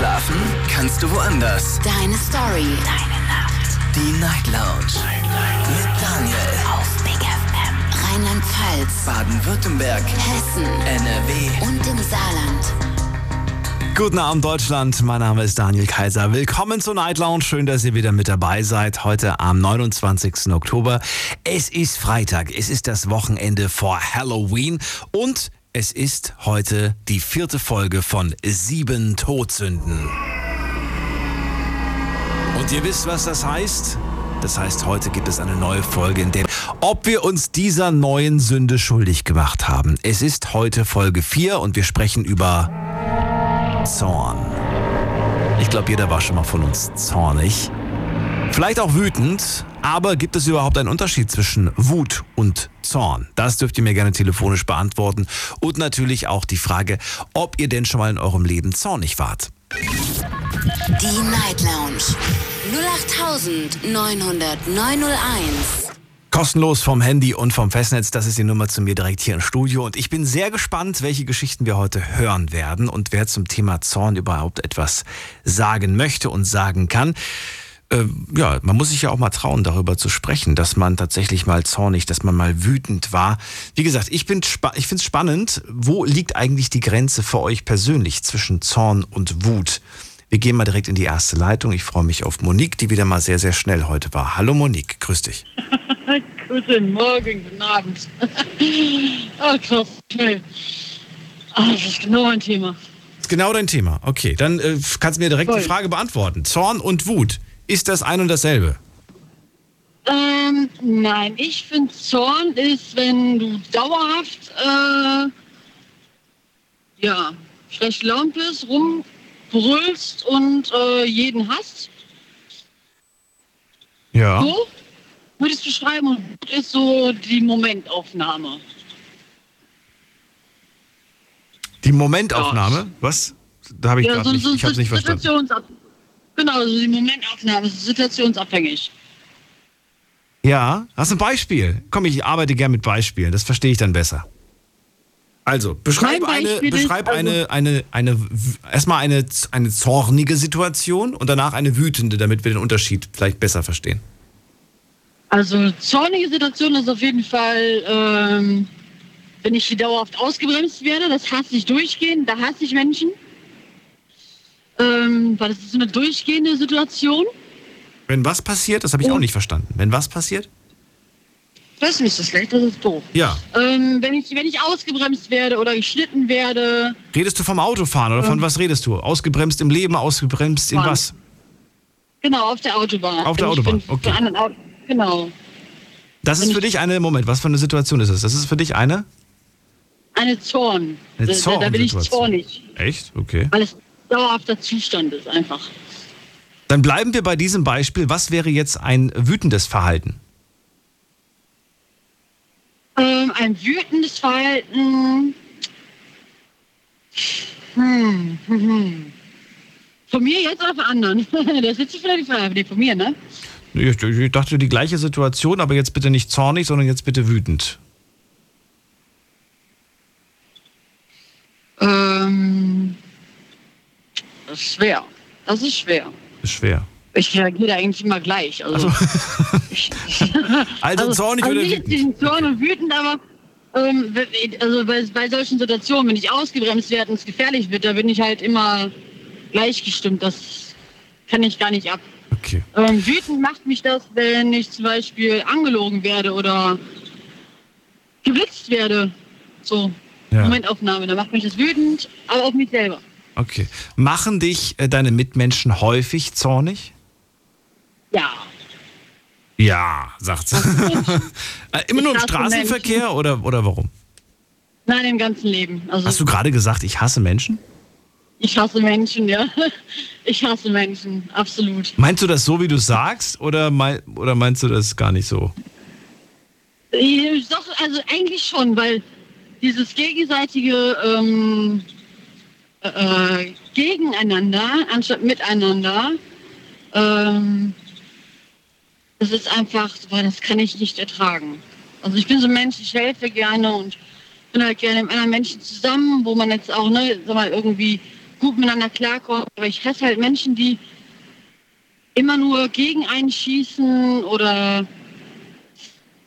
Schlafen kannst du woanders. Deine Story. Deine Nacht. Die Night Lounge. Night, Mit Daniel. Auf Big FM. Rheinland-Pfalz. Baden-Württemberg. Hessen. NRW. Und im Saarland. Guten Abend Deutschland, mein Name ist Daniel Kaiser. Willkommen zur Night Lounge. Schön, dass ihr wieder mit dabei seid. Heute am 29. Oktober. Es ist Freitag, es ist das Wochenende vor Halloween und es ist heute die vierte Folge von Sieben Todsünden. Und ihr wisst, was das heißt? Das heißt, heute gibt es eine neue Folge, in der, ob wir uns dieser neuen Sünde schuldig gemacht haben. Es ist heute Folge 4 und wir sprechen über Zorn. Ich glaube, jeder war schon mal von uns zornig. Vielleicht auch wütend, aber gibt es überhaupt einen Unterschied zwischen Wut und Zorn? Das dürft ihr mir gerne telefonisch beantworten. Und natürlich auch die Frage, ob ihr denn schon mal in eurem Leben zornig wart. Die Night Lounge. 08901. Kostenlos vom Handy und vom Festnetz, das ist die Nummer zu mir direkt hier im Studio. Und ich bin sehr gespannt, welche Geschichten wir heute hören werden und wer zum Thema Zorn überhaupt etwas sagen möchte und sagen kann. Äh, ja, man muss sich ja auch mal trauen, darüber zu sprechen, dass man tatsächlich mal zornig, dass man mal wütend war. Wie gesagt, ich, bin ich finde es spannend, wo liegt eigentlich die Grenze für euch persönlich zwischen Zorn und Wut? Wir gehen mal direkt in die erste Leitung. Ich freue mich auf Monique, die wieder mal sehr, sehr schnell heute war. Hallo Monique, grüß dich. guten Morgen, guten Abend. Ah, krass, schnell. Ah, das ist genau mein Thema. Das ist genau dein Thema. Okay, dann äh, kannst du mir direkt Voll. die Frage beantworten. Zorn und Wut, ist das ein und dasselbe? Ähm, nein, ich finde Zorn ist, wenn du dauerhaft, äh, ja, schlecht gelaunt bist, rumbrüllst und äh, jeden hasst. Ja. So würde ich es beschreiben und Wut ist so die Momentaufnahme. Die Momentaufnahme? Was? Da habe ich gerade nicht, ich hab's nicht verstanden. Genau, also die Momentaufnahme ist situationsabhängig. Ja, hast du ein Beispiel? Komm, ich arbeite gern mit Beispielen, das verstehe ich dann besser. Also, beschreib Mein eine, Beispiel ist, beschreib also- eine, eine, eine, erstmal eine, eine zornige Situation und danach eine wütende, damit wir den Unterschied vielleicht besser verstehen. Also zornige Situation ist auf jeden Fall, ähm, wenn ich hier dauerhaft ausgebremst werde, das hasse ich durchgehend, da hasse ich Menschen. Ähm, weil das ist so eine durchgehende Situation. Wenn was passiert, das habe ich Oh. auch nicht verstanden. Wenn was passiert? Das ist nicht so schlecht, das ist doof. Ja. Ähm, wenn, ich, wenn ich ausgebremst werde oder geschnitten werde, Redest du vom Autofahren oder von Ähm. was redest du? Ausgebremst im Leben, ausgebremst in Fahren. was? genau, auf der Autobahn. Auf der ich Autobahn, für okay. anderen Au- Genau. Das ist Wenn für ich- dich eine, Moment, was für eine Situation ist das? Das ist für dich eine? Eine Zorn. Eine da, da, da bin ich zornig. Echt? Okay. Weil es dauerhafter Zustand ist einfach. Dann bleiben wir bei diesem Beispiel. Was wäre jetzt ein wütendes Verhalten? Ähm, ein wütendes Verhalten. Hm, hm, hm. Von mir jetzt oder von anderen? Das ist jetzt vielleicht die Frage. Nee, von mir, ne? Ich, ich dachte die gleiche Situation, aber jetzt bitte nicht zornig, sondern jetzt bitte wütend. Ähm, ist schwer. Das ist schwer. Ist schwer. Ich reagiere da eigentlich immer gleich. Also, ich, Also zornig also oder nicht wütend? Zorn und wütend, aber ähm, also bei, bei solchen Situationen, wenn ich ausgebremst werde und es gefährlich wird, da bin ich halt immer gleichgestimmt. Das kann ich gar nicht ab. Okay. Ähm, wütend macht mich das, wenn ich zum Beispiel angelogen werde oder geblitzt werde. So, Ja. Momentaufnahme. Da macht mich das wütend, aber auf mich selber. Okay. Machen dich äh, deine Mitmenschen häufig zornig? Ja. Ja, sagt sie. Äh, Immer nur im Straßenverkehr oder, oder warum? Nein, im ganzen Leben. Also Hast du gerade gesagt, ich hasse Menschen? ich hasse Menschen, ja. Ich hasse Menschen, absolut. Meinst du das so, wie du sagst, oder, mei oder meinst du das gar nicht so? Äh, Doch, also eigentlich schon, weil dieses gegenseitige ähm, äh, Gegeneinander anstatt miteinander, ähm, das ist einfach, boah, das kann ich nicht ertragen. Also ich bin so ein Mensch, ich helfe gerne und bin halt gerne mit anderen Menschen zusammen, wo man jetzt auch, ne, sag mal, irgendwie gut miteinander klarkommen. Aber ich hasse halt Menschen, die immer nur gegen einen schießen oder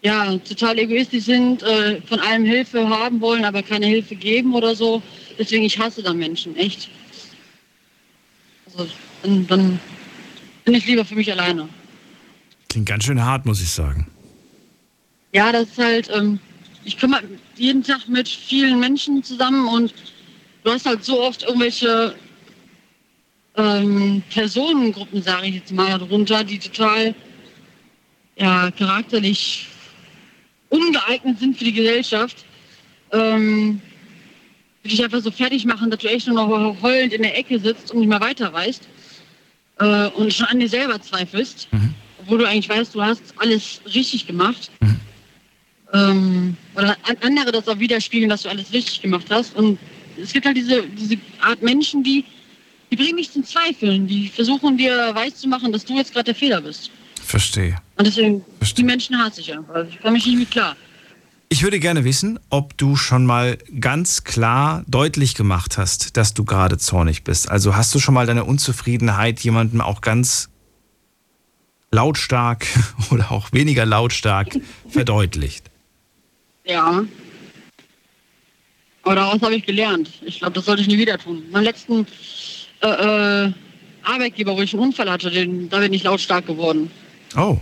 ja, total egoistisch sind, äh, von allem Hilfe haben wollen, aber keine Hilfe geben oder so. Deswegen, ich hasse da Menschen, echt. Also, dann, dann bin ich lieber für mich alleine. Klingt ganz schön hart, muss ich sagen. Ja, das ist halt, ähm, ich komme jeden Tag mit vielen Menschen zusammen und du hast halt so oft irgendwelche ähm, Personengruppen, sage ich jetzt mal, darunter, die total ja, charakterlich ungeeignet sind für die Gesellschaft. Ähm, dich einfach so fertig machen, dass du echt nur noch heulend in der Ecke sitzt und nicht mehr weiter weißt äh, und schon an dir selber zweifelst, mhm. obwohl du eigentlich weißt, du hast alles richtig gemacht. Mhm. Ähm, oder andere das auch widerspiegeln, dass du alles richtig gemacht hast. Und es gibt halt diese, diese Art Menschen, die, die bringen dich zum Zweifeln, die versuchen dir weiszumachen, dass du jetzt gerade der Fehler bist. Verstehe. Und deswegen, Verstehe. die Menschen hasse ich einfach. Also ich komme mich nicht mit klar. Ich würde gerne wissen, ob du schon mal ganz klar deutlich gemacht hast, dass du gerade zornig bist. Also hast du schon mal deine Unzufriedenheit jemandem auch ganz lautstark oder auch weniger lautstark verdeutlicht? Ja. Aber daraus habe ich gelernt. Ich glaube, das sollte ich nie wieder tun. Mein letzten äh, äh, Arbeitgeber, wo ich einen Unfall hatte, den, da bin ich lautstark geworden. Oh.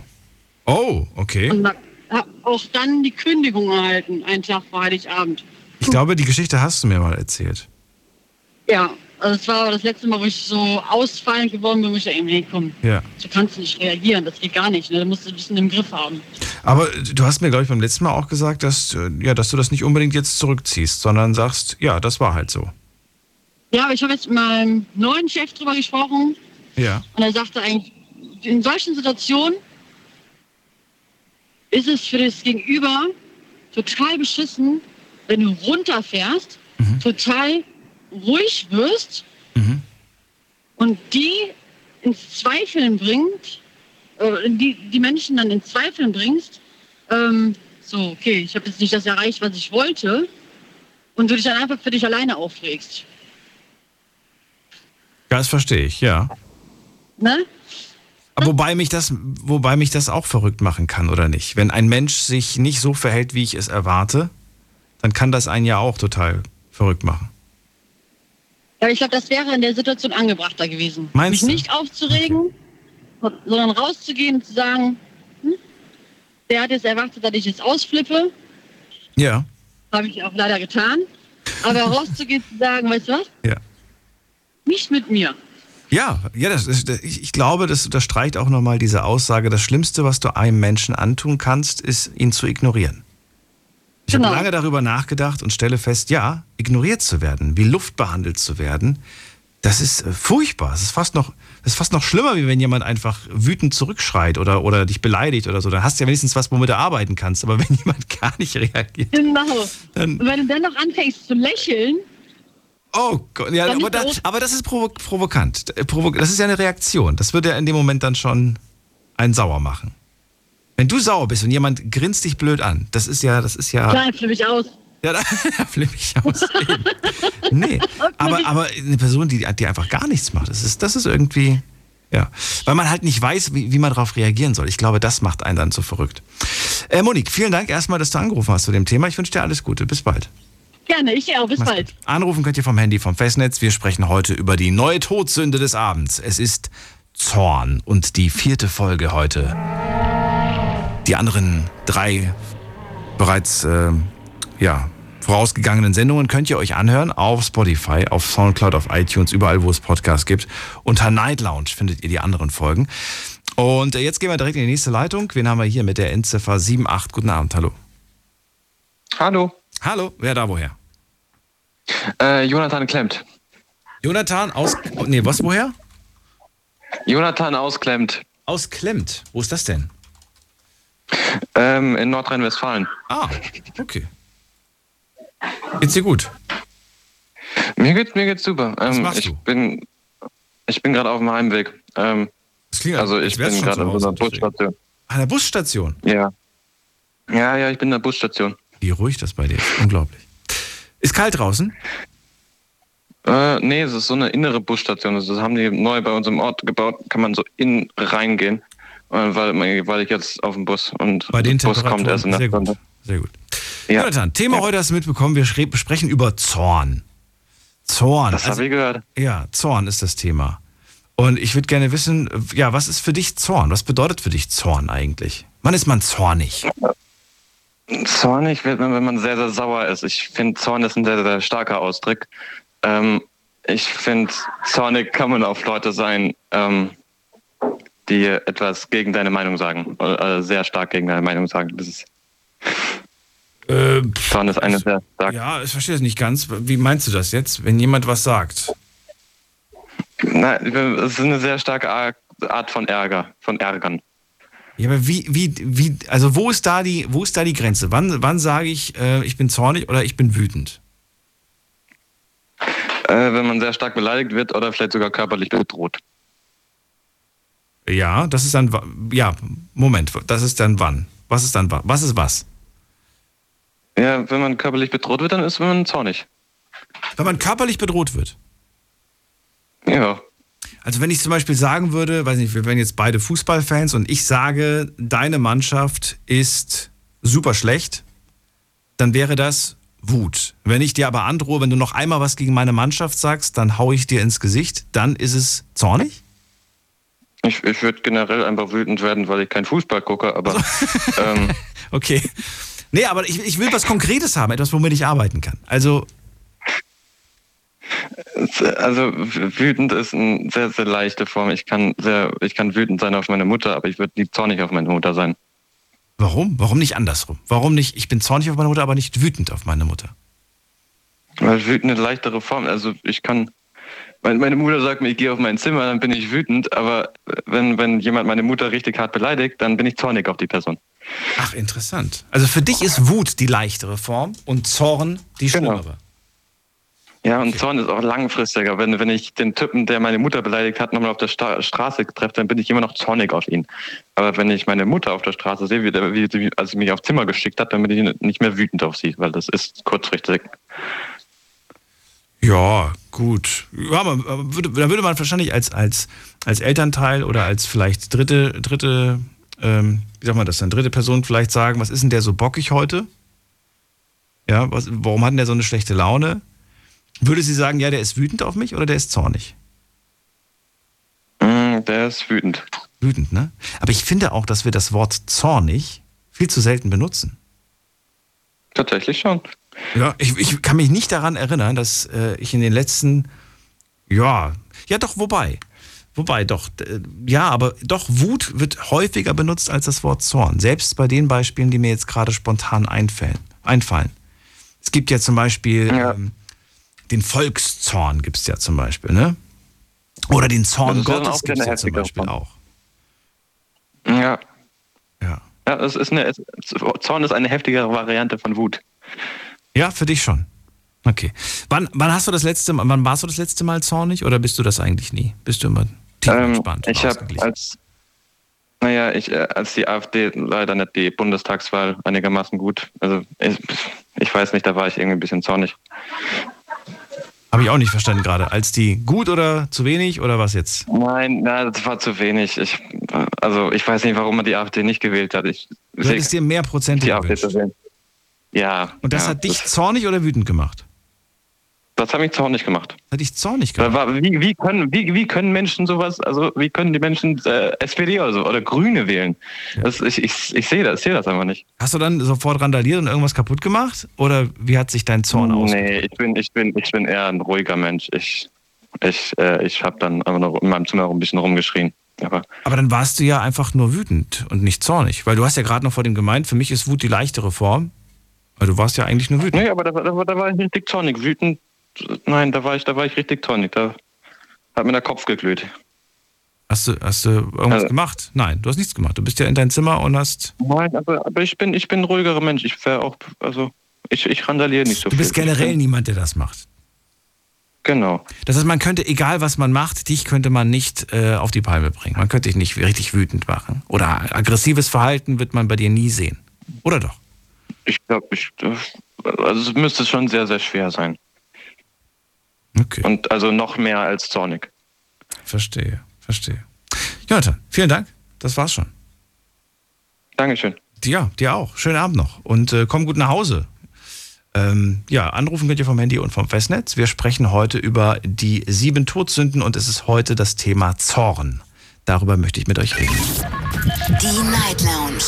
Oh, okay. Und habe auch dann die Kündigung erhalten, einen Tag vor Heiligabend. Ich glaube, die Geschichte hast du mir mal erzählt. Ja, also das war das letzte Mal, wo ich so ausfallend geworden bin, wo ich da eben, hey, komm, ja. so kannst du nicht reagieren, das geht gar nicht, ne? da musst du ein bisschen im Griff haben. Aber du hast mir, glaube ich, beim letzten Mal auch gesagt, dass, äh, ja, dass du das nicht unbedingt jetzt zurückziehst, sondern sagst, ja, das war halt so. Ja, aber ich habe jetzt mit meinem neuen Chef drüber gesprochen. Ja. Und er sagte eigentlich, in solchen Situationen ist es für das Gegenüber total beschissen, wenn du runterfährst, mhm. total ruhig wirst mhm. und die ins Zweifeln bringt, äh, die, die Menschen dann in Zweifeln bringst, ähm, so, okay, ich habe jetzt nicht das erreicht, was ich wollte, und du dich dann einfach für dich alleine aufregst. Das verstehe ich, ja. Ne? Wobei mich, das, wobei mich das auch verrückt machen kann, oder nicht? Wenn ein Mensch sich nicht so verhält, wie ich es erwarte, dann kann das einen ja auch total verrückt machen. Ja, ich glaube, das wäre in der Situation angebrachter gewesen. Meinst Mich du? nicht aufzuregen, okay. sondern rauszugehen und zu sagen, hm, der hat jetzt erwartet, dass ich jetzt ausflippe. Ja. Habe ich auch leider getan. Aber rauszugehen und zu sagen, weißt du was? Ja. Nicht mit mir. Ja, ja, das ist, ich, ich glaube, das unterstreicht auch nochmal diese Aussage, das Schlimmste, was du einem Menschen antun kannst, ist, ihn zu ignorieren. Ich genau. habe lange darüber nachgedacht und stelle fest, ja, ignoriert zu werden, wie Luft behandelt zu werden, das ist äh, furchtbar. Es ist fast noch, das ist fast noch schlimmer, wie wenn jemand einfach wütend zurückschreit oder, oder dich beleidigt oder so. Dann hast du ja wenigstens was, womit du arbeiten kannst. Aber wenn jemand gar nicht reagiert. Genau. Dann, und wenn du dann noch anfängst zu lächeln, Oh Gott, ja, aber, da, aber, das ist provo provokant. Äh, das ist ja eine Reaktion. Das würde ja in dem Moment dann schon einen sauer machen. Wenn du sauer bist und jemand grinst dich blöd an, das ist ja, das ist ja. Klar, flippe ich aus. Ja, da, flippe ich aus. nee, aber, aber eine Person, die, die einfach gar nichts macht, das ist, das ist irgendwie, ja. Weil man halt nicht weiß, wie, wie man darauf reagieren soll. Ich glaube, das macht einen dann so verrückt. Äh, Monique, vielen Dank erstmal, dass du angerufen hast zu dem Thema. Ich wünsche dir alles Gute. Bis bald. Gerne, ich auch. Bis Mach's bald. Gut. Anrufen könnt ihr vom Handy vom Festnetz. Wir sprechen heute über die neue Todsünde des Abends. Es ist Zorn und die vierte Folge heute. Die anderen drei bereits äh, ja, vorausgegangenen Sendungen könnt ihr euch anhören auf Spotify, auf Soundcloud, auf iTunes, überall, wo es Podcasts gibt. Unter Night Lounge findet ihr die anderen Folgen. Und jetzt gehen wir direkt in die nächste Leitung. Wen haben wir hier mit der Endziffer 78? Guten Abend, hallo. Hallo. Hallo, wer da woher? Äh, Jonathan Klemmt. Jonathan aus. Nee, was woher? Jonathan aus Klemmt. Aus Klemmt. Wo ist das denn? Ähm, in Nordrhein-Westfalen. Ah, okay. Geht's dir gut? Mir geht's, mir geht's super. Was ähm, machst ich du? bin, ich bin gerade auf dem Heimweg. Ähm, also ich bin gerade an einer Busstation. An der Busstation? Ja. Ja, ja, ich bin in der Busstation. Wie ruhig das bei dir ist. Unglaublich. Ist kalt draußen? Äh, nee, es ist so eine innere Busstation. Das haben die neu bei uns im Ort gebaut. Kann man so in reingehen, äh, weil, weil ich jetzt auf dem Bus und bei den Bus kommt erst in der Sehr gut. Sehr gut. Ja. Jonathan, Thema ja. heute hast du mitbekommen. Wir sprechen über Zorn. Zorn. Das also, habe ich gehört. Ja, Zorn ist das Thema. Und ich würde gerne wissen, ja, was ist für dich Zorn? Was bedeutet für dich Zorn eigentlich? Wann ist man zornig? Zornig wird man, wenn man sehr, sehr sauer ist. Ich finde, Zorn ist ein sehr, sehr starker Ausdruck. Ähm, ich finde, zornig kann man auf Leute sein, ähm, die etwas gegen deine Meinung sagen. Oder sehr stark gegen deine Meinung sagen. Das ist. Äh, Zorn ist eine sehr stark. Ja, ich verstehe es nicht ganz. Wie meinst du das jetzt, wenn jemand was sagt? Nein, es ist eine sehr starke Art von Ärger, von Ärgern. Ja, aber wie, wie, wie, also wo ist da die, wo ist da die Grenze? Wann, wann sage ich, äh, ich bin zornig oder ich bin wütend? Äh, wenn man sehr stark beleidigt wird oder vielleicht sogar körperlich bedroht. Ja, das ist dann, ja, Moment, das ist dann wann? Was ist dann was? ist was? Ja, wenn man körperlich bedroht wird, dann ist man zornig. Wenn man körperlich bedroht wird? Ja. Also wenn ich zum Beispiel sagen würde, weiß nicht, wir wären jetzt beide Fußballfans und ich sage, deine Mannschaft ist super schlecht, dann wäre das Wut. Wenn ich dir aber androhe, wenn du noch einmal was gegen meine Mannschaft sagst, dann haue ich dir ins Gesicht, dann ist es zornig? Ich, ich würde generell einfach wütend werden, weil ich keinen Fußball gucke, aber. ähm, okay. Nee, aber ich, ich will was Konkretes haben, etwas, womit ich arbeiten kann. Also also wütend ist eine sehr, sehr leichte Form. Ich kann sehr, ich kann wütend sein auf meine Mutter, aber ich würde nie zornig auf meine Mutter sein. Warum? Warum nicht andersrum? Warum nicht, ich bin zornig auf meine Mutter, aber nicht wütend auf meine Mutter? Weil wütend eine leichtere Form. Also ich kann, meine Mutter sagt mir, ich gehe auf mein Zimmer, dann bin ich wütend, aber wenn, wenn jemand meine Mutter richtig hart beleidigt, dann bin ich zornig auf die Person. Ach, interessant. Also für dich ist Wut die leichtere Form und Zorn die genau. Ja, und Zorn ist auch langfristiger. Wenn, wenn ich den Typen, der meine Mutter beleidigt hat, nochmal auf der Sta Straße treffe, dann bin ich immer noch zornig auf ihn. Aber wenn ich meine Mutter auf der Straße sehe, wie, wie, wie, als sie mich aufs Zimmer geschickt hat, dann bin ich nicht mehr wütend auf sie, weil das ist kurzfristig. Ja, gut. Ja, man, würde, dann würde man wahrscheinlich als, als, als Elternteil oder als vielleicht dritte, dritte, ähm, wie sagt man das dann, dritte Person vielleicht sagen, was ist denn der so bockig heute? Ja, was, warum hat denn der so eine schlechte Laune? Würde sie sagen, ja, der ist wütend auf mich oder der ist zornig? Mm, der ist wütend. Wütend, ne? Aber ich finde auch, dass wir das Wort zornig viel zu selten benutzen. Tatsächlich schon. Ja, ich, ich kann mich nicht daran erinnern, dass äh, ich in den letzten, ja, ja doch, wobei, wobei doch, äh, ja, aber doch, Wut wird häufiger benutzt als das Wort Zorn. Selbst bei den Beispielen, die mir jetzt gerade spontan einfallen. einfallen. Es gibt ja zum Beispiel ja. Ähm, den Volkszorn gibt es ja zum Beispiel, ne? Oder den Zorn Gottes gibt es ja zum Beispiel auch. Ja. Ja. Ja, es ist eine, Zorn ist eine heftigere Variante von Wut. Ja, für dich schon. Okay. Wann, wann hast du das letzte Mal, wann warst du das letzte Mal zornig oder bist du das eigentlich nie? Bist du immer tief ähm, entspannt? Ich habe als, naja, ich, äh, als die AfD leider nicht die Bundestagswahl einigermaßen gut, also ich, ich weiß nicht, da war ich irgendwie ein bisschen zornig. Habe ich auch nicht verstanden gerade. Als die gut oder zu wenig oder was jetzt? Nein, nein, das war zu wenig. Ich, also ich weiß nicht, warum man die AfD nicht gewählt hat. Ich, du hättest dir mehr Prozent gewünscht. Ja. Und das ja, hat dich das zornig oder wütend gemacht? Das hat mich zornig gemacht. Hat dich zornig gemacht? Wie, wie, können, wie, wie können Menschen sowas, also wie können die Menschen äh, SPD oder so oder Grüne wählen? Ja. Das, ich ich, ich sehe das, seh das einfach nicht. Hast du dann sofort randaliert und irgendwas kaputt gemacht? Oder wie hat sich dein Zorn aus? Nee, ich bin, ich, bin, ich bin eher ein ruhiger Mensch. Ich, ich, äh, ich habe dann einfach noch in meinem Zimmer ein bisschen rumgeschrien. Aber, Aber dann warst du ja einfach nur wütend und nicht zornig. Weil du hast ja gerade noch vor dem gemeint, für mich ist Wut die leichtere Form. Weil du warst ja eigentlich nur wütend. Nee, aber da, da, da war ich richtig zornig. Wütend nein, da war ich, da war ich richtig zornig. Da hat mir der Kopf geglüht. Hast du, hast du irgendwas also, gemacht? Nein, du hast nichts gemacht. Du bist ja in dein Zimmer und hast. Nein, aber, aber ich bin, ich bin ein ruhigerer Mensch. Ich wäre auch, also ich, ich randaliere nicht so viel. Du bist generell niemand, der das macht. Genau. Das heißt, man könnte, egal was man macht, dich könnte man nicht äh, auf die Palme bringen. Man könnte dich nicht richtig wütend machen. Oder aggressives Verhalten wird man bei dir nie sehen. Oder doch? Ich glaube, ich, also es müsste schon sehr, sehr schwer sein. Okay. Und also noch mehr als zornig. Verstehe, verstehe. Jonathan, vielen Dank. Das war's schon. Dankeschön. Ja, dir auch. Schönen Abend noch. Und äh, komm gut nach Hause. Ähm, ja, anrufen könnt ihr vom Handy und vom Festnetz. Wir sprechen heute über die sieben Todsünden und es ist heute das Thema Zorn. Darüber möchte ich mit euch reden. Die Night Lounge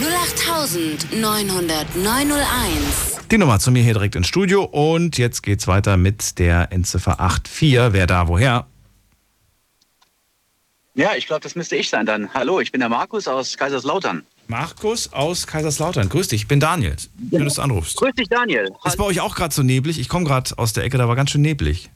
0890901. Die Nummer zu mir hier direkt ins Studio und jetzt geht's weiter mit der Endziffer 84. Wer da, woher? Ja, ich glaube, das müsste ich sein dann. Hallo, ich bin der Markus aus Kaiserslautern. Markus aus Kaiserslautern. Grüß dich, ich bin Daniel. Schön, dass du anrufst. Grüß dich, Daniel. Ist bei euch auch gerade so neblig? Ich komme gerade aus der Ecke, da war ganz schön neblig.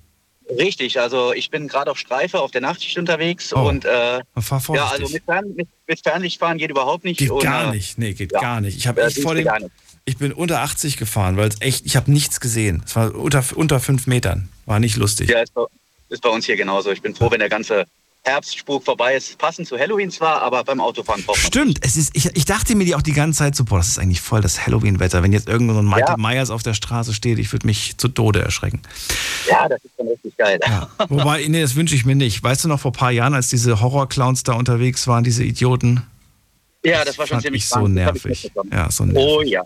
Richtig, also ich bin gerade auf Streife auf der Nachtschicht unterwegs Oh. und äh, Fahr vorsichtig. ja, also mit, Fern, mit, mit Fernlicht fahren geht überhaupt nicht. Geht und, gar äh, nicht. Nee, geht ja. gar nicht. Ich habe Ja, echt vor dem. Ich bin unter 80 gefahren, weil es echt, ich habe nichts gesehen. Es war unter, unter fünf Metern. War nicht lustig. Ja, ist bei, ist bei uns hier genauso. Ich bin froh, wenn der ganze Herbstspuk vorbei ist. Passend zu Halloween zwar, aber beim Autofahren braucht man. Stimmt, es ist, ich, ich dachte mir die auch die ganze Zeit so, boah, das ist eigentlich voll das Halloween-Wetter. Wenn jetzt irgendwo so ein Michael Ja. Myers auf der Straße steht, ich würde mich zu Tode erschrecken. Ja, das ist dann richtig geil. Ja. Wobei, nee, das wünsche ich mir nicht. Weißt du noch vor ein paar Jahren, als diese Horrorclowns da unterwegs waren, diese Idioten? Ja, das war schon fand ziemlich ich so. Das ich nervig. Ja, so nervig. Oh ja.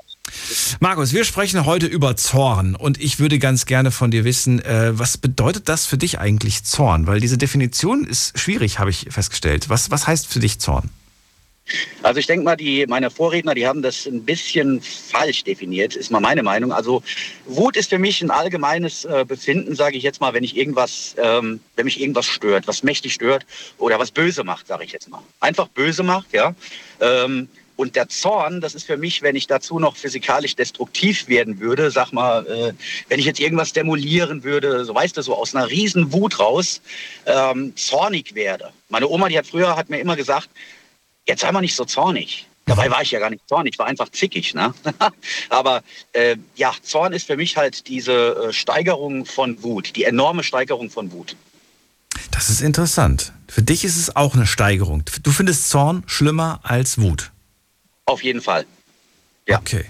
Markus, wir sprechen heute über Zorn und ich würde ganz gerne von dir wissen, äh, was bedeutet das für dich eigentlich Zorn? Weil diese Definition ist schwierig, habe ich festgestellt. Was, was heißt für dich Zorn? Also ich denke mal, die, meine Vorredner, die haben das ein bisschen falsch definiert, ist mal meine Meinung. Also Wut ist für mich ein allgemeines äh, Befinden, sage ich jetzt mal, wenn ich irgendwas, ähm, wenn mich irgendwas stört, was mächtig stört oder was böse macht, sage ich jetzt mal. Einfach böse macht, ja. Ähm, und der Zorn, das ist für mich, wenn ich dazu noch physikalisch destruktiv werden würde, sag mal, äh, wenn ich jetzt irgendwas demolieren würde, so weißt du, so aus einer riesen Wut raus, ähm, zornig werde. Meine Oma, die hat früher, hat mir immer gesagt, jetzt sei mal nicht so zornig. Dabei war ich ja gar nicht zornig, ich war einfach zickig. Ne? Aber äh, ja, Zorn ist für mich halt diese äh, Steigerung von Wut, die enorme Steigerung von Wut. Das ist interessant. Für dich ist es auch eine Steigerung. Du findest Zorn schlimmer als Wut. Auf jeden Fall. Ja. Okay.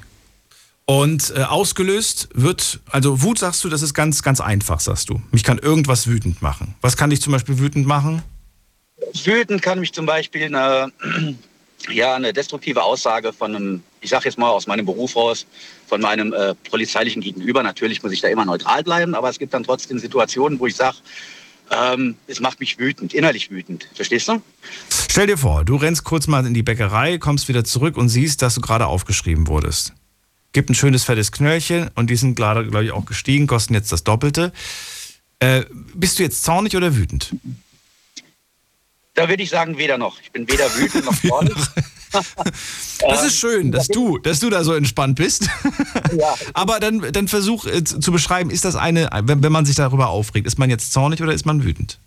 Und äh, ausgelöst wird, also Wut sagst du, das ist ganz, ganz einfach, sagst du. Mich kann irgendwas wütend machen. Was kann dich zum Beispiel wütend machen? Wütend kann mich zum Beispiel eine, ja, eine destruktive Aussage von einem, ich sage jetzt mal aus meinem Beruf raus, von meinem äh, polizeilichen Gegenüber. Natürlich muss ich da immer neutral bleiben, aber es gibt dann trotzdem Situationen, wo ich sage, ähm, es macht mich wütend, innerlich wütend. Verstehst du? Stell dir vor, du rennst kurz mal in die Bäckerei, kommst wieder zurück und siehst, dass du gerade aufgeschrieben wurdest. Gibt ein schönes fettes Knöllchen und die sind gerade, glaube ich, auch gestiegen, kosten jetzt das Doppelte. Äh, bist du jetzt zornig oder wütend? Da würde ich sagen, weder noch. Ich bin weder wütend noch zornig. Das ist schön, dass du, dass du da so entspannt bist. Aber dann, dann versuch äh, zu zu beschreiben, ist das eine, wenn, wenn man sich darüber aufregt, ist man jetzt zornig oder ist man wütend?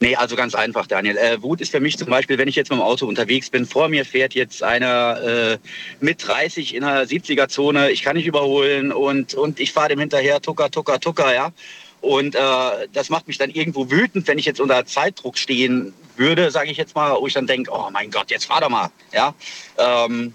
Nee, also ganz einfach, Daniel. Äh, Wut ist für mich zum Beispiel, wenn ich jetzt mit dem Auto unterwegs bin, vor mir fährt jetzt einer äh, mit 30 in einer 70er-Zone, ich kann nicht überholen und, und ich fahre dem hinterher, tucker, tucker, tucker, ja. Und äh, das macht mich dann irgendwo wütend, wenn ich jetzt unter Zeitdruck stehen würde, sage ich jetzt mal, wo ich dann denke, oh mein Gott, jetzt fahr doch mal, ja. Ähm,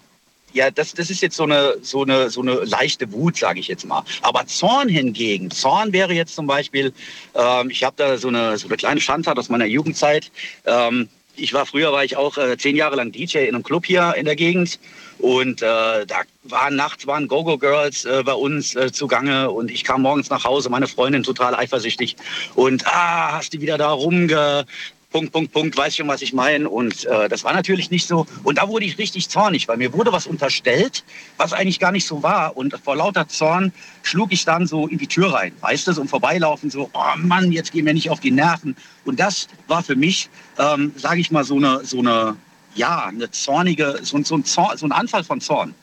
ja, das, das ist jetzt so eine, so eine, so eine leichte Wut, sage ich jetzt mal. Aber Zorn hingegen, Zorn wäre jetzt zum Beispiel, ähm, ich habe da so eine, so eine kleine Schandtat aus meiner Jugendzeit. Ähm, ich war früher, war ich auch äh, zehn Jahre lang DJ in einem Club hier in der Gegend. Und äh, da waren nachts waren Go-Go-Girls äh, bei uns äh, zugange und ich kam morgens nach Hause, meine Freundin total eifersüchtig. Und ah, hast du wieder da rumge... Punkt, Punkt, Punkt, weiß schon, was ich meine. Und äh, das war natürlich nicht so. Und da wurde ich richtig zornig, weil mir wurde was unterstellt, was eigentlich gar nicht so war. Und vor lauter Zorn schlug ich dann so in die Tür rein, weißt du, so im Vorbeilaufen, so, oh Mann, jetzt gehen wir nicht auf die Nerven. Und das war für mich, ähm, sage ich mal, so eine, so eine, ja, eine zornige, so, ein- so, ein, Zorn, so ein Anfall von Zorn.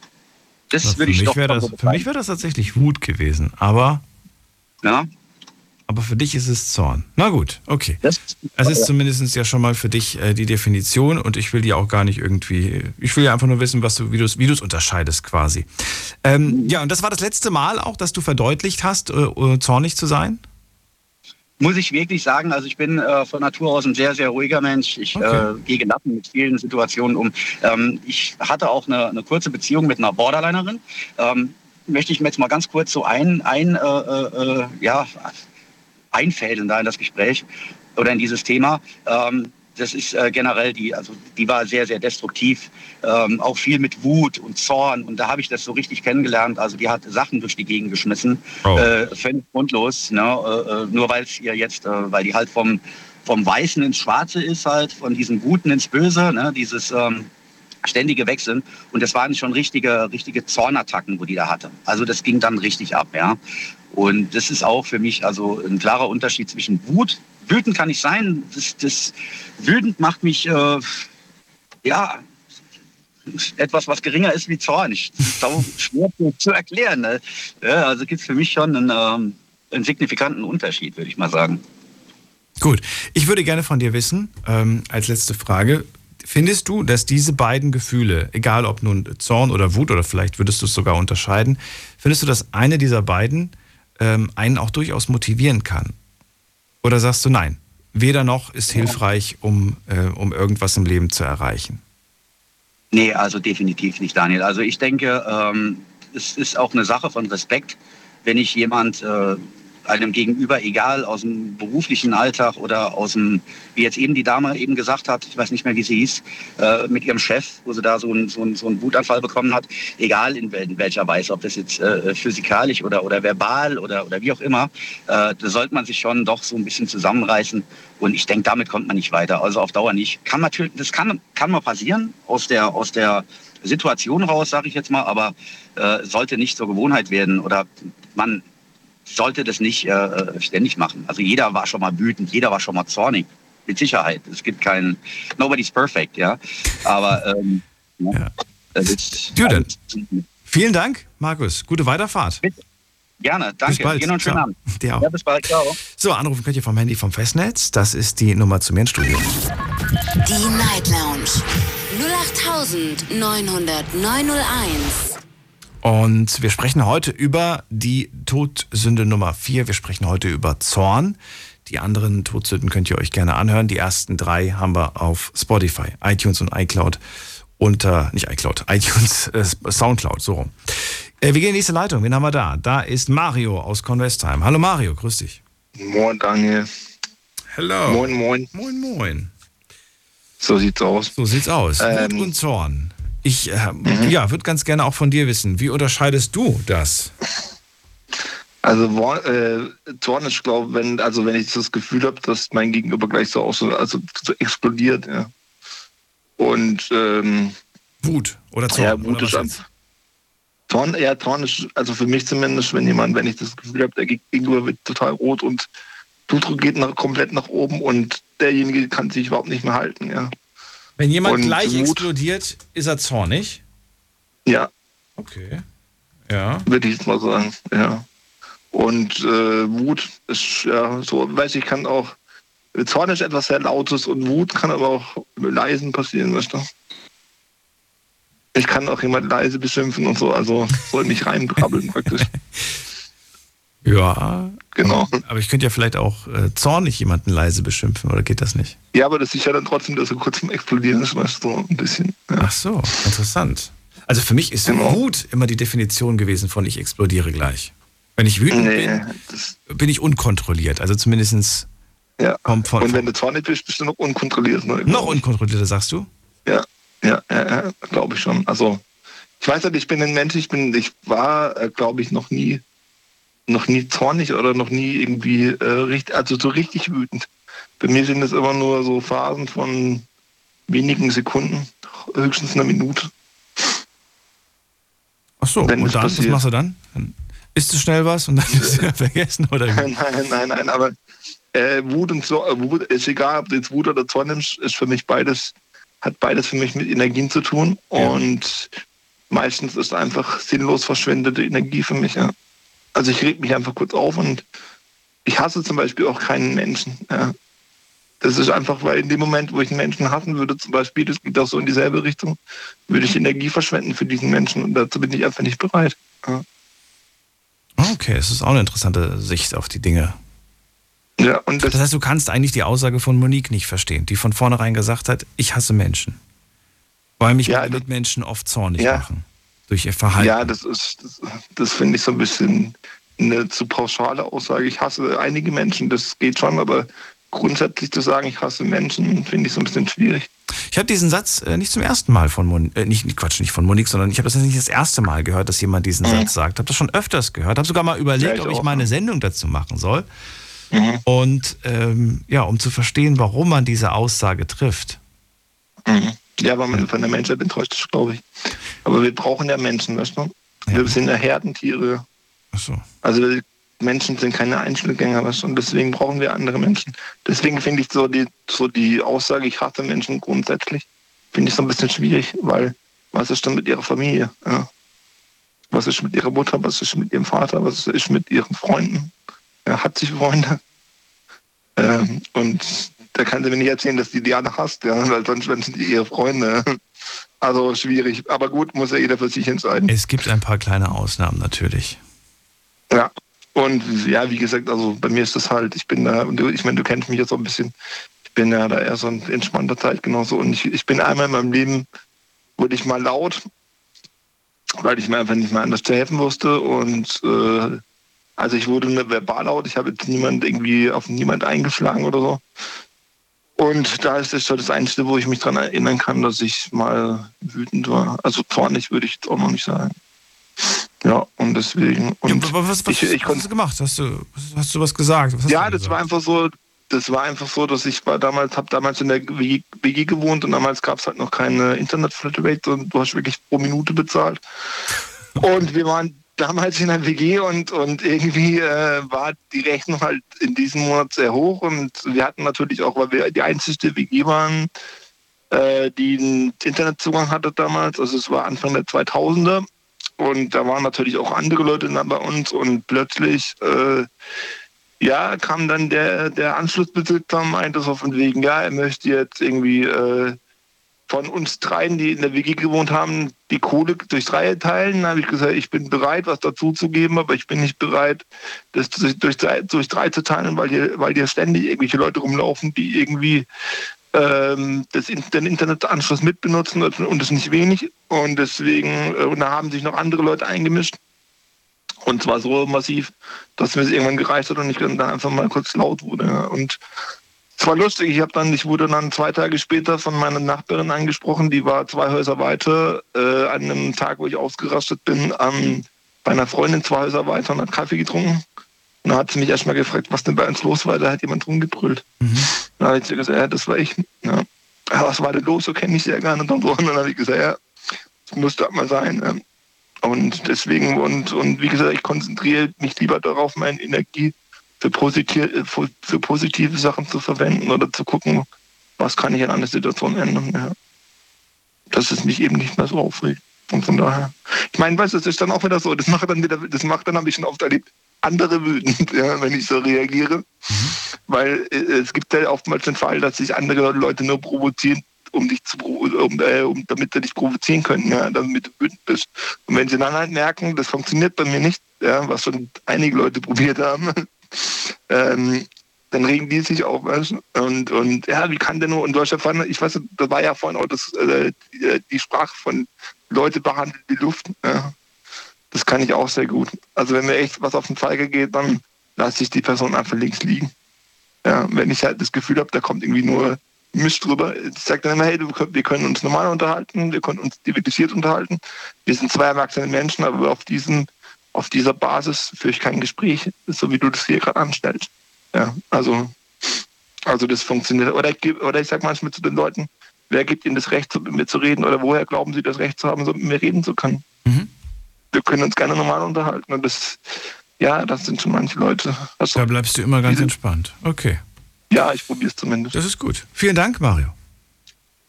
Das für würde ich doch das, für mich wäre das tatsächlich Wut gewesen. Aber, ja, aber für dich ist es Zorn. Na gut, okay. das, Es ist zumindest ja schon mal für dich äh, die Definition und ich will die auch gar nicht irgendwie. Ich will ja einfach nur wissen, was du, wie du es unterscheidest quasi. Ähm, ja, und das war das letzte Mal auch, dass du verdeutlicht hast, äh, äh, zornig zu sein? muss ich wirklich sagen, also ich bin äh, von Natur aus ein sehr, sehr ruhiger Mensch. Ich Okay. äh, gehe gelassen mit vielen Situationen um. Ähm, ich hatte auch eine, eine kurze Beziehung mit einer Borderlinerin. Ähm, möchte ich mir jetzt mal ganz kurz so ein, ein äh, äh, äh, ja, einfädeln da in das Gespräch oder in dieses Thema. Ähm, das ist äh, generell die, also die war sehr, sehr destruktiv, ähm, auch viel mit Wut und Zorn. Und da habe ich das so richtig kennengelernt. Also die hat Sachen durch die Gegend geschmissen, oh. äh, völlig grundlos, ne? Äh, äh nur weil es ihr jetzt, äh, weil die halt vom, vom Weißen ins Schwarze ist halt, von diesem Guten ins Böse, ne? dieses ähm, ständige Wechseln. Und das waren schon richtige, richtige Zornattacken, wo die da hatte. Also das ging dann richtig ab, ja. Und das ist auch für mich also ein klarer Unterschied zwischen Wut. Wütend kann ich sein. Das, das wütend macht mich, äh, ja, etwas, was geringer ist wie Zorn. Ich, das ist schwer zu erklären. Ne? Ja, also gibt es für mich schon einen, ähm, einen signifikanten Unterschied, würde ich mal sagen. Gut, ich würde gerne von dir wissen, ähm, als letzte Frage, findest du, dass diese beiden Gefühle, egal ob nun Zorn oder Wut oder vielleicht würdest du es sogar unterscheiden, findest du, dass eine dieser beiden ähm, einen auch durchaus motivieren kann? Oder sagst du nein? Weder noch ist hilfreich, um, äh, um irgendwas im Leben zu erreichen. Nee, also definitiv nicht, Daniel. Also ich denke, ähm, es ist auch eine Sache von Respekt, wenn ich jemand äh, einem Gegenüber, egal aus dem beruflichen Alltag oder aus dem, wie jetzt eben die Dame eben gesagt hat, ich weiß nicht mehr, wie sie hieß, äh, mit ihrem Chef, wo sie da so, ein, so, ein, so einen Wutanfall bekommen hat, egal in, in welcher Weise, ob das jetzt äh, physikalisch oder, oder verbal oder, oder wie auch immer, äh, da sollte man sich schon doch so ein bisschen zusammenreißen. Und ich denke, damit kommt man nicht weiter, also auf Dauer nicht. Kann natürlich, das kann, kann mal passieren aus der, aus der Situation raus, sage ich jetzt mal, aber äh, sollte nicht zur Gewohnheit werden oder man sollte das nicht äh, ständig machen. Also jeder war schon mal wütend, jeder war schon mal zornig. Mit Sicherheit. Es gibt keinen, nobody's perfect, ja. Aber ähm, ja. Das ist, Student. Vielen Dank, Markus. Gute Weiterfahrt. Bitte. Gerne, danke. Bis bald. Ihnen einen schönen Abend. Dir auch. Ja, bis bald. Ciao. So, anrufen könnt ihr vom Handy vom Festnetz. Das ist die Nummer zu mir ins Studio. Die Night Lounge 0890901. Und wir sprechen heute über die Todsünde Nummer 4. Wir sprechen heute über Zorn. Die anderen Todsünden könnt ihr euch gerne anhören. Die ersten drei haben wir auf Spotify, iTunes und iCloud unter, nicht iCloud, iTunes, äh, Soundcloud, so rum. Äh, wir gehen in die nächste Leitung. Wen haben wir da? Da ist Mario aus Convestheim. Hallo Mario, grüß dich. Moin Daniel. Hallo. Moin, moin. Moin, moin. So sieht's aus. So sieht's aus. Ähm, Wut und Zorn. Ich äh, mhm. ja, würde ganz gerne auch von dir wissen, wie unterscheidest du das? Also äh, Zorn ist, glaube wenn also wenn ich das Gefühl habe, dass mein Gegenüber gleich so aus also so explodiert, ja. Und ähm, Wut oder Zorn? Ja, Wut ist einfach. Zorn, ja, Zorn ist, also für mich zumindest, wenn jemand, wenn ich das Gefühl habe, der Gegenüber wird total rot und Blutdruck geht nach, komplett nach oben und derjenige kann sich überhaupt nicht mehr halten, ja. Wenn jemand und gleich Wut, explodiert, ist er zornig? Ja. Okay. Ja. Würde ich jetzt mal sagen, ja. Und äh, Wut ist, ja, so, weiß ich, kann auch, Zorn ist etwas sehr Lautes und Wut kann aber auch leisen passieren, weißt du. Ich kann auch jemand leise beschimpfen und so, also soll nicht reinbrabbeln praktisch. Ja, genau. Aber ich könnte ja vielleicht auch äh, zornig jemanden leise beschimpfen, oder geht das nicht? Ja, aber das ist ja dann trotzdem, dass er kurz zum Explodieren ist, weißt du, so ein bisschen. Ja. Ach so, interessant. Also für mich ist genau. Wut immer die Definition gewesen von ich explodiere gleich. Wenn ich wütend nee, bin, bin ich unkontrolliert. Also zumindest ja. kommt von. Und wenn du zornig bist, bist du noch unkontrolliert. Ne, noch unkontrollierter, sagst du? Ja, ja, ja, ja glaube ich schon. Also ich weiß nicht, ich bin ein Mensch, ich bin, ich war, äh, glaube ich, noch nie noch nie zornig oder noch nie irgendwie äh, richtig, also so richtig wütend. Bei mir sind es immer nur so Phasen von wenigen Sekunden, höchstens eine Minute. Ach so, Wenn und dann, passiert. was machst du dann? dann isst du schnell was und dann ist es vergessen oder Nein, nein, nein, nein, aber äh, Wut und so, äh, Wut ist egal, ob du jetzt Wut oder Zorn nimmst, ist für mich beides, hat beides für mich mit Energien zu tun ja. und meistens ist einfach sinnlos verschwendete Energie für mich, ja. Also ich reg mich einfach kurz auf und ich hasse zum Beispiel auch keinen Menschen. Ja. Das ist einfach, weil in dem Moment, wo ich einen Menschen hassen würde, zum Beispiel, das geht auch so in dieselbe Richtung, würde ich Energie verschwenden für diesen Menschen und dazu bin ich einfach nicht bereit. Ja. Okay, es ist auch eine interessante Sicht auf die Dinge. Ja, und das, das heißt, du kannst eigentlich die Aussage von Monique nicht verstehen, die von vornherein gesagt hat, ich hasse Menschen. Weil mich ja, Mitmenschen oft zornig ja. machen durch ihr Verhalten. Ja, das ist, das, das finde ich so ein bisschen eine zu pauschale Aussage. Ich hasse einige Menschen, das geht schon, aber grundsätzlich zu sagen, ich hasse Menschen, finde ich so ein bisschen schwierig. Ich habe diesen Satz äh, nicht zum ersten Mal von Monique, äh, nicht, Quatsch, nicht von Monique, sondern ich habe das nicht das erste Mal gehört, dass jemand diesen mhm. Satz sagt. Habe das schon öfters gehört. Habe sogar mal überlegt, ja, ich ob ich mal eine Sendung dazu machen soll. Mhm. Und ähm, ja, um zu verstehen, warum man diese Aussage trifft. Mhm. Ja, weil man von der Menschheit enttäuscht ist, glaube ich. Aber wir brauchen ja Menschen, weißt du? Wir ja. sind ja Herdentiere. Ach so. Also Menschen sind keine Einzelgänger, weißt du? Und deswegen brauchen wir andere Menschen. Deswegen finde ich so die, so die Aussage, ich hasse Menschen grundsätzlich, finde ich so ein bisschen schwierig, weil was ist denn mit ihrer Familie? Ja? Was ist mit ihrer Mutter? Was ist mit ihrem Vater? Was ist mit ihren Freunden? Er hat sich Freunde. Ähm, und da kann sie mir nicht erzählen, dass die Diana hasst, ja, weil sonst sind die ihre Freunde. Also schwierig. Aber gut, muss ja jeder für sich entscheiden. Es gibt ein paar kleine Ausnahmen natürlich. Ja. Und ja, wie gesagt, also bei mir ist das halt, ich bin da, und ich meine, du kennst mich jetzt so ein bisschen, ich bin ja da eher so ein entspannter Zeit genauso. Und ich, ich bin einmal in meinem Leben, wurde ich mal laut, weil ich mir einfach nicht mehr anders zu helfen wusste. Und äh, also ich wurde mir verbal laut, ich habe jetzt niemand irgendwie auf niemand eingeschlagen oder so. Und da ist das das Einzige, wo ich mich daran erinnern kann, dass ich mal wütend war. Also zornig würde ich auch noch nicht sagen. Ja, und deswegen. Und ja, was, was, ich, ich was hast du gemacht? Hast du, hast du was gesagt? Was ja, das war einfach so, das war einfach so, dass ich war damals, habe damals in der WG gewohnt und damals gab es halt noch keine Internet-Flatrate und du hast wirklich pro Minute bezahlt. Und wir waren damals in der WG und, und irgendwie äh, war die Rechnung halt in diesem Monat sehr hoch und wir hatten natürlich auch, weil wir die einzige WG waren, äh, die einen Internetzugang hatte damals, also es war Anfang der 2000er und da waren natürlich auch andere Leute da bei uns und plötzlich äh, ja, kam dann der, der Anschlussbesitzer und meinte so von wegen, ja, er möchte jetzt irgendwie äh, von uns dreien, die in der WG gewohnt haben, die Kohle durch drei teilen. Da habe ich gesagt, ich bin bereit, was dazu zu geben, aber ich bin nicht bereit, das durch drei, durch drei zu teilen, weil hier, weil hier ständig irgendwelche Leute rumlaufen, die irgendwie ähm, das, den Internetanschluss mitbenutzen und das nicht wenig. Und deswegen, äh, und da haben sich noch andere Leute eingemischt. Und zwar so massiv, dass mir es irgendwann gereicht hat und ich dann einfach mal kurz laut wurde. Und es war lustig, ich habe dann, ich wurde dann zwei Tage später von meiner Nachbarin angesprochen, die war zwei Häuser weiter, äh, an einem Tag, wo ich ausgerastet bin, ähm, bei einer Freundin zwei Häuser weiter und hat Kaffee getrunken. Und dann hat sie mich erstmal gefragt, was denn bei uns los war, da hat jemand rumgebrüllt. Mhm. Dann habe ich gesagt, ja, das war ich. Ja. Was war denn los? So kenne ich sehr gerne. Und dann, habe ich gesagt, ja, das musste mal sein. Ja. Und deswegen, und, und wie gesagt, ich konzentriere mich lieber darauf, meine Energie für, positiv, für, positive Sachen zu verwenden oder zu gucken, was kann ich in einer Situation ändern. Ja. Dass es mich eben nicht mehr so aufregt. Und von daher, ich meine, weißt du, das ist dann auch wieder so, das macht dann wieder, das macht dann, habe ich schon oft erlebt, andere wütend, ja, wenn ich so reagiere. Mhm. Weil äh, es gibt ja oftmals den Fall, dass sich andere Leute nur provozieren, um dich zu um, äh, um, damit sie dich provozieren können, ja, damit du wütend bist. Und wenn sie dann halt merken, das funktioniert bei mir nicht, ja, was schon einige Leute probiert haben, ähm, dann regen die sich auf. Und, und ja, wie kann der nur, hast ja vorhin, ich weiß, da war ja vorhin auch das, äh, die, die, Sprache von Leute behandelt die Luft. Ja. Das kann ich auch sehr gut. Also wenn mir echt was auf den Feige geht, dann lasse ich die Person einfach links liegen. Ja, wenn ich halt das Gefühl habe, da kommt irgendwie nur Mist drüber. Ich sage dann immer, hey, wir können uns normal unterhalten, wir können uns dividiert unterhalten. Wir sind zwei erwachsene Menschen, aber auf diesem auf dieser Basis führe ich kein Gespräch, so wie du das hier gerade anstellst. Ja, also, also das funktioniert. Oder ich, oder ich sage manchmal zu den Leuten, wer gibt ihnen das Recht, mit mir zu reden oder woher glauben sie das Recht zu haben, so mit mir reden zu können? Mhm. Wir können uns gerne normal unterhalten und das, ja, das sind schon manche Leute. Also, da bleibst du immer ganz entspannt. Okay. Ja, ich probiere es zumindest. Das ist gut. Vielen Dank, Mario.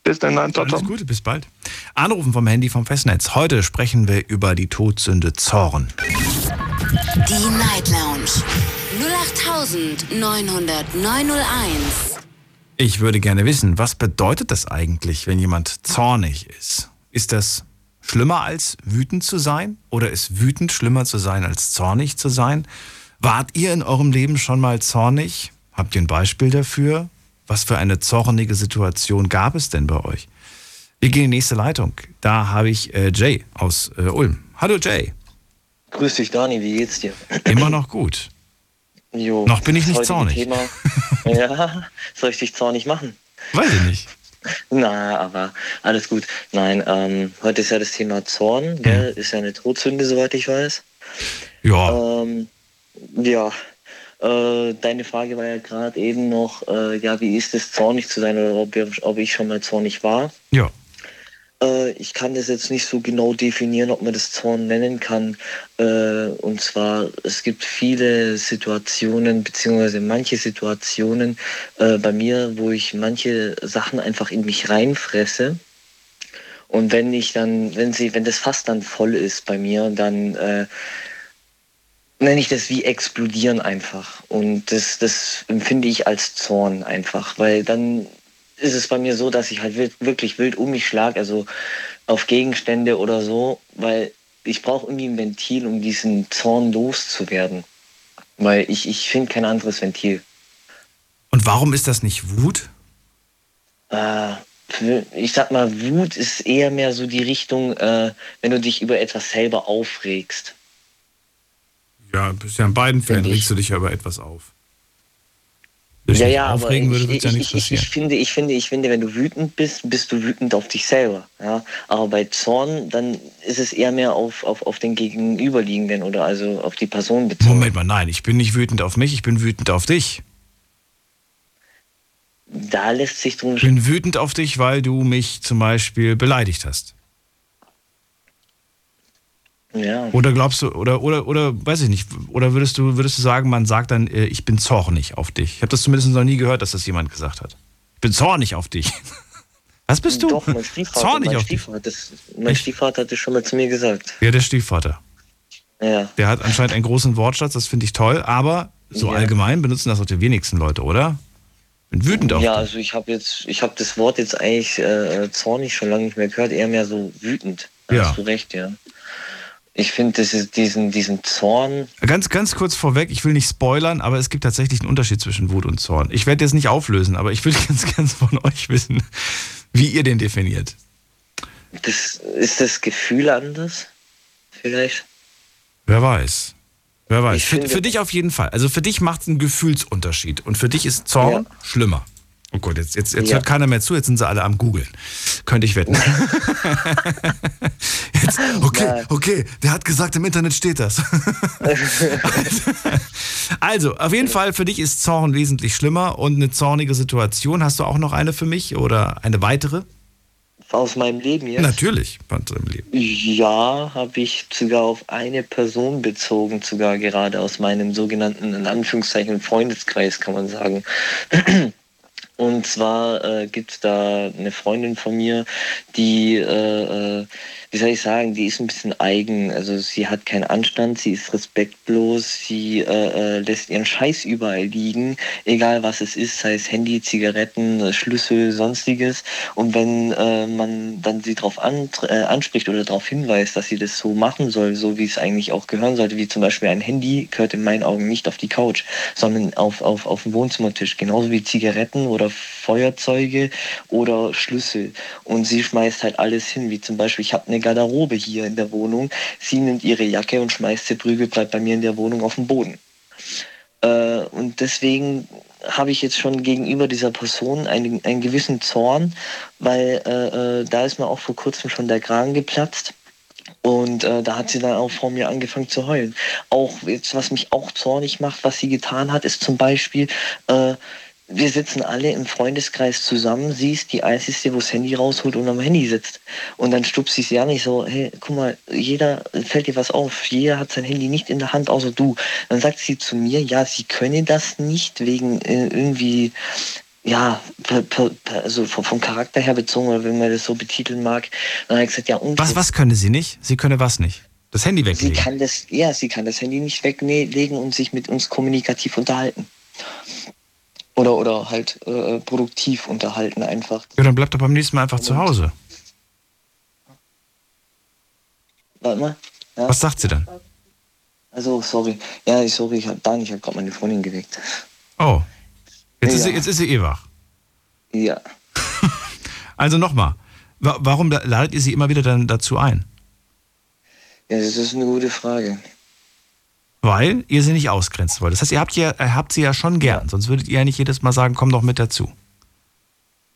Bis dann, nein, Alles Gute, bis bald. Anrufen vom Handy vom Festnetz. Heute sprechen wir über die Todsünde Zorn. Die Night Lounge 0890901. Ich würde gerne wissen, was bedeutet das eigentlich, wenn jemand zornig ist? Ist das schlimmer als wütend zu sein? Oder ist wütend schlimmer zu sein als zornig zu sein? Wart ihr in eurem Leben schon mal zornig? Habt ihr ein Beispiel dafür? Was für eine zornige Situation gab es denn bei euch? Wir gehen in die nächste Leitung. Da habe ich äh, Jay aus äh, Ulm. Hallo Jay. Grüß dich, Dani, wie geht's dir? Immer noch gut. Jo, Noch bin ich nicht zornig. Thema, ja, soll ich dich zornig machen? Weiß ich nicht. Na, aber alles gut. Nein, ähm, heute ist ja das Thema Zorn, gell? Ist ja eine Todsünde, soweit ich weiß. Ja, Ähm, ja, äh, deine Frage war ja gerade eben noch, äh, ja, wie ist es zornig zu sein oder ob, ob ich schon mal zornig war? ja. Äh, ich kann das jetzt nicht so genau definieren, ob man das Zorn nennen kann. Äh, und zwar, es gibt viele Situationen, beziehungsweise manche Situationen äh, bei mir, wo ich manche Sachen einfach in mich reinfresse. Und wenn ich dann, wenn sie, wenn das Fass dann voll ist bei mir, dann äh, nenne ich das wie explodieren einfach. Und das, das empfinde ich als Zorn einfach, weil dann ist es bei mir so, dass ich halt wild, wirklich wild um mich schlage, also auf Gegenstände oder so, weil ich brauche irgendwie ein Ventil, um diesen Zorn loszuwerden. Weil ich, ich finde kein anderes Ventil. Und warum ist das nicht Wut? Äh, ich sag mal, Wut ist eher mehr so die Richtung, äh, wenn du dich über etwas selber aufregst. Ja, bisher in beiden Fällen regst du dich ja über etwas auf. Wenn ja, ja, aber ich, würde ich, ja ich, ich, ich, finde, ich, finde, ich finde, wenn du wütend bist, bist du wütend auf dich selber. Ja? Aber bei Zorn, dann ist es eher mehr auf, auf, auf den Gegenüberliegenden oder also auf die Person bezogen. Moment mal, nein, ich bin nicht wütend auf mich, ich bin wütend auf dich. Da lässt sich drum Ich bin wütend auf dich, weil du mich zum Beispiel beleidigt hast. Ja. Oder glaubst du, oder, oder, oder, weiß ich nicht, oder würdest du, würdest du sagen, man sagt dann, äh, ich bin zornig auf dich? Ich habe das zumindest noch nie gehört, dass das jemand gesagt hat. Ich bin zornig auf dich. Was bist du? Doch, mein Stiefvater, zornig mein, auf dich. Stiefvater, das, mein Stiefvater hat das schon mal zu mir gesagt. Ja, der Stiefvater. Ja. Der hat anscheinend einen großen Wortschatz, das finde ich toll, aber so Ja. allgemein benutzen das auch die wenigsten Leute, oder? Bin wütend auf Ja, dich. also ich habe jetzt, ich habe das Wort jetzt eigentlich äh, zornig schon lange nicht mehr gehört, eher mehr so wütend. Da Ja. Hast du recht, ja. Ich finde, diesen, diesen Zorn, Ganz, ganz kurz vorweg, ich will nicht spoilern, aber es gibt tatsächlich einen Unterschied zwischen Wut und Zorn. Ich werde jetzt nicht auflösen, aber ich will ganz, ganz von euch wissen, wie ihr den definiert. das ist das Gefühl anders, vielleicht. Wer weiß. Wer weiß. Für, für dich auf jeden Fall. Also für dich macht es einen Gefühlsunterschied. Und für dich ist Zorn Ja. schlimmer. Oh Gott, jetzt, jetzt, jetzt Ja. hört keiner mehr zu, jetzt sind sie alle am Googeln. Könnte ich wetten. jetzt, okay, okay, der hat gesagt, im Internet steht das. also, auf jeden Fall, für dich ist Zorn wesentlich schlimmer und eine zornige Situation. Hast du auch noch eine für mich oder eine weitere? Aus meinem Leben jetzt. Natürlich, bei unserem Leben. Ja, habe ich sogar auf eine Person bezogen, sogar gerade aus meinem sogenannten, in Anführungszeichen, Freundeskreis, kann man sagen. Und zwar äh, gibt es da eine Freundin von mir, die, äh, äh, wie soll ich sagen, die ist ein bisschen eigen. Also sie hat keinen Anstand, sie ist respektlos, sie äh, äh, lässt ihren Scheiß überall liegen, egal was es ist, sei es Handy, Zigaretten, äh, Schlüssel, sonstiges. Und wenn äh, man dann sie darauf äh, anspricht oder darauf hinweist, dass sie das so machen soll, so wie es eigentlich auch gehören sollte, wie zum Beispiel ein Handy, gehört in meinen Augen nicht auf die Couch, sondern auf, auf, auf den Wohnzimmertisch, genauso wie Zigaretten oder Feuerzeuge oder Schlüssel. Und sie schmeißt halt alles hin, wie zum Beispiel, ich habe eine Garderobe hier in der Wohnung, sie nimmt ihre Jacke und schmeißt sie prügel, bleibt bei mir in der Wohnung auf dem Boden. Äh, und deswegen habe ich jetzt schon gegenüber dieser Person einen, einen gewissen Zorn, weil äh, äh, da ist mir auch vor kurzem schon der Kragen geplatzt. Und äh, da hat sie dann auch vor mir angefangen zu heulen. Auch jetzt, was mich auch zornig macht, was sie getan hat, ist zum Beispiel, äh, wir sitzen alle im Freundeskreis zusammen, sie ist die Einzige, wo das Handy rausholt und am Handy sitzt. Und dann stupst sie sie an, ich so, hey, guck mal, jeder, fällt dir was auf, jeder hat sein Handy nicht in der Hand, außer du. Dann sagt sie zu mir, ja, sie könne das nicht wegen äh, irgendwie, ja, per, per, also vom, vom Charakter her bezogen, oder wenn man das so betiteln mag. Dann habe ich gesagt, ja, und Was, was könne sie nicht? Sie könne was nicht? Das Handy Sie weglegen. kann das, ja, sie kann das Handy nicht weglegen und sich mit uns kommunikativ unterhalten. Oder, oder halt äh, produktiv unterhalten einfach. Ja, dann bleibt doch beim nächsten Mal einfach zu Hause. Warte mal. Ja, Was sagt sie dann? also, sorry. Ja, ich- sorry, ich hab da nicht, ich habe gerade meine Freundin geweckt. Oh. Jetzt, ist, sie, Ja. jetzt ist sie eh wach. Ja. Also nochmal. Wa- Warum la- ladet ihr sie immer wieder dann dazu ein? Ja, das ist eine gute Frage. Weil ihr sie nicht ausgrenzen wollt. Das heißt, ihr habt, ja, ihr habt sie ja schon gern, sonst würdet ihr ja nicht jedes Mal sagen, komm doch mit dazu.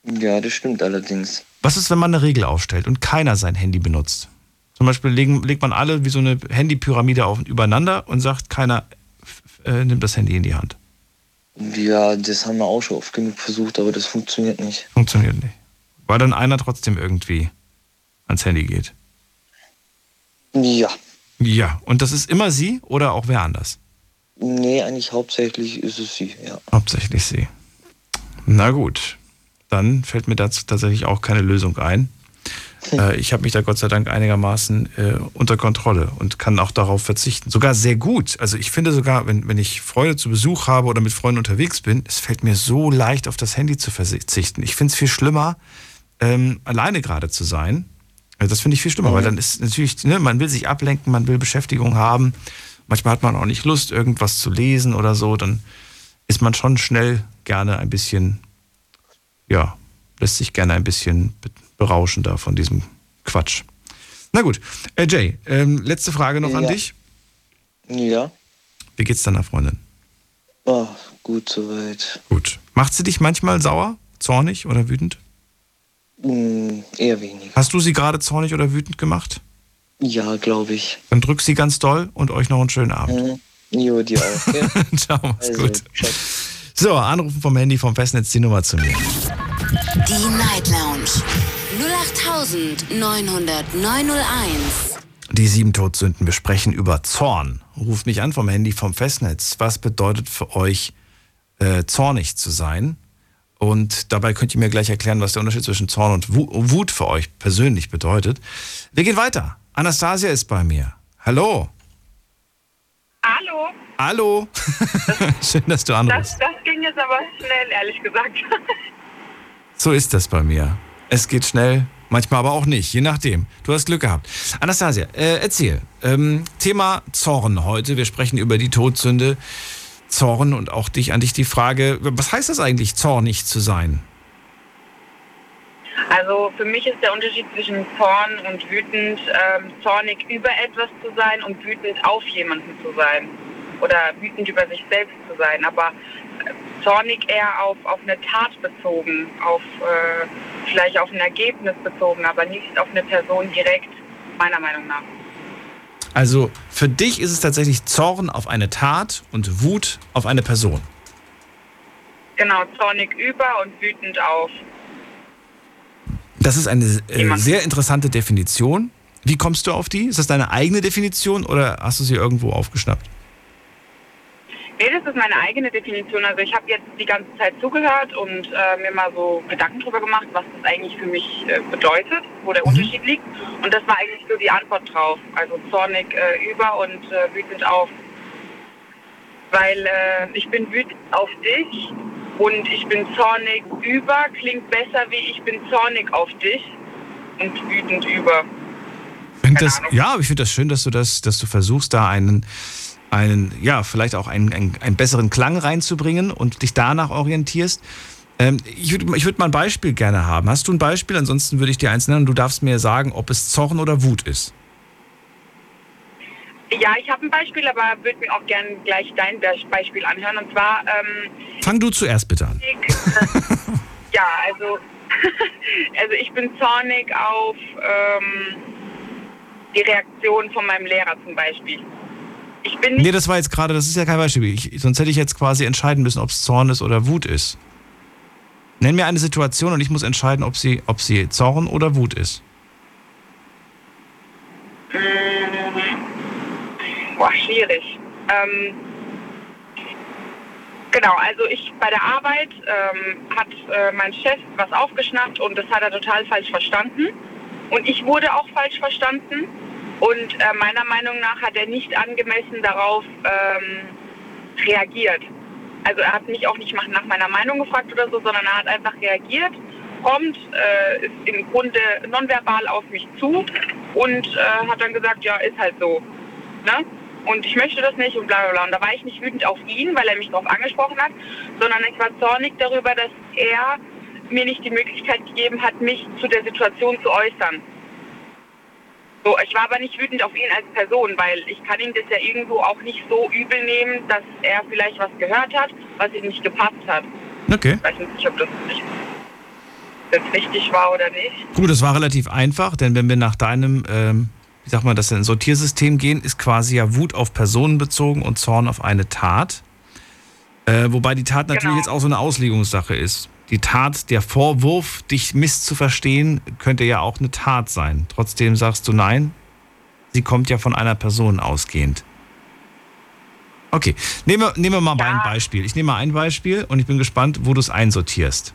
Ja, das stimmt allerdings. Was ist, wenn man eine Regel aufstellt und keiner sein Handy benutzt? Zum Beispiel legen, legt man alle wie so eine Handypyramide auf, übereinander und sagt, keiner äh, nimmt das Handy in die Hand. Ja, das haben wir auch schon oft genug versucht, aber das funktioniert nicht. Funktioniert nicht. Weil dann einer trotzdem irgendwie ans Handy geht. Ja. Ja, und das ist immer sie oder auch wer anders? Nee, eigentlich hauptsächlich ist es sie, ja. Hauptsächlich sie. Na gut, dann fällt mir dazu tatsächlich auch keine Lösung ein. Äh, ich habe mich da Gott sei Dank einigermaßen äh, unter Kontrolle und kann auch darauf verzichten. Sogar sehr gut. Also ich finde sogar, wenn, wenn ich Freunde zu Besuch habe oder mit Freunden unterwegs bin, es fällt mir so leicht, auf das Handy zu verzichten. Ich finde es viel schlimmer, ähm, alleine gerade zu sein. Also das finde ich viel schlimmer, mhm. weil dann ist natürlich, ne, man will sich ablenken, man will Beschäftigung haben. Manchmal hat man auch nicht Lust, irgendwas zu lesen oder so. Dann ist man schon schnell gerne ein bisschen, ja, lässt sich gerne ein bisschen berauschender von diesem Quatsch. Na gut, äh, Jay, ähm, letzte Frage noch ja. an dich. Ja. Wie geht's deiner Freundin? Oh, gut soweit. Gut. Macht sie dich manchmal sauer, zornig oder wütend? Mm, eher wenig. Hast du sie gerade zornig oder wütend gemacht? Ja, glaube ich. Dann drück sie ganz doll und euch noch einen schönen Abend. Mhm. Jo, dir auch. Ja? Ciao, mach's also, gut. Ciao. So, Anrufen vom Handy vom Festnetz die Nummer zu mir. Die Night Lounge 0890901. Die sieben Todsünden. Wir sprechen über Zorn. Ruft mich an vom Handy vom Festnetz. Was bedeutet für euch, äh, zornig zu sein? Und dabei könnt ihr mir gleich erklären, was der Unterschied zwischen Zorn und Wut für euch persönlich bedeutet. Wir gehen weiter. Anastasia ist bei mir. Hallo. Hallo. Hallo. Schön, dass du anrufst. Das, das ging jetzt aber schnell, ehrlich gesagt. so ist das bei mir. Es geht schnell, manchmal aber auch nicht, je nachdem. Du hast Glück gehabt. Anastasia, äh, erzähl. Ähm, Thema Zorn heute. Wir sprechen über die Todsünde. Zorn und auch dich an dich die Frage, was heißt das eigentlich, zornig zu sein? Also für mich ist der Unterschied zwischen Zorn und wütend, ähm, zornig über etwas zu sein und wütend auf jemanden zu sein. Oder wütend über sich selbst zu sein. Aber zornig eher auf, auf eine Tat bezogen, auf äh, vielleicht auf ein Ergebnis bezogen, aber nicht auf eine Person direkt, meiner Meinung nach. Also für dich ist es tatsächlich Zorn auf eine Tat und Wut auf eine Person. Genau, zornig über und wütend auf. Das ist eine äh, sehr interessante Definition. Wie kommst du auf die? Ist das deine eigene Definition oder hast du sie irgendwo aufgeschnappt? Nee, das ist meine eigene Definition. Also ich habe jetzt die ganze Zeit zugehört und äh, mir mal so Gedanken darüber gemacht, was das eigentlich für mich äh, bedeutet, wo der mhm. Unterschied liegt. Und das war eigentlich so die Antwort drauf. Also zornig äh, über und äh, wütend auf. Weil äh, ich bin wütend auf dich und ich bin zornig über, klingt besser wie ich bin zornig auf dich und wütend über. Das, ja, ich finde das schön, dass du das, dass du versuchst, da einen einen, ja, vielleicht auch einen, einen, einen besseren Klang reinzubringen und dich danach orientierst. Ähm, ich würde ich würd mal ein Beispiel gerne haben. Hast du ein Beispiel? Ansonsten würde ich dir eins nennen und du darfst mir sagen, ob es Zorn oder Wut ist. Ja, ich habe ein Beispiel, aber würde mir auch gerne gleich dein Beispiel anhören. Und zwar. Ähm, Fang du zuerst bitte an. ja, also, also ich bin zornig auf ähm, die Reaktion von meinem Lehrer zum Beispiel. Ich bin nicht. Nee, das war jetzt gerade, das ist ja kein Beispiel. Ich, sonst hätte ich jetzt quasi entscheiden müssen, ob es Zorn ist oder Wut ist. Nenn mir eine Situation und ich muss entscheiden, ob sie, ob sie Zorn oder Wut ist. Mhm. Boah, schwierig. Ähm, genau, also ich bei der Arbeit ähm, hat äh, mein Chef was aufgeschnappt und das hat er total falsch verstanden. Und ich wurde auch falsch verstanden. Und äh, meiner Meinung nach hat er nicht angemessen darauf ähm, reagiert. Also er hat mich auch nicht nach meiner Meinung gefragt oder so, sondern er hat einfach reagiert, kommt, äh, ist im Grunde nonverbal auf mich zu und äh, hat dann gesagt, ja, ist halt so. Ne? Und ich möchte das nicht und bla bla bla. Und da war ich nicht wütend auf ihn, weil er mich darauf angesprochen hat, sondern ich war zornig darüber, dass er mir nicht die Möglichkeit gegeben hat, mich zu der Situation zu äußern. So, ich war aber nicht wütend auf ihn als Person, weil ich kann ihm das ja irgendwo auch nicht so übel nehmen, dass er vielleicht was gehört hat, was ihm nicht gepasst hat. Okay. Ich weiß nicht, ob das nicht jetzt richtig war oder nicht. Gut, das war relativ einfach, denn wenn wir nach deinem, ähm, wie sagt man das denn, Sortiersystem gehen, ist quasi ja Wut auf Personen bezogen und Zorn auf eine Tat. Äh, wobei die Tat natürlich Genau. jetzt auch so eine Auslegungssache ist. Die Tat, der Vorwurf, dich misszuverstehen, könnte ja auch eine Tat sein. Trotzdem sagst du nein, sie kommt ja von einer Person ausgehend. Okay, nehmen wir, nehmen wir mal ein Beispiel. Ich nehme mal ein Beispiel und ich bin gespannt, wo du es einsortierst.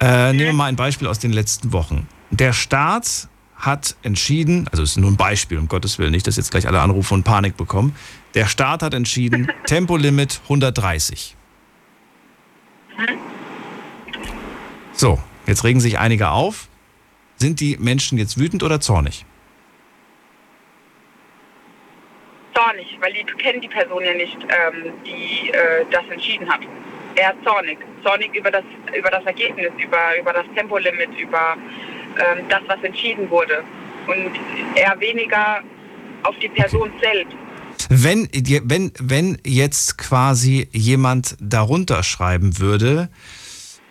Äh, nehmen wir mal ein Beispiel aus den letzten Wochen. Der Staat hat entschieden, also es ist nur ein Beispiel, um Gottes Willen, nicht, dass jetzt gleich alle Anrufe und Panik bekommen. Der Staat hat entschieden, Tempolimit 130. So, jetzt regen sich einige auf. Sind die Menschen jetzt wütend oder zornig? Zornig, weil die kennen die Person ja nicht, ähm, die äh, das entschieden hat. Er ist zornig. Zornig über das, über das Ergebnis, über, über das Tempolimit, über ähm, das, was entschieden wurde. Und eher weniger auf die Person selbst. Wenn, wenn, wenn jetzt quasi jemand darunter schreiben würde,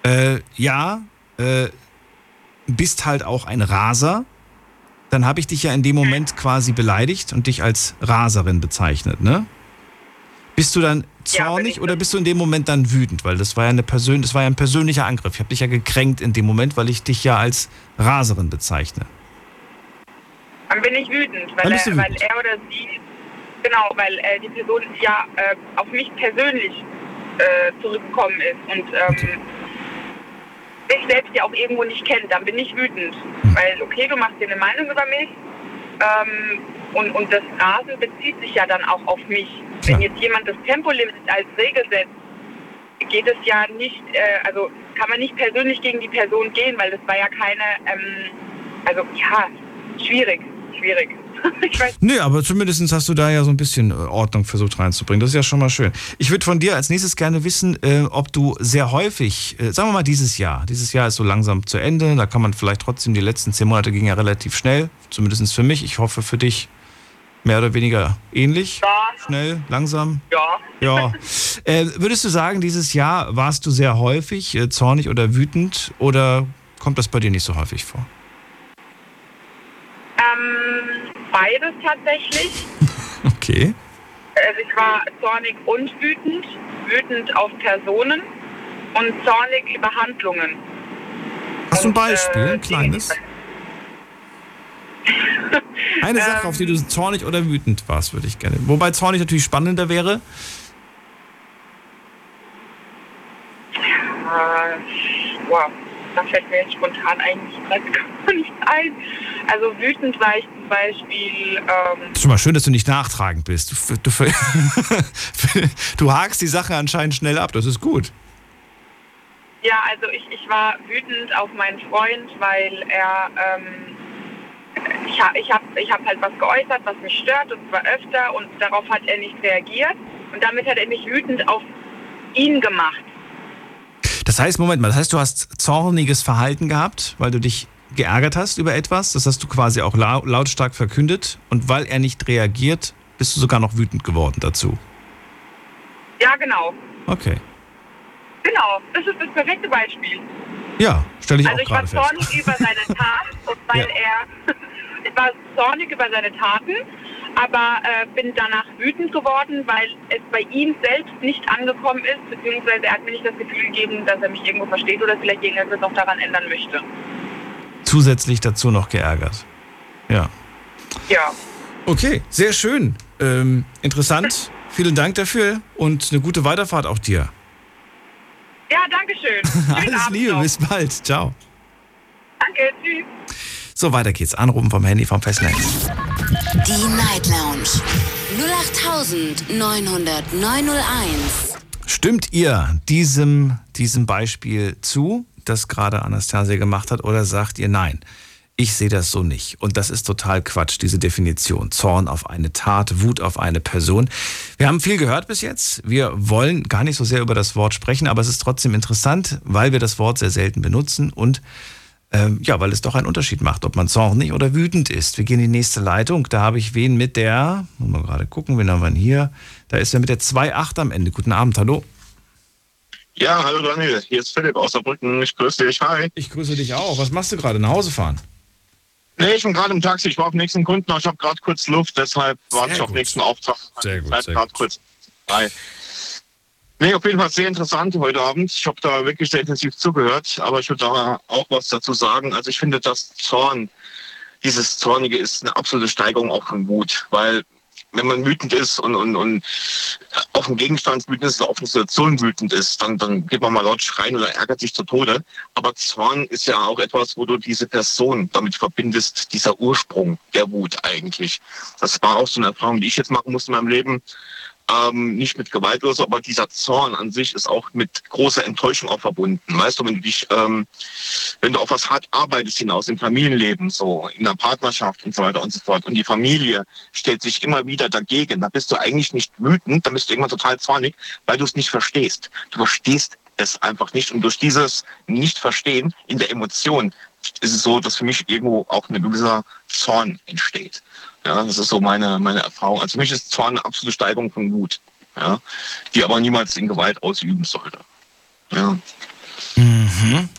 äh, ja, äh, bist halt auch ein Raser, dann habe ich dich ja in dem Moment quasi beleidigt und dich als Raserin bezeichnet, ne? Bist du dann zornig oder bist du in dem Moment dann wütend? Weil das war ja eine Persön das war ja ein persönlicher Angriff. Ich habe dich ja gekränkt in dem Moment, weil ich dich ja als Raserin bezeichne. Dann bin ich wütend, weil, er, weil wütend. er oder sie, genau, weil äh, die Person ja äh, auf mich persönlich äh, zurückgekommen ist und ähm, mich selbst ja auch irgendwo nicht kennt, dann bin ich wütend. Hm. Weil, okay, du machst dir eine Meinung über mich ähm, und, und das Rasen bezieht sich ja dann auch auf mich. Wenn jetzt jemand das Tempolimit als Regel setzt, geht es ja nicht, äh, also kann man nicht persönlich gegen die Person gehen, weil das war ja keine, ähm, also ja, schwierig, schwierig. ich weiß Nö, aber zumindest hast du da ja so ein bisschen äh, Ordnung versucht reinzubringen. Das ist ja schon mal schön. Ich würde von dir als nächstes gerne wissen, äh, ob du sehr häufig, äh, sagen wir mal dieses Jahr, dieses Jahr ist so langsam zu Ende, da kann man vielleicht trotzdem, die letzten zehn Monate gingen ja relativ schnell, zumindest für mich. Ich hoffe für dich mehr oder weniger ähnlich. Ja. Schnell, langsam. Ja. Ja. äh, würdest du sagen, dieses Jahr warst du sehr häufig äh, zornig oder wütend oder kommt das bei dir nicht so häufig vor? Ähm, beides tatsächlich. Okay. Also ich war zornig und wütend, wütend auf Personen und zornig über Handlungen. Hast du ein Und, Beispiel, äh, ein kleines? Eine Sache, auf die du zornig oder wütend warst, würde ich gerne. Wobei zornig natürlich spannender wäre. Äh, wow, da fällt mir jetzt spontan eigentlich gerade gar nicht ein. Also wütend war ich zum Beispiel, ähm, Ist schon mal schön, dass du nicht nachtragend bist. Du, du, du hakst die Sache anscheinend schnell ab, das ist gut. ja, also ich, ich war wütend auf meinen Freund, weil er, ähm, ich habe ich hab, ich hab halt was geäußert, was mich stört und zwar öfter und darauf hat er nicht reagiert und damit hat er mich wütend auf ihn gemacht. Das heißt, Moment mal, das heißt, du hast zorniges Verhalten gehabt, weil du dich geärgert hast über etwas. Das hast du quasi auch lau lautstark verkündet. Und weil er nicht reagiert, bist du sogar noch wütend geworden dazu. Ja, genau. Okay. Genau, das ist das perfekte Beispiel. Ja, stelle ich also auch ich war gerade fest. zornig über seine Tat und weil Ja. er, ich war zornig über seine Taten, aber äh, bin danach wütend geworden, weil es bei ihm selbst nicht angekommen ist, beziehungsweise er hat mir nicht das Gefühl gegeben, dass er mich irgendwo versteht oder vielleicht irgendetwas noch daran ändern möchte. Zusätzlich dazu noch geärgert. Ja. Ja. Okay, sehr schön. Ähm, interessant. Vielen Dank dafür und eine gute Weiterfahrt auch dir. Ja, danke schön. Alles Abend Liebe, noch. bis bald. Ciao. Danke, tschüss. So, weiter geht's. Anrufen vom Handy vom Festnetz. Die Night Lounge 0890901. Stimmt ihr diesem, diesem Beispiel zu, das gerade Anastasia gemacht hat, oder sagt ihr nein? Ich sehe das so nicht. Und das ist total Quatsch, diese Definition. Zorn auf eine Tat, Wut auf eine Person. Wir haben viel gehört bis jetzt. Wir wollen gar nicht so sehr über das Wort sprechen, aber es ist trotzdem interessant, weil wir das Wort sehr selten benutzen und Ähm, ja, weil es doch einen Unterschied macht, ob man zornig oder wütend ist. Wir gehen in die nächste Leitung. Da habe ich wen mit der, muss mal gerade gucken, wen haben wir denn hier? Da ist er mit der 2.8 am Ende. Guten Abend, hallo. Ja, hallo Daniel, hier ist Philipp aus Saarbrücken. Ich grüße dich. Hi. Ich grüße dich auch. Was machst du gerade? Nach Hause fahren? Nee, ich bin gerade im Taxi. Ich war auf den nächsten Kunden, aber ich habe gerade kurz Luft, deshalb warte ich auf den nächsten Auftrag. Sehr gut. Bleib gerade kurz. Hi. Nee, auf jeden Fall sehr interessant heute Abend. Ich habe da wirklich sehr intensiv zugehört, aber ich würde da auch was dazu sagen. Also ich finde, dass Zorn, dieses Zornige ist eine absolute Steigerung auch von Wut, weil wenn man wütend ist und, und, und auf einen Gegenstand wütend ist auf eine Situation wütend ist, dann, dann geht man mal laut schreien oder ärgert sich zu Tode. Aber Zorn ist ja auch etwas, wo du diese Person damit verbindest, dieser Ursprung der Wut eigentlich. Das war auch so eine Erfahrung, die ich jetzt machen musste in meinem Leben. Ähm, nicht mit gewaltlos, aber dieser Zorn an sich ist auch mit großer Enttäuschung auch verbunden. Weißt du, wenn du dich, ähm, wenn du auf was hart arbeitest hinaus im Familienleben, so in der Partnerschaft und so weiter und so fort, und die Familie stellt sich immer wieder dagegen, da bist du eigentlich nicht wütend, da bist du irgendwann total zornig, weil du es nicht verstehst. Du verstehst es einfach nicht und durch dieses Nicht-Verstehen in der Emotion ist es so, dass für mich irgendwo auch ein gewisser Zorn entsteht. Ja, das ist so meine, meine Erfahrung. Also für mich ist Zorn eine absolute Steigerung von Wut, ja, die aber niemals in Gewalt ausüben sollte. Ja. Mhm.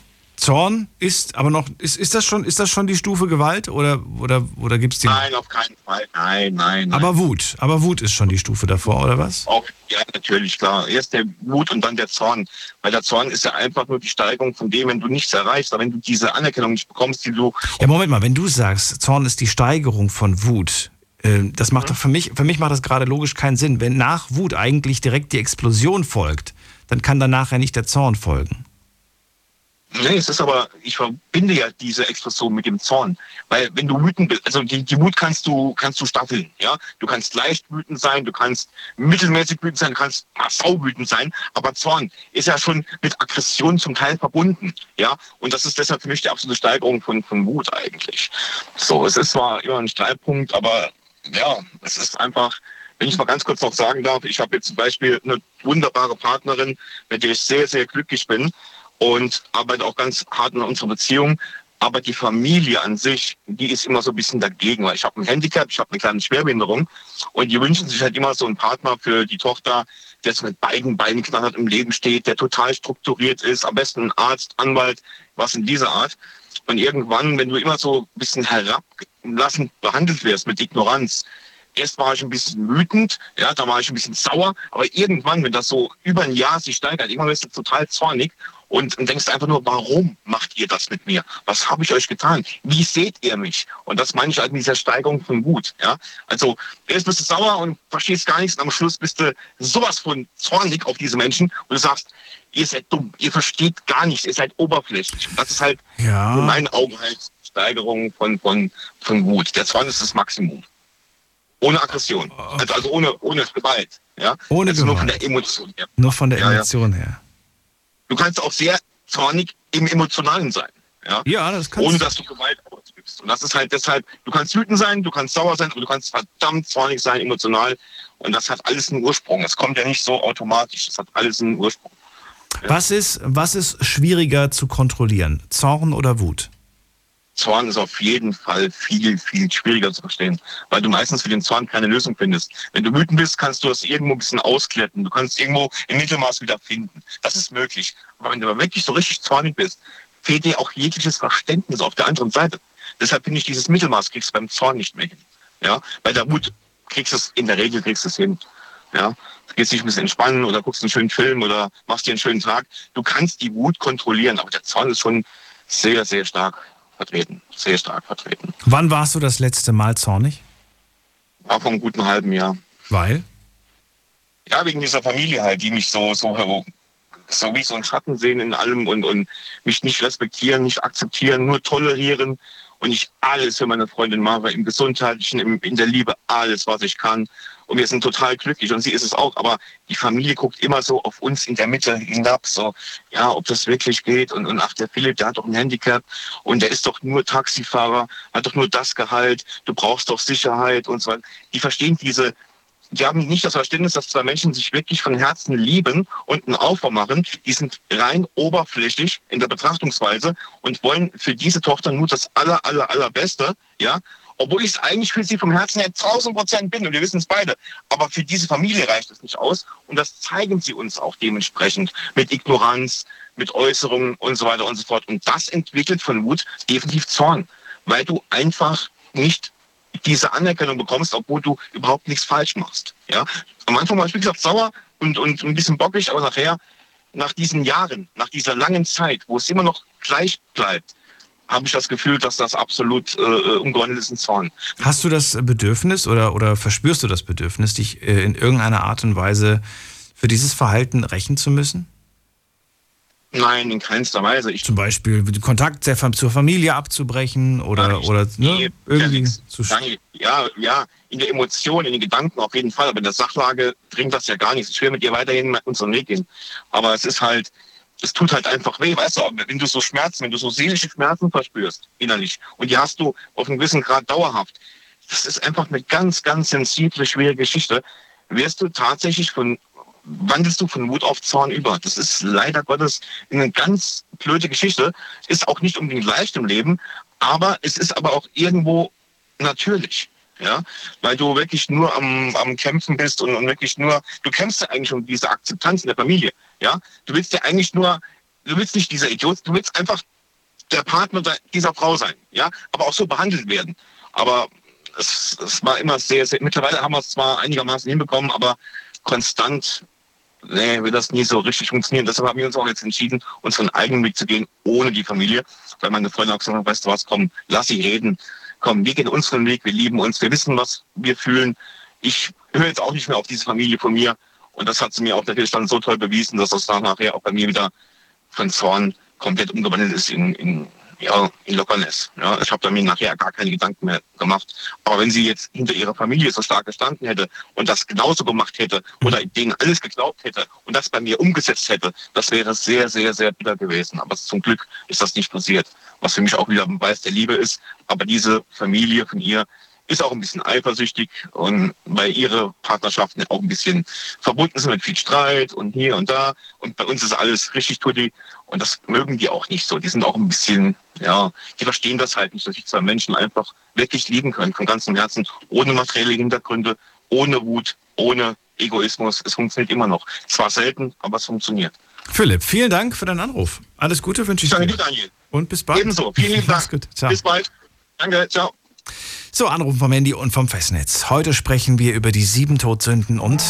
Zorn ist aber noch, ist, ist, das schon, ist das schon die Stufe Gewalt oder, oder, oder gibt es die? Nein, auf keinen Fall. Nein, nein, nein. Aber Wut, aber Wut ist schon die Stufe davor, oder was? Auch, ja, natürlich, klar. Erst der Wut und dann der Zorn. Weil der Zorn ist ja einfach nur die Steigerung von dem, wenn du nichts erreichst, aber wenn du diese Anerkennung nicht bekommst, die du. Ja, Moment mal, wenn du sagst, Zorn ist die Steigerung von Wut, äh, das macht doch für mich, für mich macht das gerade logisch keinen Sinn. Wenn nach Wut eigentlich direkt die Explosion folgt, dann kann danach ja nicht der Zorn folgen. Nee, es ist aber, ich verbinde ja diese Expression mit dem Zorn. Weil wenn du wütend bist, also die, die Wut kannst du, kannst du staffeln, ja. Du kannst leicht wütend sein, du kannst mittelmäßig wütend sein, du kannst sau wütend sein, aber Zorn ist ja schon mit Aggression zum Teil verbunden, ja. Und das ist deshalb für mich die absolute Steigerung von, von Wut eigentlich. So, es ist zwar immer ein Streitpunkt, aber ja, es ist einfach, wenn ich mal ganz kurz noch sagen darf, ich habe jetzt zum Beispiel eine wunderbare Partnerin, mit der ich sehr, sehr glücklich bin und arbeite auch ganz hart in unserer Beziehung. Aber die Familie an sich, die ist immer so ein bisschen dagegen, weil ich habe ein Handicap, ich habe eine kleine Schwerbehinderung und die wünschen sich halt immer so einen Partner für die Tochter, der so mit beiden Beinen knallhart im Leben steht, der total strukturiert ist, am besten ein Arzt, Anwalt, was in dieser Art. Und irgendwann, wenn du immer so ein bisschen herablassend behandelt wirst mit Ignoranz, erst war ich ein bisschen wütend, ja, da war ich ein bisschen sauer, aber irgendwann, wenn das so über ein Jahr sich steigert, irgendwann wirst du total zornig und, und denkst einfach nur, warum macht ihr das mit mir? Was habe ich euch getan? Wie seht ihr mich? Und das meine ich halt mit dieser Steigerung von Wut. Ja? Also erst bist du sauer und verstehst gar nichts und am Schluss bist du sowas von zornig auf diese Menschen und du sagst, ihr seid dumm, ihr versteht gar nichts, ihr seid oberflächlich. Und das ist halt Ja. in meinen Augen halt Steigerung von, von, von Wut. Der Zorn ist das Maximum. Ohne Aggression. Also, also ohne, ohne Gewalt. Ja? Ohne also nur von Gewalt. der Emotion her. Nur von der Ja, ja. Emotion her. Du kannst auch sehr zornig im Emotionalen sein. Ja, Ja, das kannst Ohne dass du Gewalt ausübst. Und das ist halt deshalb, du kannst wütend sein, du kannst sauer sein, aber du kannst verdammt zornig sein, emotional. Und das hat alles einen Ursprung. Das kommt ja nicht so automatisch. Das hat alles einen Ursprung. Was ist, was ist schwieriger zu kontrollieren? Zorn oder Wut? Zorn ist auf jeden Fall viel, viel schwieriger zu verstehen, weil du meistens für den Zorn keine Lösung findest. Wenn du wütend bist, kannst du das irgendwo ein bisschen auskletten. Du kannst irgendwo im Mittelmaß wieder finden. Das ist möglich. Aber wenn du wirklich so richtig zornig bist, fehlt dir auch jegliches Verständnis auf der anderen Seite. Deshalb finde ich, dieses Mittelmaß kriegst du beim Zorn nicht mehr hin. Ja, bei der Wut kriegst du es, in der Regel kriegst du es hin. Ja, du gehst dich ein bisschen entspannen oder guckst einen schönen Film oder machst dir einen schönen Tag. Du kannst die Wut kontrollieren, aber der Zorn ist schon sehr, sehr stark vertreten. Sehr stark vertreten. Wann warst du das letzte Mal zornig? War vor einem guten halben Jahr. Weil? Ja, wegen dieser Familie halt, die mich so, so, so wie so ein Schatten sehen in allem und, und mich nicht respektieren, nicht akzeptieren, nur tolerieren und ich alles für meine Freundin mache, im Gesundheitlichen, im, in der Liebe, alles, was ich kann. Und wir sind total glücklich und sie ist es auch, aber die Familie guckt immer so auf uns in der Mitte hinab, so, ja, ob das wirklich geht und, und ach, der Philipp, der hat doch ein Handicap und der ist doch nur Taxifahrer, hat doch nur das Gehalt, du brauchst doch Sicherheit und so weiter. Die verstehen diese die haben nicht das Verständnis, dass zwei Menschen sich wirklich von Herzen lieben und einen Aufbau machen. Die sind rein oberflächlich in der Betrachtungsweise und wollen für diese Tochter nur das aller, aller, allerbeste, ja. Obwohl ich es eigentlich für sie vom Herzen her 1000 Prozent bin und wir wissen es beide. Aber für diese Familie reicht es nicht aus und das zeigen sie uns auch dementsprechend mit Ignoranz, mit Äußerungen und so weiter und so fort. Und das entwickelt von Wut definitiv Zorn, weil du einfach nicht diese Anerkennung bekommst, obwohl du überhaupt nichts falsch machst. Ja? Am Anfang war ich, wie gesagt, sauer und, und ein bisschen bockig, aber nachher, nach diesen Jahren, nach dieser langen Zeit, wo es immer noch gleich bleibt, habe ich das Gefühl, dass das absolut äh, umgewandelt ist in Zorn. Hast du das Bedürfnis oder, oder verspürst du das Bedürfnis, dich äh, in irgendeiner Art und Weise für dieses Verhalten rächen zu müssen? Nein, in keinster Weise. Ich Zum Beispiel den Kontakt zur Familie abzubrechen oder, oder ne, irgendwie zu Ja, ja, in der Emotion, in den Gedanken auf jeden Fall, aber in der Sachlage bringt das ja gar nichts. Ich will mit dir weiterhin unseren Weg gehen. Aber es ist halt, es tut halt einfach weh, weißt du, wenn du so Schmerzen, wenn du so seelische Schmerzen verspürst, innerlich, und die hast du auf einem gewissen Grad dauerhaft, das ist einfach eine ganz, ganz sensible, schwere Geschichte, wirst du tatsächlich von wandelst du von Wut auf Zorn über. Das ist leider Gottes eine ganz blöde Geschichte. Ist auch nicht unbedingt leicht im Leben, aber es ist aber auch irgendwo natürlich. Ja, weil du wirklich nur am, am Kämpfen bist und, und wirklich nur, du kämpfst ja eigentlich um diese Akzeptanz in der Familie. Ja, du willst ja eigentlich nur, du willst nicht dieser Idiot, du willst einfach der Partner dieser Frau sein. Ja, aber auch so behandelt werden. Aber es, es war immer sehr, sehr, mittlerweile haben wir es zwar einigermaßen hinbekommen, aber konstant nee, wird das nie so richtig funktionieren. Deshalb haben wir uns auch jetzt entschieden, unseren eigenen Weg zu gehen, ohne die Familie. Weil meine Freundin auch gesagt hat, weißt du was, komm, lass sie reden. Komm, wir gehen unseren Weg, wir lieben uns, wir wissen, was wir fühlen. Ich höre jetzt auch nicht mehr auf diese Familie von mir. Und das hat sie mir auch natürlich dann so toll bewiesen, dass das dann nachher auch bei mir wieder von Zorn komplett umgewandelt ist in, in ja, in Lockerness. Ja, ich habe da mir nachher gar keine Gedanken mehr gemacht. Aber wenn sie jetzt hinter ihrer Familie so stark gestanden hätte und das genauso gemacht hätte oder denen alles geglaubt hätte und das bei mir umgesetzt hätte, das wäre sehr, sehr, sehr bitter gewesen. Aber zum Glück ist das nicht passiert. Was für mich auch wieder ein Beweis der Liebe ist. Aber diese Familie von ihr ist auch ein bisschen eifersüchtig und weil ihre Partnerschaften auch ein bisschen verbunden sind mit viel Streit und hier und da. Und bei uns ist alles richtig tutti und das mögen die auch nicht so. Die sind auch ein bisschen, ja, die verstehen das halt nicht, dass sich zwei Menschen einfach wirklich lieben können, von ganzem Herzen, ohne materielle Hintergründe, ohne Wut, ohne Egoismus. Es funktioniert immer noch. Zwar selten, aber es funktioniert. Philipp, vielen Dank für deinen Anruf. Alles Gute wünsche ich dir. Danke, Daniel. Und bis bald. Ebenso. Vielen lieben Dank. Bis bald. Danke. Ciao. So, Anrufen vom Handy und vom Festnetz. Heute sprechen wir über die sieben Todsünden und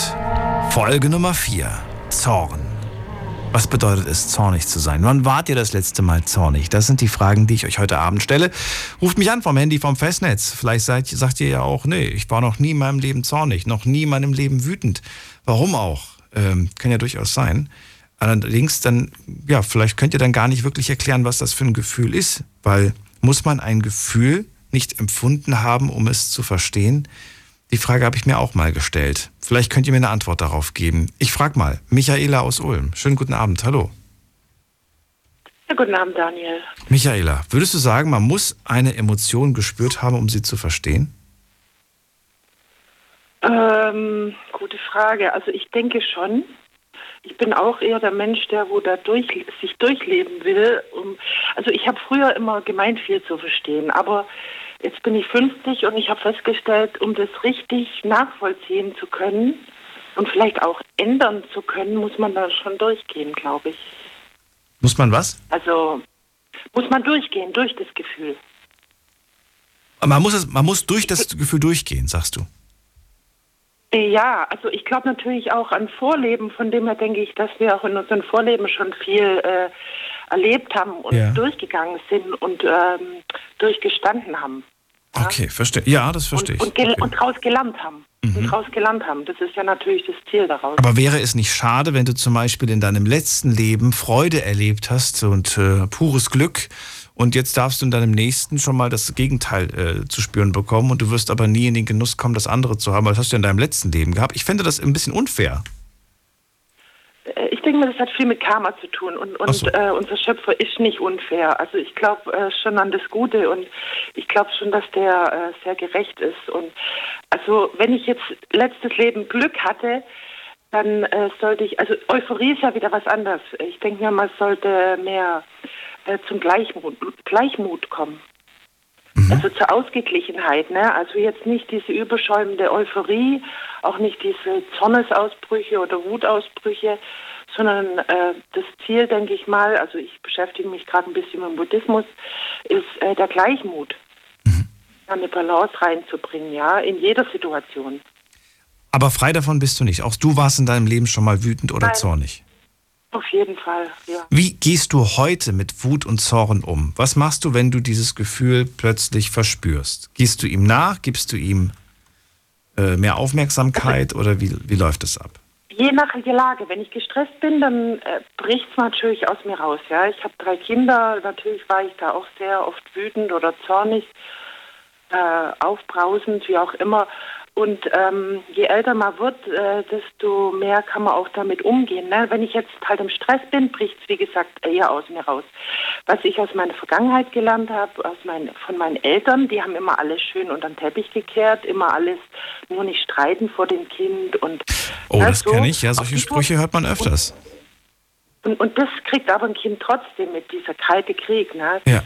Folge Nummer vier. Zorn. Was bedeutet es, zornig zu sein? Wann wart ihr das letzte Mal zornig? Das sind die Fragen, die ich euch heute Abend stelle. Ruft mich an vom Handy, vom Festnetz. Vielleicht seid, sagt ihr ja auch, nee, ich war noch nie in meinem Leben zornig, noch nie in meinem Leben wütend. Warum auch? Ähm, kann ja durchaus sein. Allerdings dann, ja, vielleicht könnt ihr dann gar nicht wirklich erklären, was das für ein Gefühl ist, weil muss man ein Gefühl nicht empfunden haben, um es zu verstehen? Die Frage habe ich mir auch mal gestellt. Vielleicht könnt ihr mir eine Antwort darauf geben. Ich frage mal, Michaela aus Ulm. Schönen guten Abend, hallo. Ja, guten Abend, Daniel. Michaela, würdest du sagen, man muss eine Emotion gespürt haben, um sie zu verstehen? Ähm, gute Frage. Also ich denke schon. Ich bin auch eher der Mensch, der wo da durch, sich durchleben will. also ich habe früher immer gemeint, viel zu verstehen, aber jetzt bin ich 50 und ich habe festgestellt, um das richtig nachvollziehen zu können und vielleicht auch ändern zu können, muss man da schon durchgehen, glaube ich. Muss man was? Also muss man durchgehen, durch das Gefühl. Man muss, es, man muss durch das Gefühl durchgehen, sagst du. Ja, also ich glaube natürlich auch an Vorleben, von dem her denke ich, dass wir auch in unseren Vorleben schon viel äh, erlebt haben und ja. durchgegangen sind und ähm, durchgestanden haben. Ja? Okay, verstehe. Ja, das verstehe ich. Und, okay. und daraus gelernt haben. Mhm. Und daraus gelernt haben. Das ist ja natürlich das Ziel daraus. Aber wäre es nicht schade, wenn du zum Beispiel in deinem letzten Leben Freude erlebt hast und äh, pures Glück und jetzt darfst du in deinem nächsten schon mal das Gegenteil äh, zu spüren bekommen und du wirst aber nie in den Genuss kommen, das andere zu haben, weil das hast du in deinem letzten Leben gehabt. Ich fände das ein bisschen unfair. Äh, ich denke mal, das hat viel mit Karma zu tun und, und so. äh, unser Schöpfer ist nicht unfair. Also ich glaube äh, schon an das Gute und ich glaube schon, dass der äh, sehr gerecht ist. Und also wenn ich jetzt letztes Leben Glück hatte, dann äh, sollte ich, also Euphorie ist ja wieder was anderes. Ich denke mir, man sollte mehr äh, zum Gleichmut, Gleichmut kommen. Also zur Ausgeglichenheit, ne? Also jetzt nicht diese überschäumende Euphorie, auch nicht diese Zornesausbrüche oder Wutausbrüche, sondern äh, das Ziel, denke ich mal, also ich beschäftige mich gerade ein bisschen mit dem Buddhismus, ist äh, der Gleichmut. Eine Balance reinzubringen, ja, in jeder Situation. Aber frei davon bist du nicht. Auch du warst in deinem Leben schon mal wütend oder Nein. zornig. Auf jeden Fall, ja. Wie gehst du heute mit Wut und Zorn um? Was machst du, wenn du dieses Gefühl plötzlich verspürst? Gehst du ihm nach? Gibst du ihm äh, mehr Aufmerksamkeit oder wie, wie läuft es ab? Je nach der Lage. Wenn ich gestresst bin, dann äh, bricht es natürlich aus mir raus. Ja, ich habe drei Kinder. Natürlich war ich da auch sehr oft wütend oder zornig, äh, aufbrausend, wie auch immer. Und ähm, je älter man wird, äh, desto mehr kann man auch damit umgehen. Ne? Wenn ich jetzt halt im Stress bin, bricht es, wie gesagt, eher aus mir raus. Was ich aus meiner Vergangenheit gelernt habe, aus mein, von meinen Eltern, die haben immer alles schön unter den Teppich gekehrt, immer alles nur nicht streiten vor dem Kind. Und, Oh, ne, das so. kenne ich. Ja, solche Sprüche hört man öfters. Und, und das kriegt aber ein Kind trotzdem mit, dieser kalte Krieg, ne? Ja.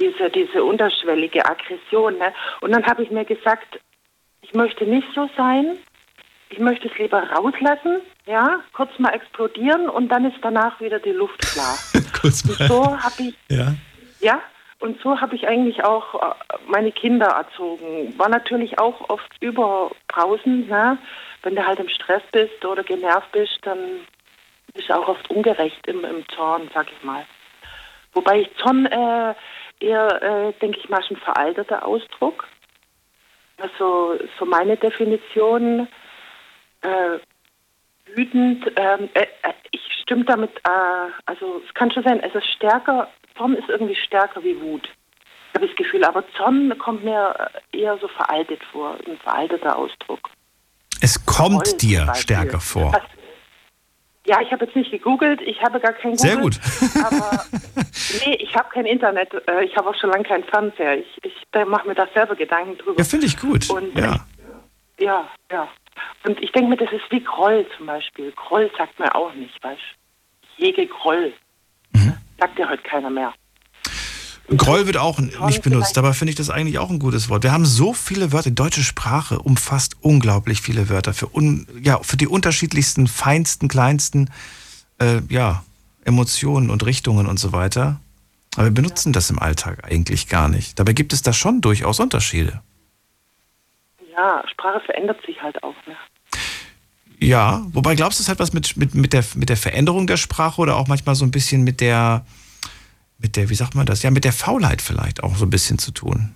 diese, diese, diese unterschwellige Aggression. Ne? Und dann habe ich mir gesagt, ich möchte nicht so sein, ich möchte es lieber rauslassen, ja, kurz mal explodieren und dann ist danach wieder die Luft klar. Kurz Und so habe ich, Ja. ja, und so habe ich eigentlich auch äh, meine Kinder erzogen. War natürlich auch oft überbrausend, ne? Wenn du halt im Stress bist oder genervt bist, dann bist du auch oft ungerecht im, im Zorn, sag ich mal. Wobei ich Zorn äh, eher, äh, denke ich mal, schon veralterter Ausdruck. Also so meine Definition, äh, wütend, ähm, äh, äh, ich stimme damit, äh, also es kann schon sein, es ist stärker, Zorn ist irgendwie stärker wie Wut. Habe ich das Gefühl, aber Zorn kommt mir äh, eher so veraltet vor, ein veralteter Ausdruck. Es kommt Groll dir stärker vor. Das- Ja, ich habe jetzt nicht gegoogelt, ich habe gar kein Google. Sehr gut. Aber nee, ich habe kein Internet, äh, ich habe auch schon lange keinen Fernseher. Ich, ich mache mir da selber Gedanken drüber. Ja, finde ich gut. Und Ja. ja, ja. Und ich denke mir, das ist wie Groll zum Beispiel. Groll sagt man auch nicht, weißt du? Hege Groll. Mhm. Sagt ja heute keiner mehr. Groll wird auch nicht benutzt, dabei finde ich das eigentlich auch ein gutes Wort. Wir haben so viele Wörter. Die deutsche Sprache umfasst unglaublich viele Wörter für, un, ja, für die unterschiedlichsten, feinsten, kleinsten äh, ja, Emotionen und Richtungen und so weiter. Aber wir benutzen das im Alltag eigentlich gar nicht. Dabei gibt es da schon durchaus Unterschiede. Ja, Sprache verändert sich halt auch. Ne? Ja, wobei glaubst du, es hat was mit, mit, mit, der, mit der Veränderung der Sprache oder auch manchmal so ein bisschen mit der, mit der, wie sagt man das? Ja, mit der Faulheit vielleicht auch so ein bisschen zu tun.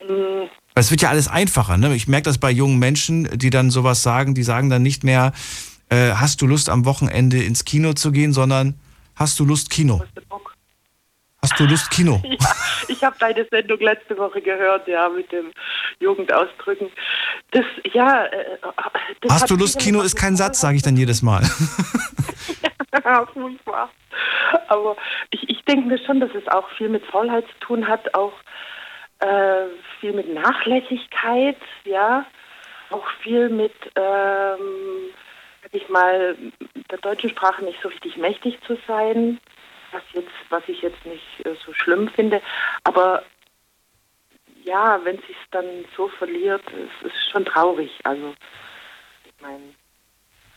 Mm, Weil Es wird ja alles einfacher. Ne? Ich merke das bei jungen Menschen, die dann sowas sagen, die sagen dann nicht mehr, äh, hast du Lust am Wochenende ins Kino zu gehen, sondern hast du Lust Kino? Hast du Lust Kino? Ja, ich habe deine Sendung letzte Woche gehört, ja, mit dem Jugendausdrücken. Das, ja, äh, das Hast du Lust Kino ist kein Satz, sage ich dann jedes Mal. Furchtbar. Aber ich, ich denke mir schon, dass es auch viel mit Faulheit zu tun hat, auch äh, viel mit Nachlässigkeit, ja, auch viel mit, ähm, ich mal, der deutschen Sprache nicht so richtig mächtig zu sein, was jetzt, was ich jetzt nicht äh, so schlimm finde, aber ja, wenn sich dann so verliert, es ist schon traurig. Also, ich meine,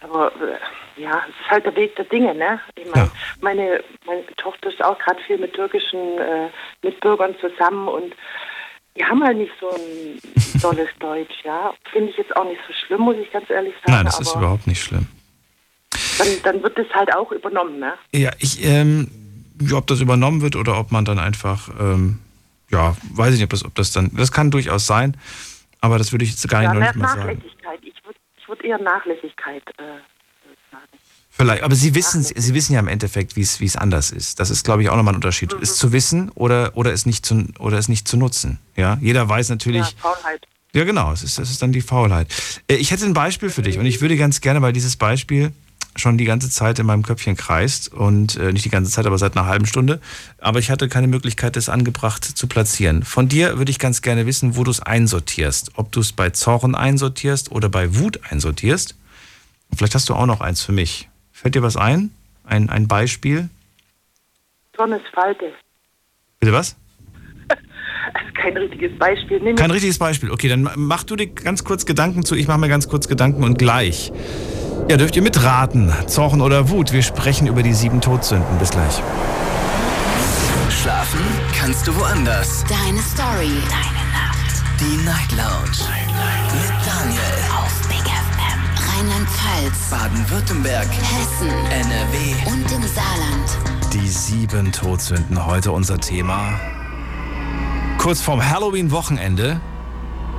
aber äh, ja, es ist halt der Weg der Dinge, ne? Ich meine, meine, meine Tochter ist auch gerade viel mit türkischen äh, Mitbürgern zusammen und die haben halt nicht so ein tolles Deutsch, ja. Finde ich jetzt auch nicht so schlimm, muss ich ganz ehrlich sagen. Nein, das ist überhaupt nicht schlimm. dann, dann wird das halt auch übernommen, ne? Ja, ich, ähm, ob das übernommen wird oder ob man dann einfach, ähm, ja, weiß ich nicht, ob das, ob das dann, das kann durchaus sein, aber das würde ich jetzt gar nicht, ja, mehr nicht mal sagen. Nachlässigkeit. Ich würde ich würd eher Nachlässigkeit äh, Vielleicht, aber Sie wissen, Sie wissen ja im Endeffekt, wie es, wie es anders ist. Das ist, glaube ich, auch nochmal ein Unterschied. Mhm. Es zu wissen oder, oder, es nicht zu, oder es nicht zu nutzen. Ja, jeder weiß natürlich. ja, Faulheit. Ja, genau, es ist, das ist dann die Faulheit. Äh, Ich hätte ein Beispiel für dich und ich würde ganz gerne, weil dieses Beispiel schon die ganze Zeit in meinem Köpfchen kreist und äh, nicht die ganze Zeit, aber seit einer halben Stunde. Aber ich hatte keine Möglichkeit, es angebracht zu platzieren. Von dir würde ich ganz gerne wissen, wo du es einsortierst. Ob du es bei Zorn einsortierst oder bei Wut einsortierst. Vielleicht hast du auch noch eins für mich. Fällt dir was ein? Ein, ein Beispiel? Sonnes Falte. Bitte was? Also kein richtiges Beispiel. Nee, Kein richtiges Beispiel. Okay, dann mach du dir ganz kurz Gedanken zu. Ich mache mir ganz kurz Gedanken und gleich. Ja, dürft ihr mitraten. Zorn oder Wut. Wir sprechen über die sieben Todsünden. Bis gleich. Schlafen kannst du woanders. Deine Story. Deine Nacht. Die Night Lounge. Mit Daniel. Rheinland-Pfalz. Baden-Württemberg. Hessen. NRW. Und im Saarland. Die sieben Todsünden. Heute unser Thema. Kurz vorm Halloween-Wochenende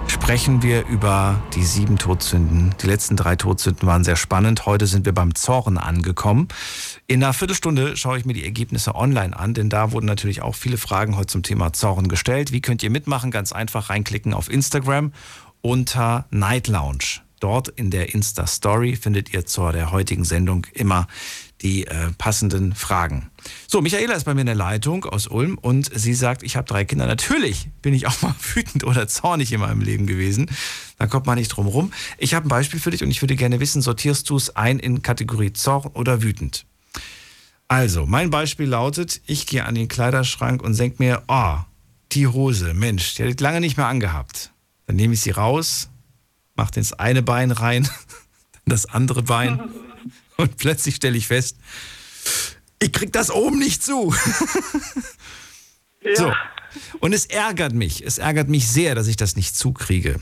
sprechen wir über die sieben Todsünden. Die letzten drei Todsünden waren sehr spannend. Heute sind wir beim Zorn angekommen. In einer Viertelstunde schaue ich mir die Ergebnisse online an, denn da wurden natürlich auch viele Fragen heute zum Thema Zorn gestellt. Wie könnt ihr mitmachen? Ganz einfach reinklicken auf Instagram unter Night Lounge. Dort in der Insta-Story findet ihr zur der heutigen Sendung immer die äh, passenden Fragen. So, Michaela ist bei mir in der Leitung aus Ulm und sie sagt, ich habe drei Kinder. Natürlich bin ich auch mal wütend oder zornig in meinem Leben gewesen. Da kommt man nicht drum rum. Ich habe ein Beispiel für dich und ich würde gerne wissen, sortierst du es ein in Kategorie Zorn oder wütend? Also, mein Beispiel lautet, ich gehe an den Kleiderschrank und denke mir, oh, die Hose, Mensch, die hätte ich lange nicht mehr angehabt. Dann nehme ich sie raus, mache ins eine Bein rein, dann das andere Bein und plötzlich stelle ich fest, ich krieg das oben nicht zu. Ja. So. Und es ärgert mich, es ärgert mich sehr, dass ich das nicht zukriege.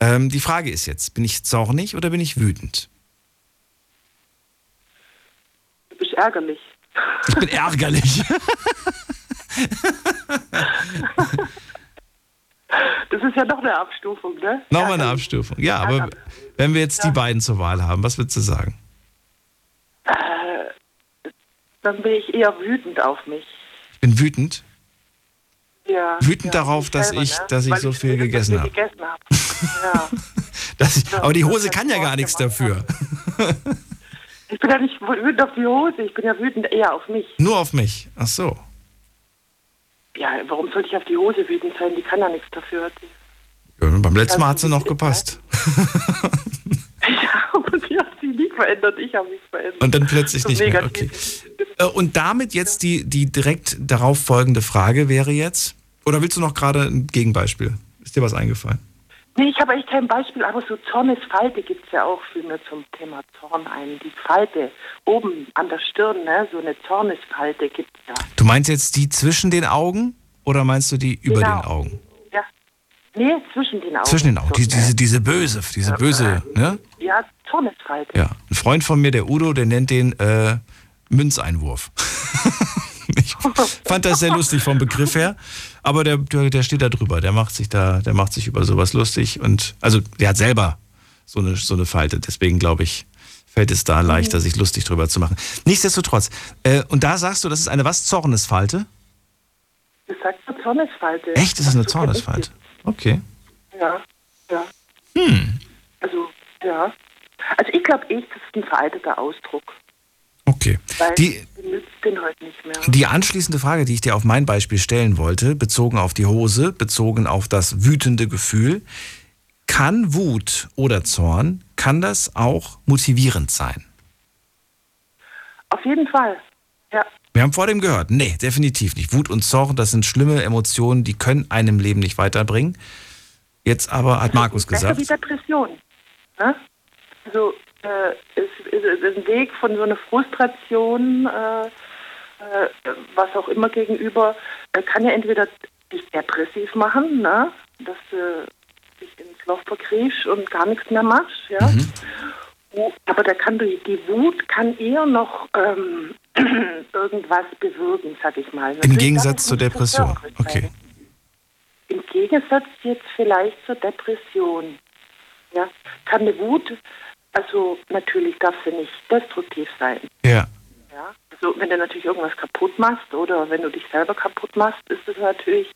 Ähm, die Frage ist jetzt, bin ich zornig oder bin ich wütend? Du bist ärgerlich. Ich bin ärgerlich. Das ist ja noch eine Abstufung, ne? Nochmal eine Abstufung. Ja, aber wenn wir jetzt die beiden zur Wahl haben, was würdest du sagen? Äh, dann bin ich eher wütend auf mich. Ich bin wütend. Ja, Wütend ja, darauf, dass selber, ich, ne? dass ich so viel gegessen ich habe. gegessen habe. Ja. Dass ich, aber die Hose kann ja gar nichts dafür. Ich bin ja nicht wütend auf die Hose, ich bin ja wütend eher auf mich. Nur auf mich. Ach so. Ja, warum sollte ich auf die Hose wütend sein? Die kann ja nichts dafür. Ja, beim letzten Mal hat sie noch gepasst. ja, aber die hat sich nie verändert, ich habe mich verändert. Und dann plötzlich So nicht mehr. Okay. Äh, Und damit jetzt die, die direkt darauf folgende Frage wäre jetzt, oder willst du noch gerade ein Gegenbeispiel? Ist dir was eingefallen? Nee, ich habe echt kein Beispiel, aber so Zornesfalte gibt es ja auch für mir zum Thema Zorn ein. Die Falte oben an der Stirn, ne? so eine Zornesfalte gibt es ja. Du meinst jetzt die zwischen den Augen oder meinst du die über Genau. den Augen? Ja. Nee, zwischen den Augen. Zwischen den Augen. Die, diese, diese böse, diese böse, ne? Ja, Zornesfalte. Ja. Ein Freund von mir, der Udo, der nennt den äh, Münzeinwurf. ich fand das sehr lustig vom Begriff her, aber der, der, der steht da drüber, der macht sich da, der macht sich über sowas lustig und also der hat selber so eine, so eine Falte, deswegen glaube ich, fällt es da leichter, sich lustig drüber zu machen. Nichtsdestotrotz, äh, und da sagst du, das ist eine was? Zornesfalte? Das sagt eine Zornesfalte. Echt? Ist das eine kenn ich Zornesfalte? Okay. Ja, ja. Hm. Also, ja. Also ich glaube echt, das ist ein veralteter Ausdruck. Okay. Weil Die, nützt den heute nicht mehr. Die anschließende Frage, die ich dir auf mein Beispiel stellen wollte, bezogen auf die Hose, bezogen auf das wütende Gefühl, kann Wut oder Zorn, kann das auch motivierend sein? Auf jeden Fall. Ja. Wir haben vor dem gehört, nee, definitiv nicht. Wut und Zorn, das sind schlimme Emotionen, die können einem Leben nicht weiterbringen. Jetzt aber hat Markus gesagt, wie Depression. Ne? Also äh, es es ist ein Weg von so einer Frustration, äh, äh, was auch immer gegenüber, äh, kann ja entweder dich depressiv machen, ne? dass du dich ins Loch verkriechst und gar nichts mehr machst. Ja? Oh, Aber da kann die, die Wut kann eher noch ähm, irgendwas bewirken, sag ich mal. im Natürlich Gegensatz darf es zur Depression. Okay. Im Gegensatz jetzt vielleicht zur Depression. Ja, kann eine Wut, also natürlich darf sie nicht destruktiv sein. Ja. Ja, also wenn du natürlich irgendwas kaputt machst oder wenn du dich selber kaputt machst, ist es natürlich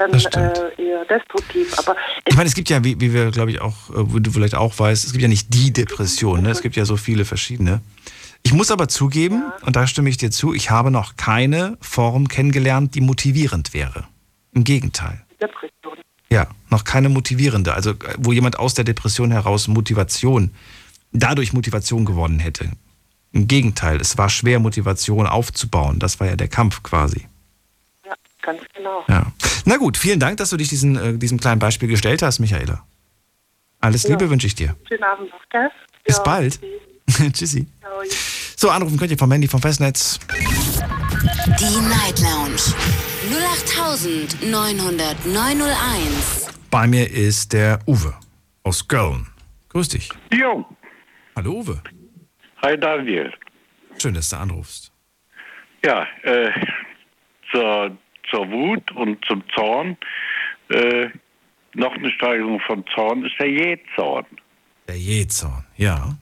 dann äh, eher destruktiv. Aber ich meine, es gibt ja, wie, wie wir, glaube ich, auch, äh, wo du vielleicht auch weißt, es gibt ja nicht die Depression, ne? es gibt ja so viele verschiedene. Ich muss aber zugeben, ja. und da stimme ich dir zu, ich habe noch keine Form kennengelernt, die motivierend wäre. Im Gegenteil. Depression. Ja, noch keine motivierende. Also, wo jemand aus der Depression heraus Motivation, dadurch Motivation gewonnen hätte. Im Gegenteil, es war schwer, Motivation aufzubauen. Das war ja der Kampf quasi. Ja, ganz genau. Ja. Na gut, vielen Dank, dass du dich diesen, äh, diesem kleinen Beispiel gestellt hast, Michaela. Alles ja. Liebe wünsche ich dir. Schönen Abend noch, gell? Bis ja, bald. Tschüssi. So, anrufen könnt ihr vom Handy vom Festnetz. Die Night Lounge 08901. Bei mir ist der Uwe aus Köln. Grüß dich. Jo. Hallo Uwe. Hi Daniel. Schön, dass du anrufst. Ja, äh, zur, zur Wut und zum Zorn. Äh, noch eine Steigerung von Zorn ist der Jähzorn. Der Jähzorn, ja.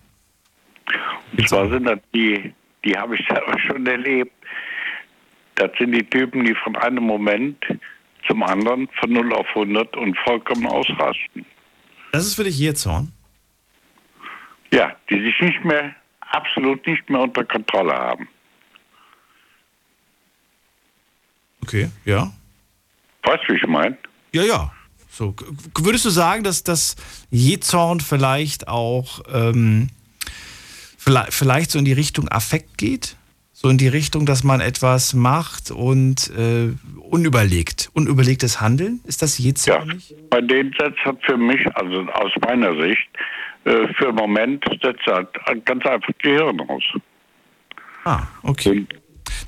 Und zwar sind das die, die habe ich selber schon erlebt. Das sind die Typen, die von einem Moment zum anderen von 0 auf 100 und vollkommen ausrasten. Das ist für dich Jähzorn? Ja, die sich nicht mehr, absolut nicht mehr unter Kontrolle haben. Okay, ja. Weißt du, wie ich meine? Ja, ja. So, würdest du sagen, dass das Jezorn vielleicht auch ähm, vielleicht, vielleicht so in die Richtung Affekt geht? So in die Richtung, dass man etwas macht und äh, unüberlegt, unüberlegtes Handeln? Ist das Jezorn ja, nicht? Bei den Sätzen hat für mich, also aus meiner Sicht, äh, für einen Moment setzt halt ganz einfach Gehirn aus. Ah, okay. Und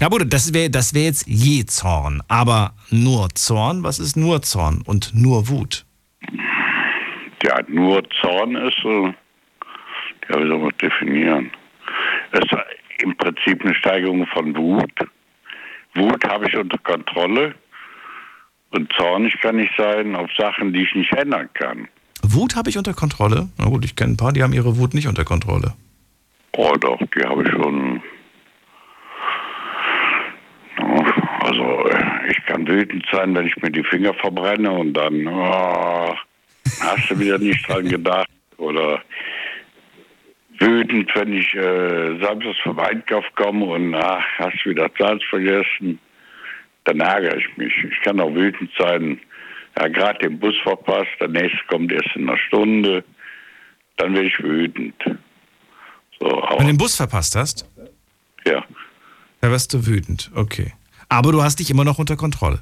na Bruder, das wäre das wär jetzt je Zorn. Aber nur Zorn, was ist nur Zorn und nur Wut? Ja, nur Zorn ist, äh, ja, wie soll man definieren? Es im Prinzip eine Steigerung von Wut. Wut habe ich unter Kontrolle und zornig kann ich sein auf Sachen, die ich nicht ändern kann. Wut habe ich unter Kontrolle? Na gut, ich kenne ein paar, die haben ihre Wut nicht unter Kontrolle. Oh doch, die habe ich schon Also ich kann wütend sein, wenn ich mir die Finger verbrenne und dann oh, hast du wieder nicht dran gedacht. Oder wütend, wenn ich äh, samstags vom Einkauf komme und ach, hast wieder Salz vergessen. Dann ärgere ich mich. Ich kann auch wütend sein, ja, gerade den Bus verpasst, der nächste kommt erst in einer Stunde. Dann werde ich wütend. So, Wenn du den Bus verpasst hast? Ja. Da wirst du wütend, okay. Aber du hast dich immer noch unter Kontrolle.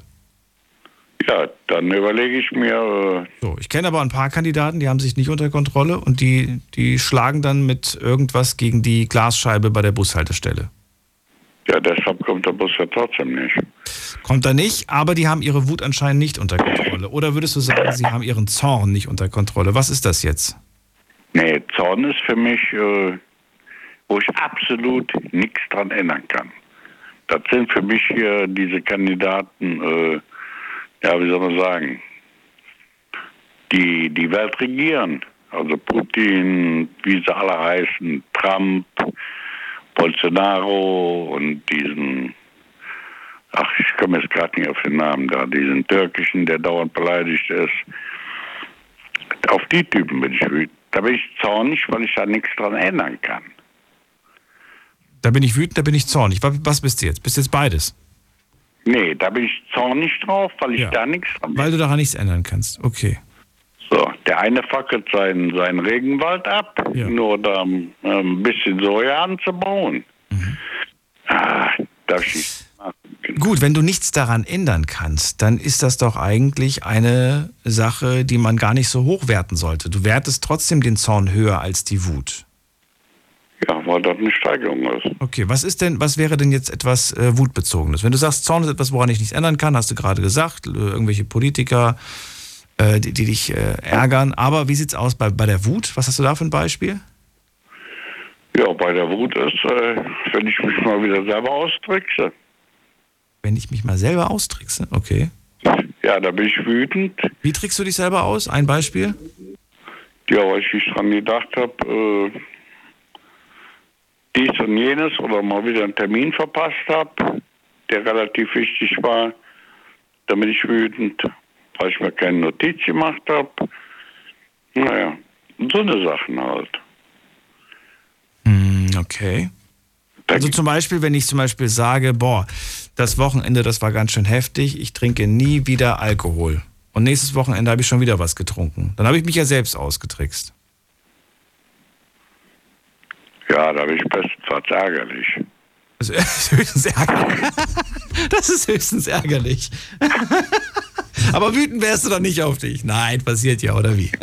Ja, dann überlege ich mir. Äh so, ich kenne aber ein paar Kandidaten, die haben sich nicht unter Kontrolle und die, die schlagen dann mit irgendwas gegen die Glasscheibe bei der Bushaltestelle. Ja, deshalb kommt der Bus ja trotzdem nicht. Kommt er nicht, aber die haben ihre Wut anscheinend nicht unter Kontrolle. Oder würdest du sagen, sie haben ihren Zorn nicht unter Kontrolle? Was ist das jetzt? Nee, Zorn ist für mich, äh, wo ich absolut nichts dran ändern kann das sind für mich hier diese Kandidaten, äh, ja, wie soll man sagen, die die Welt regieren. Also Putin, wie sie alle heißen, Trump, Bolsonaro und diesen, ach, ich komme jetzt gerade nicht auf den Namen da, diesen türkischen, der dauernd beleidigt ist. Auf die Typen bin ich wütend. Da bin ich zornig, weil ich da nichts dran ändern kann. Da bin ich wütend, da bin ich zornig. Was bist du jetzt? Bist du jetzt beides? Nee, da bin ich zornig drauf, weil ich ja. da nichts dran Weil du daran nichts ändern kannst. Okay. So, der eine fackelt seinen, seinen Regenwald ab, ja. nur da ähm, ein bisschen Soja anzubauen. Mhm. Ah, da schießt Gut, wenn du nichts daran ändern kannst, dann ist das doch eigentlich eine Sache, die man gar nicht so hochwerten sollte. Du wertest trotzdem den Zorn höher als die Wut. Ja, weil das eine Steigerung ist. Okay, was ist denn, was wäre denn jetzt etwas äh, Wutbezogenes? Wenn du sagst, Zorn ist etwas, woran ich nichts ändern kann, hast du gerade gesagt, äh, irgendwelche Politiker, äh, die, die, dich äh, ärgern. Aber wie sieht's aus bei, bei der Wut? Was hast du da für ein Beispiel? Ja, bei der Wut ist, äh, wenn ich mich mal wieder selber austrickse. Wenn ich mich mal selber austrickse, okay. Ja, da bin ich wütend. Wie trickst du dich selber aus? Ein Beispiel? Ja, weil ich nicht dran gedacht habe, äh, dies und jenes oder mal wieder einen Termin verpasst habe, der relativ wichtig war, dann bin ich wütend. weil ich mir keine Notiz gemacht habe. Naja, so eine Sachen halt. Hm, okay. Also zum Beispiel, wenn ich zum Beispiel sage, boah, das Wochenende, das war ganz schön heftig, ich trinke nie wieder Alkohol. Und nächstes Wochenende habe ich schon wieder was getrunken. Dann habe ich mich ja selbst ausgetrickst. Ja, da bin ich bestenfalls ärgerlich. Das ist höchstens ärgerlich. Das ist höchstens ärgerlich. Aber wütend wärst du doch nicht auf dich. Nein, passiert ja, oder wie?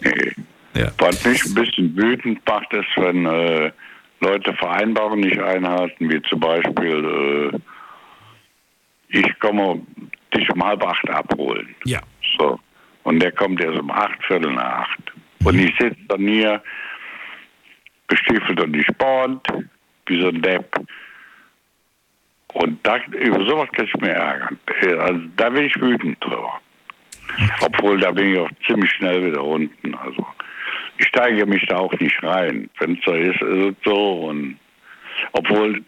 Nee. Ja. Was mich ein bisschen wütend macht, ist, wenn äh, Leute Vereinbarungen nicht einhalten, wie zum Beispiel, äh, ich komme dich um halb acht abholen. Ja. So. Und der kommt erst um acht, Viertel nach acht. Und ich sitze dann hier, gestiefelt und Sport, wie so ein Depp. Und da, über sowas kann ich mir ärgern. Also, da bin ich wütend drüber. Obwohl, da bin ich auch ziemlich schnell wieder unten. Also, ich steige mich da auch nicht rein. Wenn ist, ist es so. Und obwohl,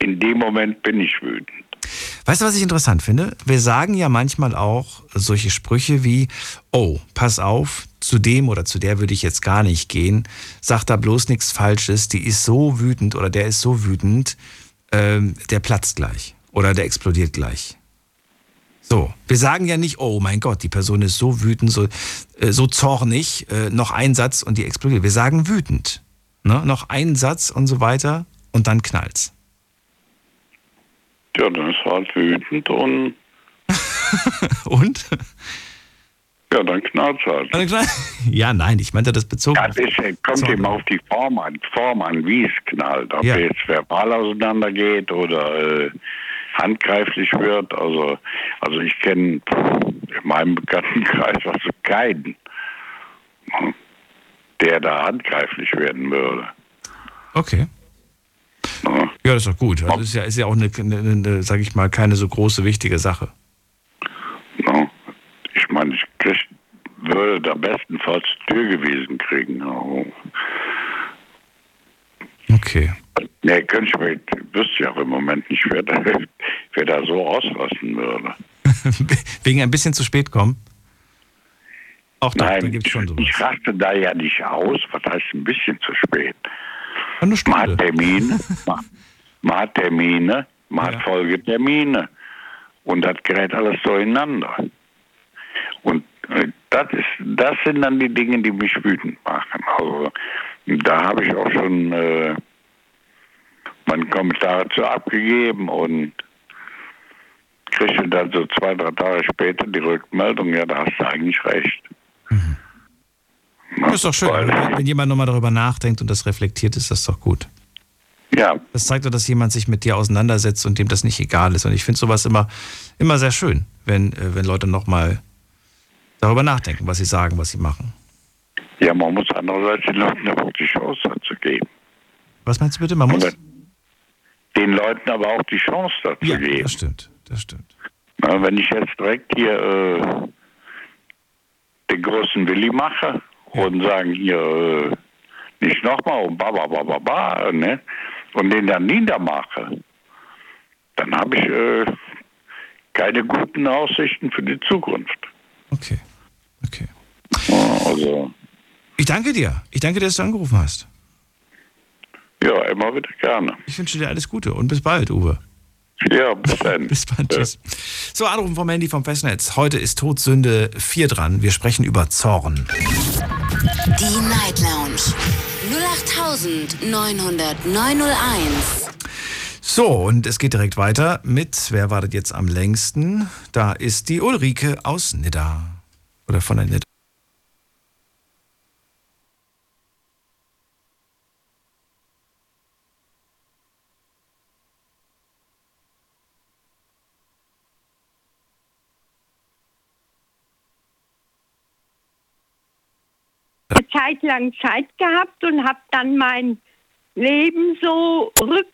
in dem Moment bin ich wütend. Weißt du, was ich interessant finde? Wir sagen ja manchmal auch solche Sprüche wie, oh, pass auf, zu dem oder zu der würde ich jetzt gar nicht gehen. Sag da bloß nichts Falsches, die ist so wütend oder der ist so wütend, ähm, der platzt gleich oder der explodiert gleich. So, wir sagen ja nicht, oh mein Gott, die Person ist so wütend, so, äh, so zornig, äh, noch ein Satz und die explodiert. Wir sagen wütend. Ne? Noch ein Satz und so weiter und dann knallt's. Ja, dann ist halt wütend und. und? Ja, dann knallt halt. Ja, nein, ich meinte das bezogen. Ja, das kommt eben auf die Form an, Form an, wie es knallt. Ob ja. jetzt verbal auseinandergeht oder äh, handgreiflich wird. Also, also ich kenne in meinem Bekanntenkreis also keinen, der da handgreiflich werden würde. Okay. Ja, das ist doch gut. Das ist ja, ist ja auch eine, eine, eine sag ich mal, keine so große, wichtige Sache. Ja. Ich meine, ich krieg, würde da bestenfalls Tür gewesen kriegen. Okay. Nee, könnte ich mir, wüsste ja auch im Moment nicht, wer da, wer da so ausrasten würde. Wegen ein bisschen zu spät kommen? Auch da, Nein, da gibt es schon sowas. Ich raste da ja nicht aus. Was heißt ein bisschen zu spät? Man hat Termine, man, man hat Termine, man ja. hat Folgetermine. Und das gerät alles durcheinander. Und das, ist, das sind dann die Dinge, die mich wütend machen. Also da habe ich auch schon äh, meinen Kommentar dazu abgegeben und kriegte dann so zwei, drei Tage später die Rückmeldung, ja, da hast du eigentlich recht. Mhm. Das ist doch schön. Wenn, wenn jemand nochmal darüber nachdenkt und das reflektiert, ist das doch gut. Ja. Das zeigt doch, dass jemand sich mit dir auseinandersetzt und dem das nicht egal ist. Und ich finde sowas immer, immer sehr schön, wenn, äh, wenn Leute nochmal darüber nachdenken, was sie sagen, was sie machen. Ja, man muss andererseits den Leuten aber auch die Chance dazu geben. Was meinst du bitte? Man muss. Den Leuten aber auch die Chance dazu ja, geben. Das stimmt, das stimmt. Na, wenn ich jetzt direkt hier äh, den großen Willi mache und sagen hier äh, nicht nochmal und ba ba ba ba ba, ne? Und den dann niedermache, dann habe ich äh, keine guten Aussichten für die Zukunft. Okay. Okay. Also. Ich danke dir. Ich danke dir, dass du angerufen hast. Ja, immer wieder gerne. Ich wünsche dir alles Gute und bis bald, Uwe. Ja, bis dann. bis bald, tschüss. So, Anrufen vom Handy vom Festnetz. Heute ist Todsünde 4 dran. Wir sprechen über Zorn. Die Night Lounge 08901. So, und es geht direkt weiter mit, wer wartet jetzt am längsten? Da ist die Ulrike aus Nidda. Oder von der Nidda. eine Zeit lang Zeit gehabt und habe dann mein Leben so rückanalysiert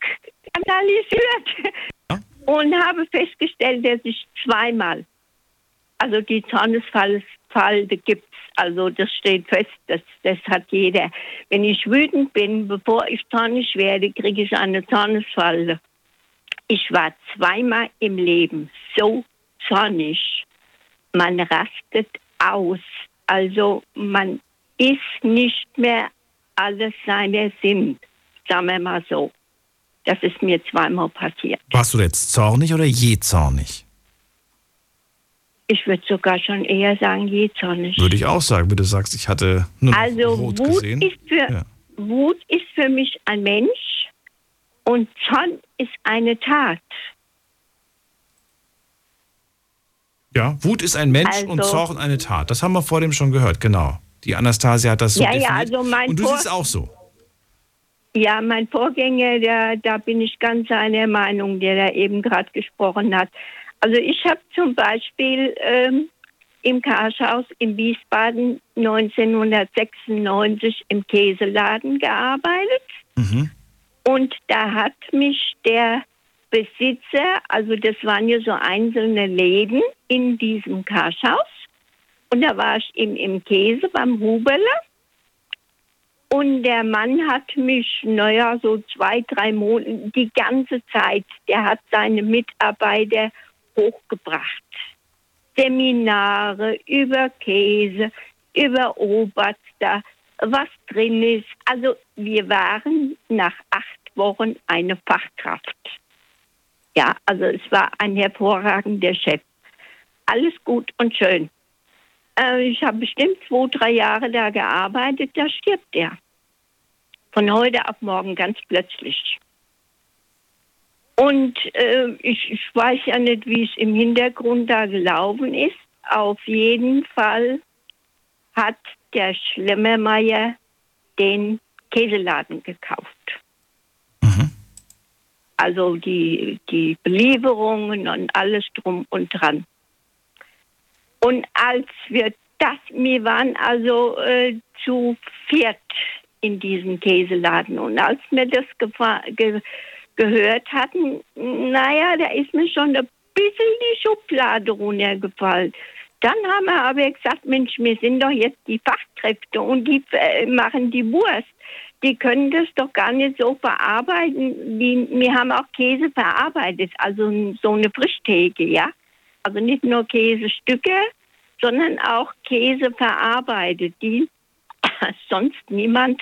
und habe festgestellt, dass ich zweimal, also die Zornesfalte gibt es, also das steht fest, das, das hat jeder. Wenn ich wütend bin, bevor ich zornig werde, kriege ich eine Zornesfalte. Ich war zweimal im Leben so zornig, man rastet aus. Also man ist nicht mehr alles seine Sinn, sagen wir mal so. Das ist mir zweimal passiert. Warst du jetzt zornig oder je zornig? Ich würde sogar schon eher sagen, je zornig. Würde ich auch sagen, wenn du sagst, ich hatte nur Also rot Wut gesehen. ist, für, Ja. Wut ist für mich ein Mensch und Zorn ist eine Tat. Ja, Wut ist ein Mensch und Also- Zorn eine Tat. Das haben wir vor dem schon gehört, genau. Die Anastasia hat das so Ja, ja, definiert. also mein und du Vor- siehst auch so. Ja, mein Vorgänger, der, da bin ich ganz seiner Meinung, der da eben gerade gesprochen hat. Also ich habe zum Beispiel ähm, im Karschhaus in Wiesbaden 1996 im Käseladen gearbeitet. Und da hat mich der Besitzer, also das waren ja so einzelne Läden in diesem Karschhaus. Und da war ich im, im Käse beim Huberle. Und der Mann hat mich, naja, so zwei, drei Monate, die ganze Zeit, der hat seine Mitarbeiter hochgebracht. Seminare über Käse, über Oberster, was drin ist. Also wir waren nach acht Wochen eine Fachkraft. Ja, also es war ein hervorragender Chef. Alles gut und schön. Äh, ich habe bestimmt zwei, drei Jahre da gearbeitet, da stirbt er. Von heute auf morgen ganz plötzlich. Und äh, ich, ich weiß ja nicht, wie es im Hintergrund da gelaufen ist. Auf jeden Fall hat der Schlemmermeier den Käseladen gekauft. Also die, die Belieferungen und alles drum und dran. Und als wir das, wir waren also äh, zu viert in diesem Käseladen. Und als wir das gefa- ge gehört hatten, naja, da ist mir schon ein bisschen die Schublade runtergefallen. Dann haben wir aber gesagt, Mensch, wir sind doch jetzt die Fachkräfte und die äh, machen die Wurst. Die können das doch gar nicht so verarbeiten. Wie, wir haben auch Käse verarbeitet, also so eine Frischtheke, ja. Also nicht nur Käsestücke, sondern auch Käse verarbeitet, die sonst niemand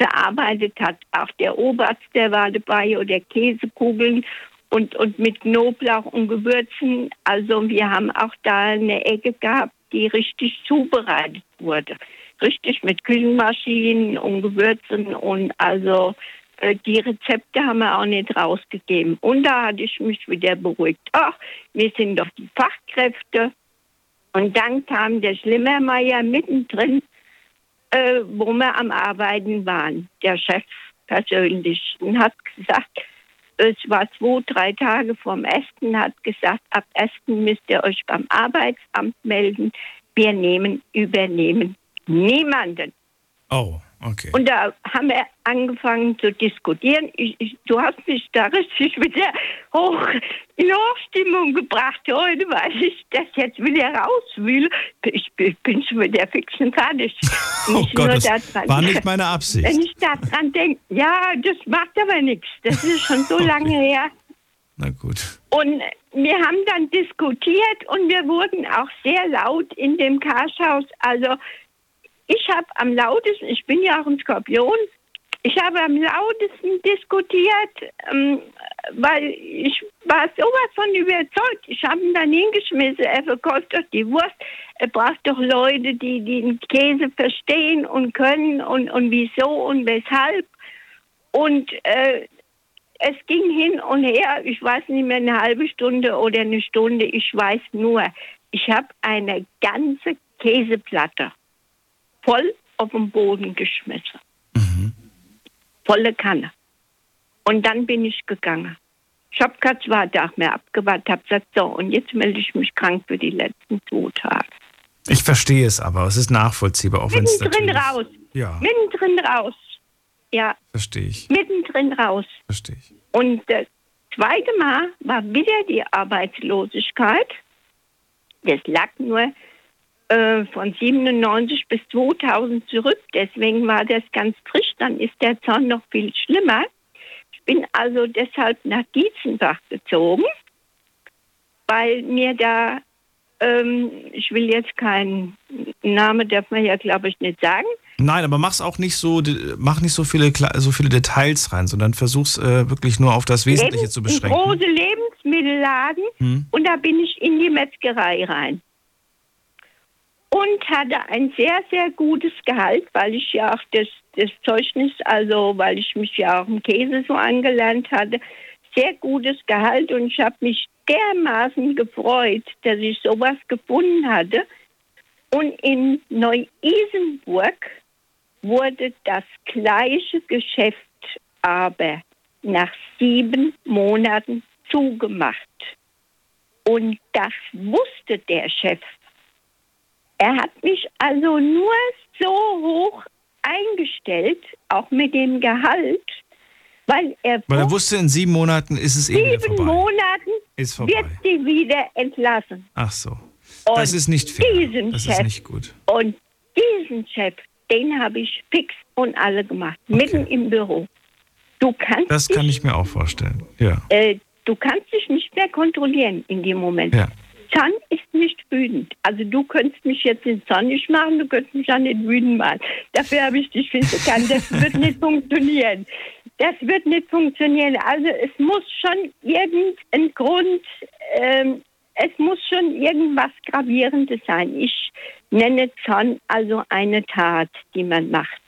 verarbeitet hat. Auch der Oberst, der war dabei oder Käsekugeln und, und mit Knoblauch und Gewürzen. Also wir haben auch da eine Ecke gehabt, die richtig zubereitet wurde. Richtig mit Küchenmaschinen und Gewürzen und also äh, die Rezepte haben wir auch nicht rausgegeben. Und da hatte ich mich wieder beruhigt. Ach, wir sind doch die Fachkräfte. Und dann kam der Schlimmermeier mittendrin, äh, wo wir am Arbeiten waren, der Chef persönlich, und hat gesagt, es war zwei, drei Tage vorm Essen, hat gesagt, ab Essen müsst ihr euch beim Arbeitsamt melden. Wir nehmen, übernehmen niemanden. Oh, okay. Und da haben wir angefangen zu diskutieren. Ich, ich, du hast mich da richtig wieder hoch in Hochstimmung gebracht heute, weil ich das jetzt wieder rauswühle. Ich, bin- bin schon wieder fix und fertig. Oh Nicht Gott, das daran- war nicht meine Absicht. Wenn ich daran denke, ja, das macht aber nichts. Das ist schon so lange her. Na gut. Und wir haben dann diskutiert und wir wurden auch sehr laut in dem Karschhaus. Also ich habe am lautesten, ich bin ja auch ein Skorpion, ich habe am lautesten diskutiert, ähm, weil ich war sowas von überzeugt. Ich habe ihn dann hingeschmissen, er verkauft doch die Wurst, er braucht doch Leute, die, die den Käse verstehen und können und, und wieso und weshalb. Und äh, es ging hin und her, ich weiß nicht mehr eine halbe Stunde oder eine Stunde, ich weiß nur, ich habe eine ganze Käseplatte voll auf den Boden geschmissen. Volle Kanne. Und dann bin ich gegangen. Ich habe keinen zweiten Tag mehr abgewartet, habe gesagt, so, und jetzt melde ich mich krank für die letzten zwei Tage. Ich verstehe es aber, es ist nachvollziehbar, auch wenn es Mittendrin raus. Ja, Mittendrin raus. Ja, verstehe ich, mittendrin raus. verstehe ich. Und das zweite Mal war wieder die Arbeitslosigkeit. Das lag nur äh, von 97 bis 2000 zurück. Deswegen war das ganz frisch. Dann ist der Zorn noch viel schlimmer. Ich bin also deshalb nach Dietzenbach gezogen, weil mir da ähm, ich will jetzt keinen Namen, darf man ja, glaube ich, nicht sagen. Nein, aber mach's auch nicht so, mach nicht so viele, so viele Details rein, sondern versuch's äh, wirklich nur auf das Wesentliche Lebens, zu beschränken. Ein große Lebensmittelladen Hm. und da bin ich in die Metzgerei rein. Und hatte ein sehr, sehr gutes Gehalt, weil ich ja auch das, das Zeugnis, also weil ich mich ja auch im Käse so angelernt hatte, sehr gutes Gehalt und ich habe mich dermaßen gefreut, dass ich sowas gefunden hatte. Und in Neu-Isenburg wurde das gleiche Geschäft aber nach sieben Monaten zugemacht. Und das wusste der Chef. Er hat mich also nur so hoch eingestellt, auch mit dem Gehalt, weil er Weil er wusste, in sieben Monaten ist es eh wieder sieben vorbei. Monaten Ist vorbei. wird sie wieder entlassen. Ach so. Und Das ist nicht fair. Das Chef, ist nicht gut. Und diesen Chef, den habe ich fix und alle gemacht, mitten im Büro. Du kannst Das kann ich mir auch vorstellen. Ja. äh, du kannst dich nicht mehr kontrollieren in dem Moment. Ja. Zorn ist nicht wütend. Also du könntest mich jetzt in Zorn nicht machen, du könntest mich auch nicht wütend machen. Dafür habe ich dich kann. Das wird nicht funktionieren. Das wird nicht funktionieren. Also es muss schon irgendein Grund, ähm, es muss schon irgendwas Gravierendes sein. Ich nenne Zorn also eine Tat, die man macht.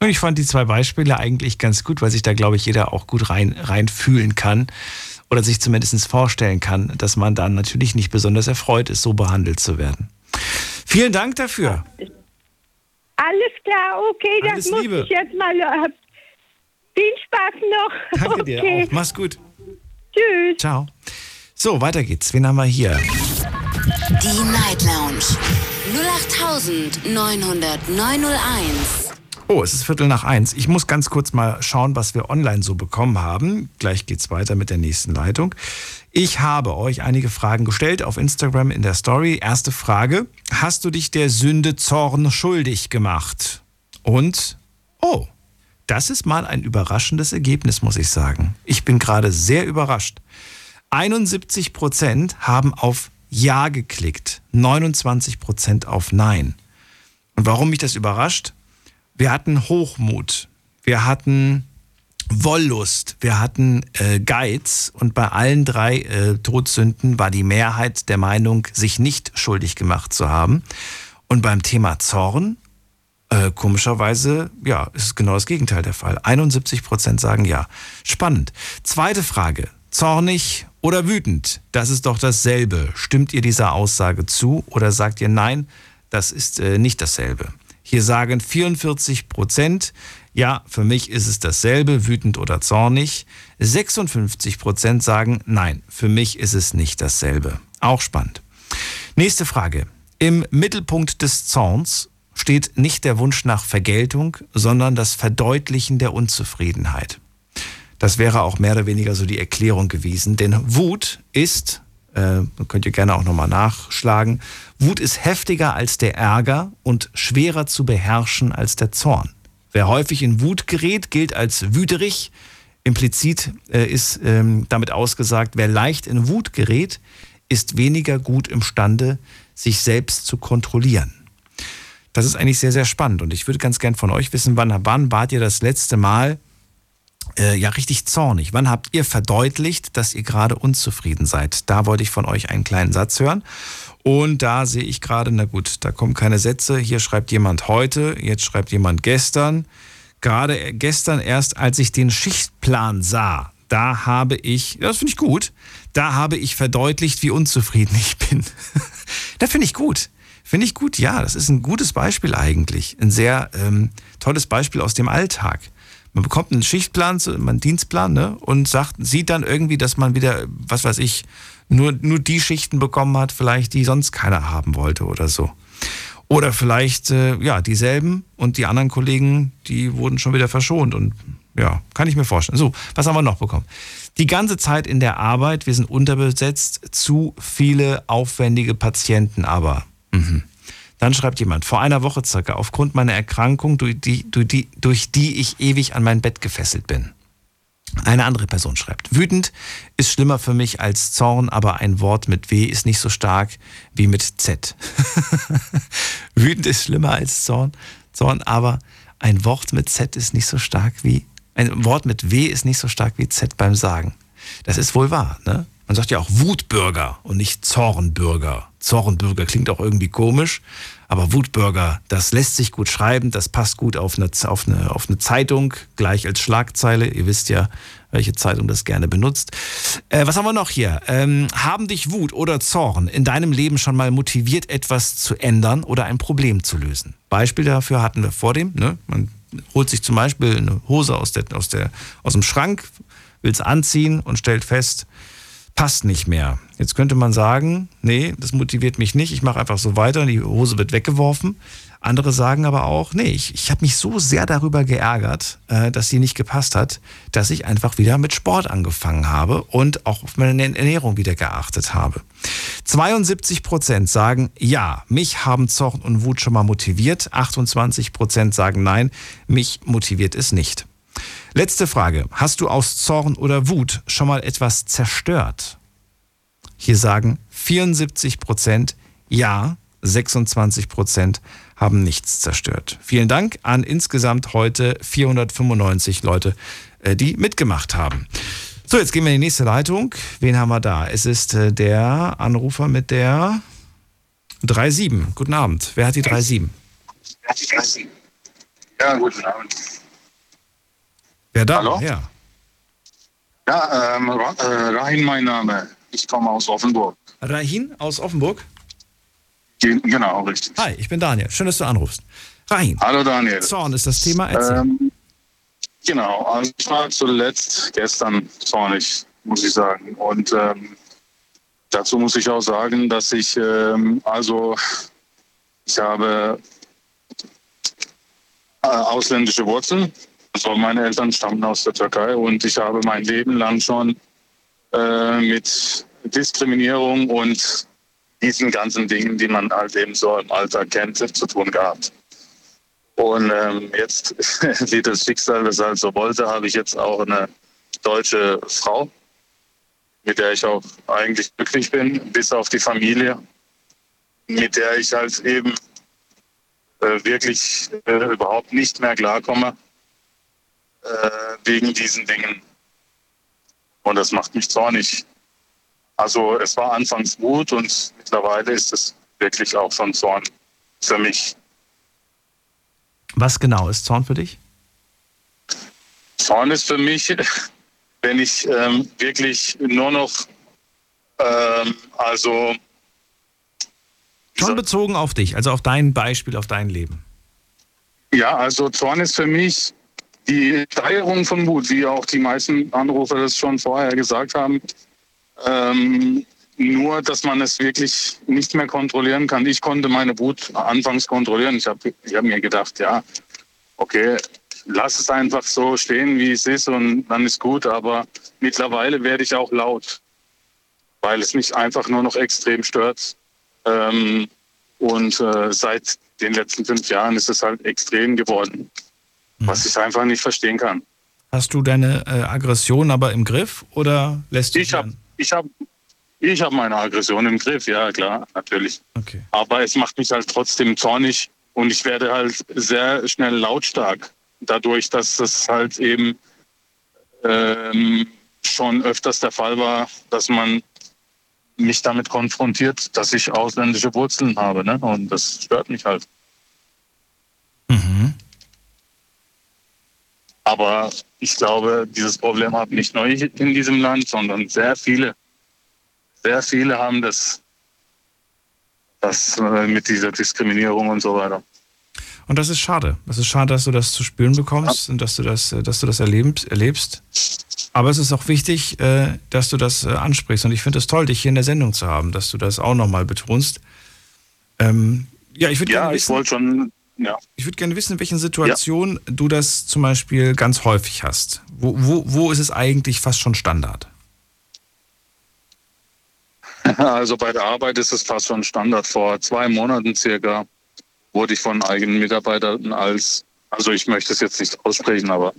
Und ich fand die zwei Beispiele eigentlich ganz gut, weil sich da, glaube ich, jeder auch gut rein, rein fühlen kann oder sich zumindest vorstellen kann, dass man dann natürlich nicht besonders erfreut ist, so behandelt zu werden. Vielen Dank dafür. Alles klar, okay, das Alles muss Liebe. ich jetzt mal. Äh, viel Spaß noch. Danke okay. dir auch. Mach's gut. Tschüss. Ciao. So, weiter geht's. Wen haben wir hier? Die Night Lounge 0890901. Oh, es ist Viertel nach eins. Ich muss ganz kurz mal schauen, was wir online so bekommen haben. Gleich geht's weiter mit der nächsten Leitung. Ich habe euch einige Fragen gestellt auf Instagram in der Story. Erste Frage. Hast du dich der Sünde Zorn schuldig gemacht? Und, oh, das ist mal ein überraschendes Ergebnis, muss ich sagen. Ich bin gerade sehr überrascht. 71 Prozent haben auf Ja geklickt, 29 Prozent auf Nein. Und warum mich das überrascht? Wir hatten Hochmut, wir hatten Wollust, wir hatten äh, Geiz und bei allen drei äh, Todsünden war die Mehrheit der Meinung, sich nicht schuldig gemacht zu haben. Und beim Thema Zorn, äh, komischerweise, ja, ist genau das Gegenteil der Fall. 71 Prozent sagen ja. Spannend. Zweite Frage. Zornig oder wütend? Das ist doch dasselbe. Stimmt ihr dieser Aussage zu oder sagt ihr nein, das ist äh, nicht dasselbe? Hier sagen 44 Prozent, ja, für mich ist es dasselbe, wütend oder zornig. 56 Prozent sagen, nein, für mich ist es nicht dasselbe. Auch spannend. Nächste Frage. Im Mittelpunkt des Zorns steht nicht der Wunsch nach Vergeltung, sondern das Verdeutlichen der Unzufriedenheit. Das wäre auch mehr oder weniger so die Erklärung gewesen, denn Wut ist, äh, könnt ihr gerne auch nochmal nachschlagen, Wut ist heftiger als der Ärger und schwerer zu beherrschen als der Zorn. Wer häufig in Wut gerät, gilt als wüterig. Implizit äh, ist ähm, damit ausgesagt, wer leicht in Wut gerät, ist weniger gut imstande, sich selbst zu kontrollieren. Das ist eigentlich sehr, sehr spannend. Und ich würde ganz gern von euch wissen, wann, wann wart ihr das letzte Mal äh, ja richtig zornig? Wann habt ihr verdeutlicht, dass ihr gerade unzufrieden seid? Da wollte ich von euch einen kleinen Satz hören. Und da sehe ich gerade, na gut, da kommen keine Sätze. Hier schreibt jemand heute, jetzt schreibt jemand gestern. Gerade gestern erst, als ich den Schichtplan sah, da habe ich, das finde ich gut, da habe ich verdeutlicht, wie unzufrieden ich bin. da finde ich gut. Finde ich gut, ja, das ist ein gutes Beispiel eigentlich. Ein sehr ähm, tolles Beispiel aus dem Alltag. Man bekommt einen Schichtplan, einen Dienstplan ne, und sagt, sieht dann irgendwie, dass man wieder, was weiß ich, nur, nur die Schichten bekommen hat, vielleicht, die sonst keiner haben wollte oder so. Oder vielleicht, äh, ja, dieselben und die anderen Kollegen, die wurden schon wieder verschont und ja, kann ich mir vorstellen. So, was haben wir noch bekommen? Die ganze Zeit in der Arbeit, wir sind unterbesetzt, zu viele aufwendige Patienten aber. Mhm. Dann schreibt jemand, vor einer Woche circa, aufgrund meiner Erkrankung, durch die, durch, die, durch die ich ewig an mein Bett gefesselt bin. Eine andere Person schreibt, wütend ist schlimmer für mich als Zorn, aber ein Wort mit W ist nicht so stark wie mit Z. wütend ist schlimmer als Zorn, Zorn, aber ein Wort mit Z ist nicht so stark wie, ein Wort mit W ist nicht so stark wie Z beim Sagen. Das ist wohl wahr, ne? Man sagt ja auch Wutbürger und nicht Zornbürger. Zornbürger klingt auch irgendwie komisch, aber Wutbürger, das lässt sich gut schreiben, das passt gut auf eine, auf eine, auf eine Zeitung, gleich als Schlagzeile. Ihr wisst ja, welche Zeitung das gerne benutzt. Äh, was haben wir noch hier? Ähm, haben dich Wut oder Zorn in deinem Leben schon mal motiviert, etwas zu ändern oder ein Problem zu lösen? Beispiel dafür hatten wir vor dem. Ne? Man holt sich zum Beispiel eine Hose aus, der, aus, der, aus dem Schrank, will es anziehen und stellt fest, passt nicht mehr. Jetzt könnte man sagen, nee, das motiviert mich nicht, ich mache einfach so weiter, die Hose wird weggeworfen. Andere sagen aber auch, nee, ich, ich habe mich so sehr darüber geärgert, äh, dass sie nicht gepasst hat, dass ich einfach wieder mit Sport angefangen habe und auch auf meine Ernährung wieder geachtet habe. 72 Prozent sagen, ja, mich haben Zorn und Wut schon mal motiviert. 28 Prozent sagen, nein, mich motiviert es nicht. Letzte Frage. Hast du aus Zorn oder Wut schon mal etwas zerstört? Hier sagen 74 Prozent ja, 26 Prozent haben nichts zerstört. Vielen Dank an insgesamt heute 495 Leute, äh, die mitgemacht haben. So, jetzt gehen wir in die nächste Leitung. Wen haben wir da? Es ist äh, der Anrufer mit der 37. Guten Abend. Wer hat die 37? Ja, guten Abend. Wer da? Hallo? Ja. Ja, ähm, äh, Rahin mein Name. Ich komme aus Offenburg. Rahin aus Offenburg? Ge genau, richtig. Hi, ich bin Daniel. Schön, dass du anrufst. Rahin. Hallo Daniel. Zorn ist das Thema. Ähm, genau, also ich war zuletzt gestern zornig, muss ich sagen. Und ähm, dazu muss ich auch sagen, dass ich, ähm, also ich habe äh, ausländische Wurzeln. Also meine Eltern stammen aus der Türkei und ich habe mein Leben lang schon äh, mit Diskriminierung und diesen ganzen Dingen, die man halt eben so im Alltag kennt, zu tun gehabt. Und ähm, jetzt, wie das Schicksal das halt so wollte, habe ich jetzt auch eine deutsche Frau, mit der ich auch eigentlich glücklich bin, bis auf die Familie, mit der ich halt eben äh, wirklich äh, überhaupt nicht mehr klarkomme äh, wegen diesen Dingen. Und das macht mich zornig. Also es war anfangs gut und mittlerweile ist es wirklich auch schon Zorn für mich. Was genau ist Zorn für dich? Zorn ist für mich, wenn ich ähm, wirklich nur noch, ähm, also Schon bezogen auf dich, also auf dein Beispiel, auf dein Leben. Ja, also Zorn ist für mich die Steigerung von Wut, wie auch die meisten Anrufer das schon vorher gesagt haben. Ähm, nur, dass man es wirklich nicht mehr kontrollieren kann. Ich konnte meine Wut anfangs kontrollieren. Ich habe ich hab mir gedacht, ja, okay, lass es einfach so stehen, wie es ist und dann ist gut. Aber mittlerweile werde ich auch laut, weil es mich einfach nur noch extrem stört. Ähm, und äh, seit den letzten fünf Jahren ist es halt extrem geworden, was ich einfach nicht verstehen kann. Hast du deine äh, Aggression aber im Griff oder lässt du Ich habe ich hab, ich hab meine Aggression im Griff, ja klar, natürlich. Okay. Aber es macht mich halt trotzdem zornig und ich werde halt sehr schnell lautstark, dadurch, dass das halt eben ähm, schon öfters der Fall war, dass man mich damit konfrontiert, dass ich ausländische Wurzeln habe. Ne? Und das stört mich halt. Mhm. Aber ich glaube, dieses Problem habe nicht nur ich in diesem Land, sondern sehr viele. Sehr viele haben das, das äh, mit dieser Diskriminierung und so weiter. Und das ist schade. Das ist schade, dass du das zu spüren bekommst und dass du das, äh, dass du das erlebst. Aber es ist auch wichtig, äh, dass du das ansprichst. Und ich finde es toll, dich hier in der Sendung zu haben, dass du das auch nochmal betonst. Ähm, ja, ich würde Ja, gerne ich wissen, wollte schon, ja. ich würde gerne wissen, in welchen Situationen du das zum Beispiel ganz häufig hast. Wo, wo, wo ist es eigentlich fast schon Standard? Also bei der Arbeit ist es fast schon Standard. Vor zwei Monaten circa wurde ich von eigenen Mitarbeitern als, also ich möchte es jetzt nicht aussprechen, aber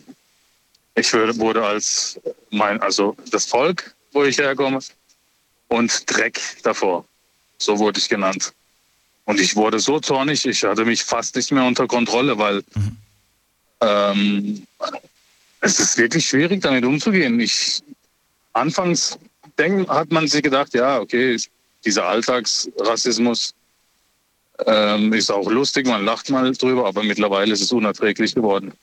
Ich wurde als mein, also das Volk, wo ich herkomme, und Dreck davor. So wurde ich genannt. Und ich wurde so zornig, ich hatte mich fast nicht mehr unter Kontrolle, weil ähm, es ist wirklich schwierig, damit umzugehen. Ich, anfangs denk, hat man sich gedacht, ja, okay, dieser Alltagsrassismus ähm, ist auch lustig, man lacht mal drüber, aber mittlerweile ist es unerträglich geworden.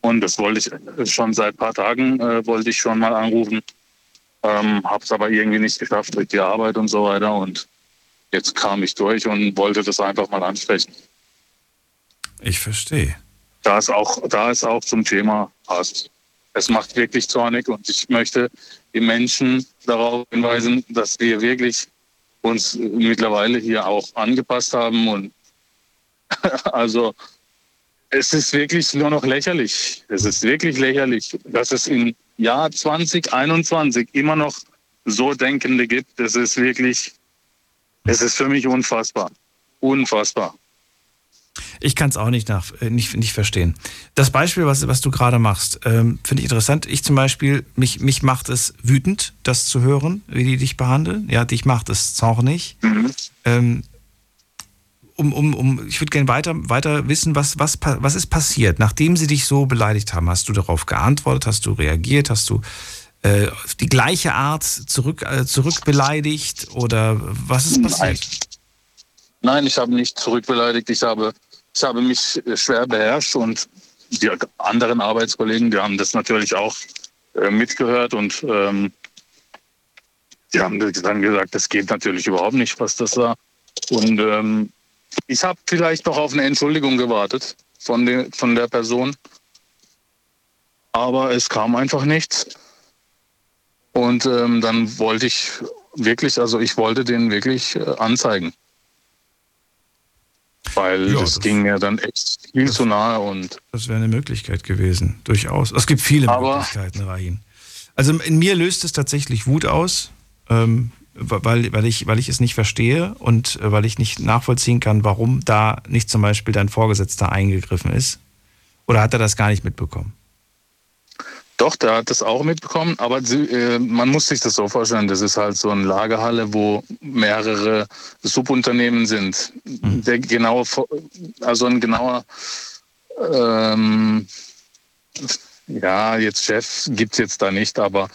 Und das wollte ich schon seit ein paar Tagen, äh, wollte ich schon mal anrufen. Ähm, habe es aber irgendwie nicht geschafft durch die Arbeit und so weiter. Und jetzt kam ich durch und wollte das einfach mal ansprechen. Ich verstehe. Da ist auch, da ist auch zum Thema passt. Es macht wirklich zornig und ich möchte die Menschen darauf hinweisen, dass wir wirklich uns mittlerweile hier auch angepasst haben und also es ist wirklich nur noch lächerlich. Es ist wirklich lächerlich, dass es im Jahr 2021 immer noch so Denkende gibt. Es ist wirklich, es ist für mich unfassbar. Unfassbar. Ich kann es auch nicht, nach, äh, nicht, nicht verstehen. Das Beispiel, was, was du gerade machst, ähm, finde ich interessant. Ich zum Beispiel, mich, mich macht es wütend, das zu hören, wie die dich behandeln. Ja, dich macht es zornig. Ähm, um, um, um, ich würde gerne weiter, weiter wissen, was, was, was ist passiert, nachdem sie dich so beleidigt haben. Hast du darauf geantwortet? Hast du reagiert? Hast du äh, auf die gleiche Art zurück, äh, zurückbeleidigt? Oder was ist passiert? Nein, ich habe nicht zurückbeleidigt. Ich habe, ich habe mich schwer beherrscht und die anderen Arbeitskollegen, die haben das natürlich auch äh, mitgehört und ähm, die haben dann gesagt, das geht natürlich überhaupt nicht, was das war. Und ähm, ich habe vielleicht noch auf eine Entschuldigung gewartet von, den, von der Person, aber es kam einfach nichts. Und ähm, dann wollte ich wirklich, also ich wollte den wirklich äh, anzeigen. Weil Ja, das, das- ging mir dann echt viel zu nahe und Das wäre eine Möglichkeit gewesen, durchaus. Es gibt viele Möglichkeiten, Rahin. Also in mir löst es tatsächlich Wut aus, ähm, weil, weil, ich, weil ich es nicht verstehe und äh, weil ich nicht nachvollziehen kann, warum da nicht zum Beispiel dein Vorgesetzter eingegriffen ist. Oder hat er das gar nicht mitbekommen? Doch, der hat das auch mitbekommen, aber äh, man muss sich das so vorstellen, das ist halt so eine Lagerhalle, wo mehrere Subunternehmen sind. Der genaue, also ein genauer, ähm, ja, jetzt Chef gibt's jetzt da nicht, aber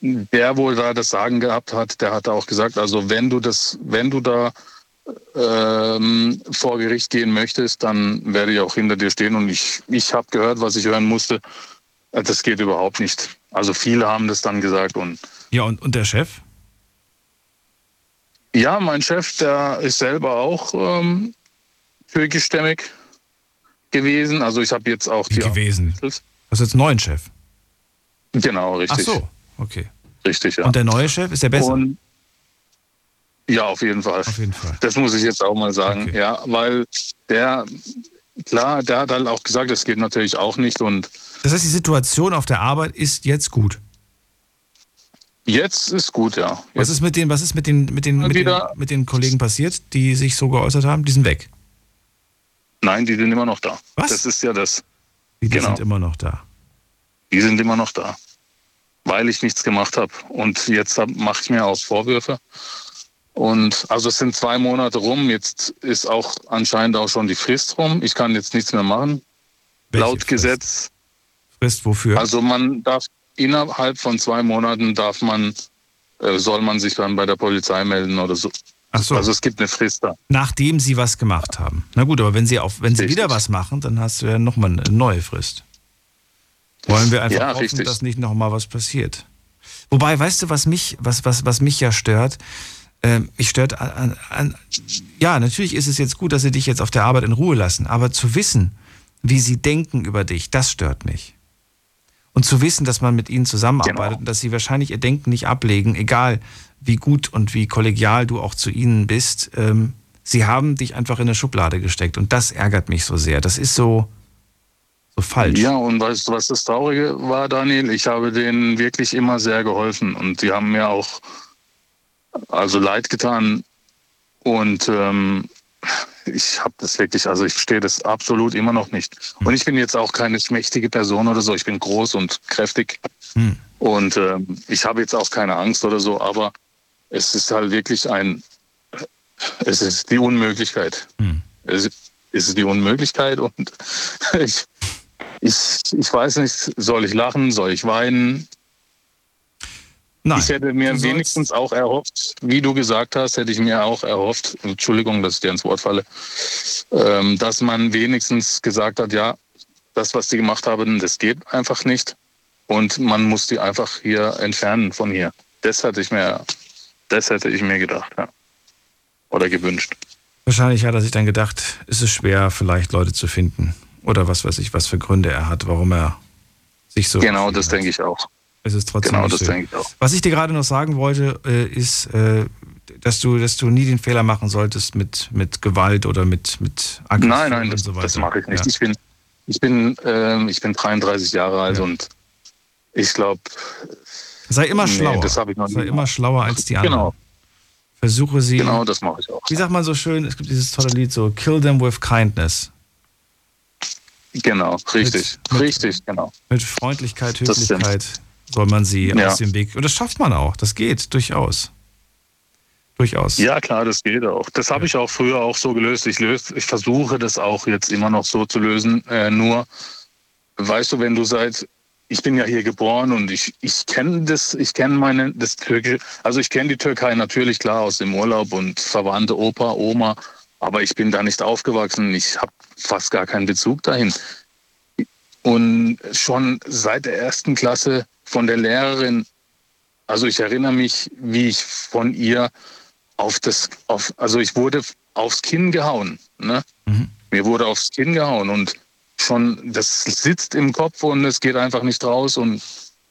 der wohl da das Sagen gehabt hat, der hat auch gesagt, also wenn du das, wenn du da ähm, vor Gericht gehen möchtest, dann werde ich auch hinter dir stehen und ich, ich habe gehört, was ich hören musste. Äh, Das geht überhaupt nicht. Also viele haben das dann gesagt und Ja, und, und der Chef? ja, mein Chef, der ist selber auch ähm, türkischstämmig gewesen. Also ich habe jetzt auch die gewesen. Hast du jetzt einen neuen Chef? Genau, richtig. Ach so, okay. Richtig, ja. Und der neue Chef, ist der besser? Und ja, auf jeden Fall. Auf jeden Fall. Das muss ich jetzt auch mal sagen. Ja, weil der, klar, der hat halt auch gesagt, das geht natürlich auch nicht. Und Das heißt, die Situation auf der Arbeit ist jetzt gut. jetzt ist gut, ja. Was ist mit den, was ist mit den, mit den, mit den, mit den Kollegen passiert, die sich so geäußert haben? Die sind weg. Nein, die sind immer noch da. Was? Das ist ja das. Die Genau. sind immer noch da. Die sind immer noch da. Weil ich nichts gemacht habe. Und jetzt mache ich mir auch Vorwürfe. Und also es sind zwei Monate rum. Jetzt ist auch anscheinend auch schon die Frist rum. Ich kann jetzt nichts mehr machen. Laut Gesetz. Frist wofür? Also man darf innerhalb von zwei Monaten darf man, äh, soll man sich dann bei der Polizei melden oder so. Ach so. Also es gibt eine Frist da. Nachdem sie was gemacht haben. Na gut, aber wenn sie auf, wenn sie Richtig. wieder was machen, dann hast du ja nochmal eine neue Frist. Wollen wir einfach Ja, hoffen, richtig. dass nicht nochmal was passiert. Wobei, weißt du, was mich, was, was, was mich ja stört? Ähm, mich stört an, an, ja, natürlich ist es jetzt gut, dass sie dich jetzt auf der Arbeit in Ruhe lassen, aber zu wissen, wie sie denken über dich, das stört mich. Und zu wissen, dass man mit ihnen zusammenarbeitet und dass sie wahrscheinlich ihr Denken nicht ablegen, egal wie gut und wie kollegial du auch zu ihnen bist. Ähm, sie haben dich einfach in eine Schublade gesteckt und das ärgert mich so sehr. Das ist so, so falsch. Ja, und weißt du, was das Traurige war, Daniel? Ich habe denen wirklich immer sehr geholfen und die haben mir auch also leid getan. Und ähm, ich habe das wirklich, also ich verstehe das absolut immer noch nicht. Und ich bin jetzt auch keine schmächtige Person oder so. Ich bin groß und kräftig. Hm. Und ähm, ich habe jetzt auch keine Angst oder so, aber es ist halt wirklich ein, es ist die Unmöglichkeit. Hm. Es, ist- es ist die Unmöglichkeit und ich, ich, ich weiß nicht, soll ich lachen, soll ich weinen? Nein, ich hätte mir wenigstens auch erhofft, wie du gesagt hast, hätte ich mir auch erhofft, Entschuldigung, dass ich dir ins Wort falle, ähm, dass man wenigstens gesagt hat, ja, das, was die gemacht haben, das geht einfach nicht. Und man muss die einfach hier entfernen von hier. Das hätte ich mir, das hätte ich mir gedacht, ja. Oder gewünscht. Wahrscheinlich hat er sich dann gedacht, ist es schwer, vielleicht Leute zu finden. Oder was weiß ich, was für Gründe er hat, warum er sich so. Genau, das denke ich auch. Es ist trotzdem Genau, das schön. denke ich auch. Was ich dir gerade noch sagen wollte, äh, ist, äh, dass du, dass du nie den Fehler machen solltest mit, mit Gewalt oder mit, mit Aggression Nein, nein, und so weiter. das mache ich nicht. Ja. Ich bin, ich bin, ähm, ich bin 33 Jahre alt und ich glaube. Sei immer schlauer. Das habe ich noch Sei immer schlauer als die anderen. Genau. Versuche sie. Genau, das mache ich auch. Wie sagt man so schön? Es gibt dieses tolle Lied so: Kill them with kindness. Genau, richtig, richtig, genau. Mit Freundlichkeit. Höflichkeit soll man sie Ja. aus dem Weg. Und das schafft man auch. Das geht durchaus. Durchaus. Ja, klar, das geht auch. Das habe ich auch früher auch so gelöst. Ich löse, ich versuche das auch jetzt immer noch so zu lösen. Äh, nur, weißt du, wenn du seit, ich bin ja hier geboren und ich, ich kenne das, ich kenne meine, das Türkische, also ich kenne die Türkei natürlich klar aus dem Urlaub und Verwandte, Opa, Oma, aber ich bin da nicht aufgewachsen. Ich habe fast gar keinen Bezug dahin. Und schon seit der ersten Klasse von der Lehrerin also ich erinnere mich, wie ich von ihr auf das, auf, also ich wurde aufs Kinn gehauen. Ne? Mir wurde aufs Kinn gehauen und schon, das sitzt im Kopf und es geht einfach nicht raus. Und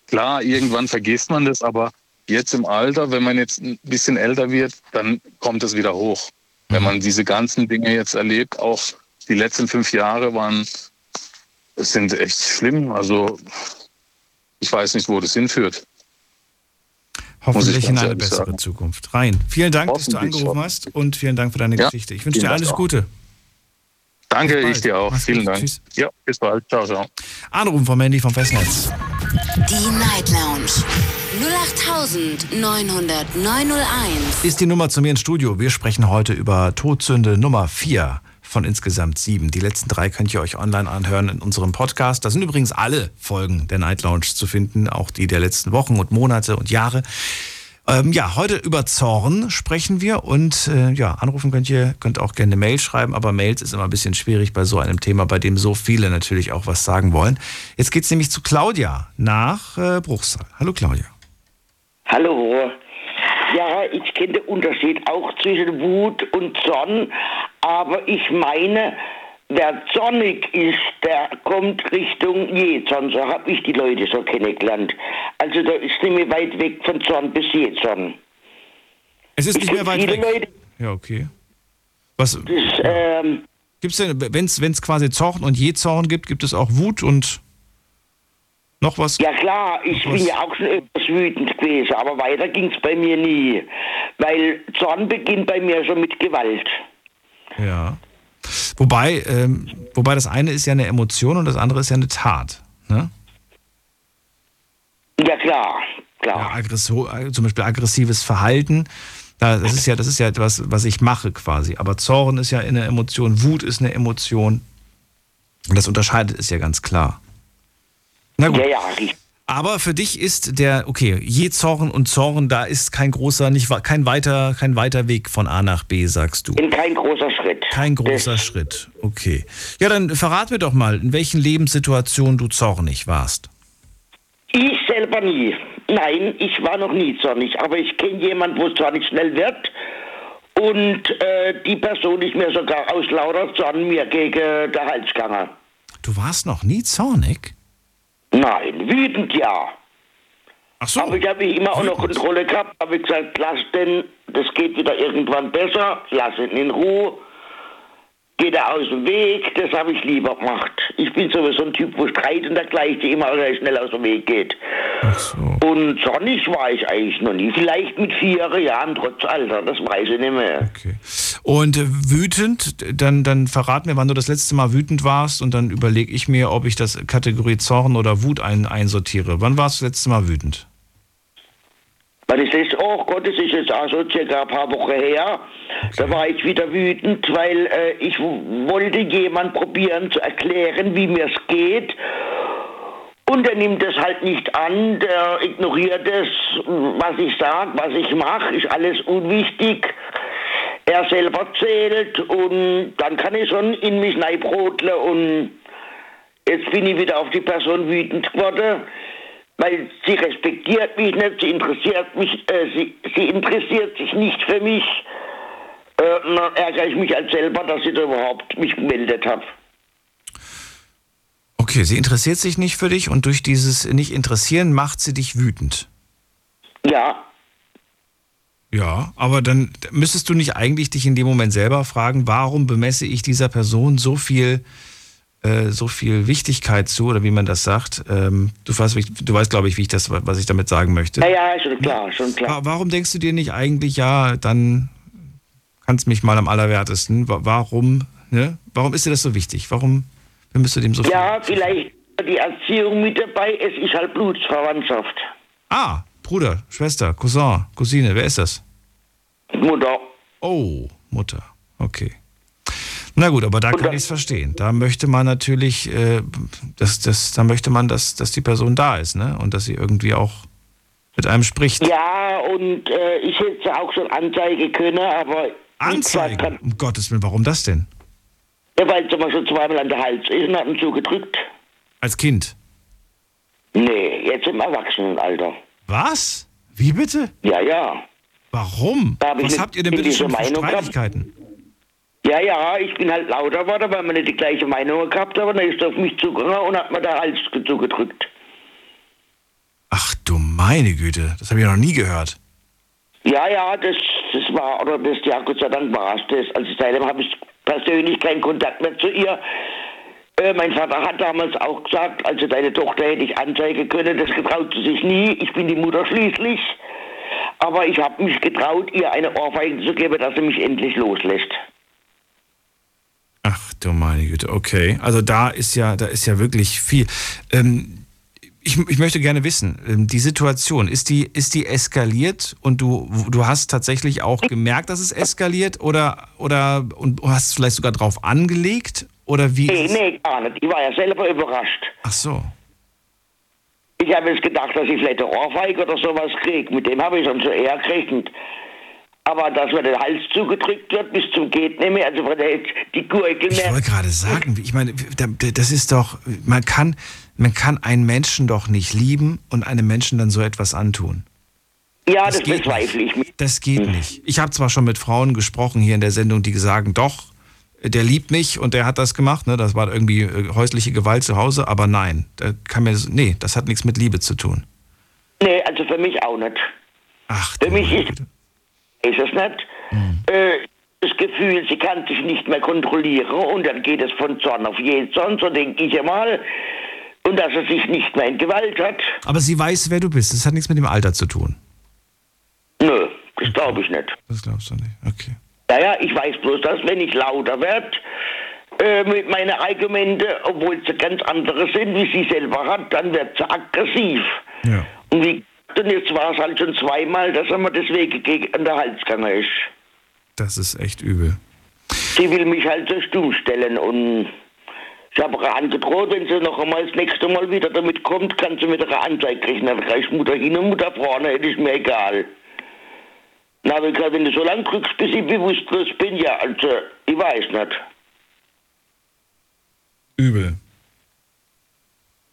klar, irgendwann vergisst man das, aber jetzt im Alter, wenn man jetzt ein bisschen älter wird, dann kommt es wieder hoch. Wenn man diese ganzen Dinge jetzt erlebt, auch die letzten fünf Jahre waren, sind echt schlimm. Also ich weiß nicht, wo das hinführt. Hoffentlich ich in eine bessere sagen. Zukunft. Rein. Vielen Dank, dass du angerufen hast und vielen Dank für deine Ja, Geschichte. Ich wünsche dir alles. Gute. Danke, ich dir auch. Mach's Vielen gut. Dank. Tschüss. Ja, bis bald. Ciao, ciao. Anrufen vom Handy vom Festnetz. Die Night Lounge 0890901. Ist die Nummer zu mir ins Studio. Wir sprechen heute über Todsünde Nummer 4 von insgesamt sieben. Die letzten drei könnt ihr euch online anhören in unserem Podcast. Da sind übrigens alle Folgen der Night Lounge zu finden, auch die der letzten Wochen und Monate und Jahre. Ähm, ja, heute über Zorn sprechen wir und äh, ja, anrufen könnt ihr, könnt auch gerne eine Mail schreiben, aber Mails ist immer ein bisschen schwierig bei so einem Thema, bei dem so viele natürlich auch was sagen wollen. Jetzt geht's nämlich zu Claudia nach äh, Bruchsal. Hallo Claudia. Hallo. Ja, ich kenne den Unterschied auch zwischen Wut und Zorn, aber ich meine, wer zornig ist, der kommt Richtung Jezorn. So habe ich die Leute so kennengelernt. Also da ist nicht mehr weit weg von Zorn bis Jezorn. Es ist Ich nicht mehr weit weg. Leute, Ja, okay. Was das, ähm, gibt's denn, wenn es quasi Zorn und Jezorn gibt, gibt es auch Wut und noch was? Ja klar, ich Noch bin was? ja auch schon etwas wütend gewesen, aber weiter ging es bei mir nie. Weil Zorn beginnt bei mir schon mit Gewalt. Ja. Wobei, ähm, wobei das eine ist ja eine Emotion und das andere ist ja eine Tat. Ne? Ja klar, klar. Ja, zum Beispiel aggressives Verhalten. da- Das ist ja, das ist ja etwas, was ich mache quasi. Aber Zorn ist ja eine Emotion, Wut ist eine Emotion. Und das unterscheidet es ja ganz klar. Na gut. Ja, ja, richtig. Aber für dich ist der, okay, je Zorn und Zorn, da ist kein großer, nicht, kein weiter, kein weiter Weg von A nach B, sagst du. Kein großer Schritt. Kein großer Schritt, okay. Ja, dann verrat mir doch mal, in welchen Lebenssituationen du zornig warst. Ich selber nie. Nein, ich war noch nie zornig, aber ich kenne jemanden, wo es zornig schnell wird. Und äh, die Person ist mir sogar aus lauter Zorn mir gegen den Hals gegangen. Du warst noch nie zornig? Nein, wütend ja. Ach so. Aber ich habe immer auch noch Kontrolle gehabt, habe gesagt, lass den, das geht wieder irgendwann besser, lass ihn in Ruhe. Geht er aus dem Weg, das habe ich lieber gemacht. Ich bin sowieso ein Typ, wo Streit und dergleichen immer sehr schnell aus dem Weg geht. Und sonnig war ich eigentlich noch nie. Vielleicht mit vier Jahren trotz Alter, das weiß ich nicht mehr. Und äh, wütend, dann, dann verrat mir, wann du das letzte Mal wütend warst und dann überlege ich mir, ob ich das Kategorie Zorn oder Wut ein, einsortiere. Wann warst du das letzte Mal wütend? Weil ich das, oh Gott, das ist jetzt auch so circa ein paar Wochen her. Da war ich wieder wütend, weil äh, ich wollte jemand probieren zu erklären, wie mir es geht. Und er nimmt es halt nicht an, der ignoriert es, was ich sage, was ich mache, ist alles unwichtig. Er selber zählt und dann kann ich schon in mich neibrodeln und jetzt bin ich wieder auf die Person wütend geworden, weil sie respektiert mich nicht, sie interessiert mich, äh, sie, sie interessiert sich nicht für mich. Äh, dann ärgere ich mich halt selber, dass ich da überhaupt mich gemeldet habe. Okay, sie interessiert sich nicht für dich und durch dieses Nicht-Interessieren macht sie dich wütend. Ja. Ja, aber dann müsstest du nicht eigentlich dich in dem Moment selber fragen, warum bemesse ich dieser Person so viel, äh, so viel Wichtigkeit zu, oder wie man das sagt. Ähm, du weißt, du weißt, glaube ich, wie ich das, was ich damit sagen möchte. Ja, ja, schon klar, schon klar. Wa- Warum denkst du dir nicht eigentlich, ja, dann kannst mich mal am allerwertesten. Wa- Warum, ne? Warum ist dir das so wichtig? Warum bist du dem so viel? Ja, vielleicht die Erziehung mit dabei, es ist halt Blutsverwandtschaft. Ah, Bruder, Schwester, Cousin, Cousine, wer ist das? Mutter. Oh, Mutter. Okay. Na gut, aber da kann ich es verstehen. Da möchte man natürlich, äh, das, das, da möchte man, dass, dass die Person da ist, ne? Und dass sie irgendwie auch mit einem spricht. Ja, und äh, ich hätte auch schon Anzeige können, aber... Anzeige? Um Gottes Willen, warum das denn? Ja, weil mir schon zweimal an der Hals ist und hat ihn zugedrückt. Als Kind. Nee, jetzt im Erwachsenenalter. Was? Wie bitte? Ja, ja. Warum? Was habt ihr denn bitte schon für Meinung gehabt. Ja, ja, ich bin halt lauter geworden, weil wir nicht die gleiche Meinung gehabt haben. Dann ist er auf mich zugegangen und hat mir den Hals zugedrückt. Du meine Güte, das habe ich noch nie gehört. Ja, ja, das, das war, oder das, ja, Gott sei Dank war es das. Also seitdem habe ich persönlich keinen Kontakt mehr zu ihr. Äh, mein Vater hat damals auch gesagt, also deine Tochter hätte ich anzeigen können, das getraut sie sich nie. Ich bin die Mutter schließlich. Aber ich habe mich getraut, ihr eine Ohrfeige zu geben, dass sie mich endlich loslässt. Du meine Güte, okay. Also da ist ja, da ist ja wirklich viel. Ähm, ich, ich möchte gerne wissen, ähm, die Situation, ist die, ist die eskaliert und du, du hast tatsächlich auch gemerkt, dass es eskaliert oder, oder und hast vielleicht sogar drauf angelegt? Oder wie? Nee, nee, gar nicht. Ich war ja selber überrascht. Ach so. Ich habe jetzt gedacht, dass ich vielleicht eine Ohrfeige oder sowas kriege. Mit dem habe ich schon so eher gerechnet. Aber dass mir der Hals zugedrückt wird bis zum geht nicht mehr, also von der die Gurgel Ich mehr. wollte gerade sagen, ich meine, da- das ist doch, man kann, man kann einen Menschen doch nicht lieben und einem Menschen dann so etwas antun. Ja, das, geht bezweifle ich. nicht. Das geht nicht. Ich habe zwar schon mit Frauen gesprochen hier in der Sendung, die sagen, doch, der liebt mich und der hat das gemacht, ne? Das war irgendwie äh, häusliche Gewalt zu Hause, aber nein, da kann mir das, nee, das hat nichts mit Liebe zu tun. Nee, also für mich auch nicht. Ach, für mich ist, ist es nicht. Äh, das Gefühl, sie kann sich nicht mehr kontrollieren und dann geht es von Zorn auf Jähzorn, so denke ich einmal. Und dass er sich nicht mehr in Gewalt hat. Aber sie weiß, wer du bist. Das hat nichts mit dem Alter zu tun. Nö, das glaube ich nicht. Das glaubst du nicht. Okay. Naja, ich weiß bloß, dass wenn ich lauter werde äh, mit meinen Argumente, obwohl sie ganz andere sind, wie sie selber hat, dann wird sie aggressiv. Ja. Und wie und jetzt war es halt schon zweimal, dass er mir deswegen gegen an der Hals gegangen ist. Das ist echt übel. Sie will mich halt so stumm stellen und ich habe ihr angedroht, wenn sie noch einmal das nächste Mal wieder damit kommt, kann sie mit einer Anzeige kriegen. Dann reicht Mutter hin und Mutter vorne, das ist mir egal. Na, wenn du so lange drückst, bis ich bewusstlos bin, ja, also, ich weiß nicht. Übel.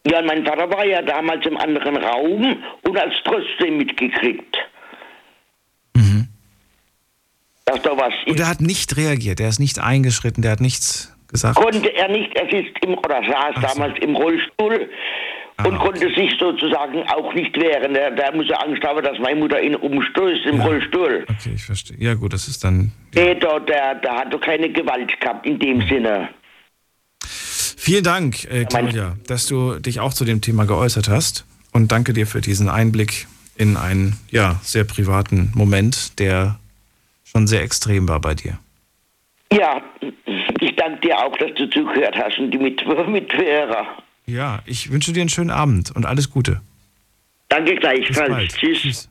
Ja, mein Vater war ja damals im anderen Raum und hat es trotzdem mitgekriegt. Dass da was Und er hat nicht reagiert, er ist nicht eingeschritten, der hat nichts gesagt. Konnte er nicht, er sitzt im, oder saß damals im Rollstuhl und konnte sich sozusagen auch nicht wehren. Der, der muss ja Angst haben, dass meine Mutter ihn umstößt im Rollstuhl. Okay, ich verstehe. Ja gut, das ist dann... Nee, der, der, der hat doch keine Gewalt gehabt in dem Sinne. Vielen Dank, äh, Claudia, dass du dich auch zu dem Thema geäußert hast. Und danke dir für diesen Einblick in einen ja, sehr privaten Moment, der schon sehr extrem war bei dir. Ja, ich danke dir auch, dass du zugehört hast und die Mit Mithörer. Ja, ich wünsche dir einen schönen Abend und alles Gute. Danke Bis gleichfalls. bald. Tschüss.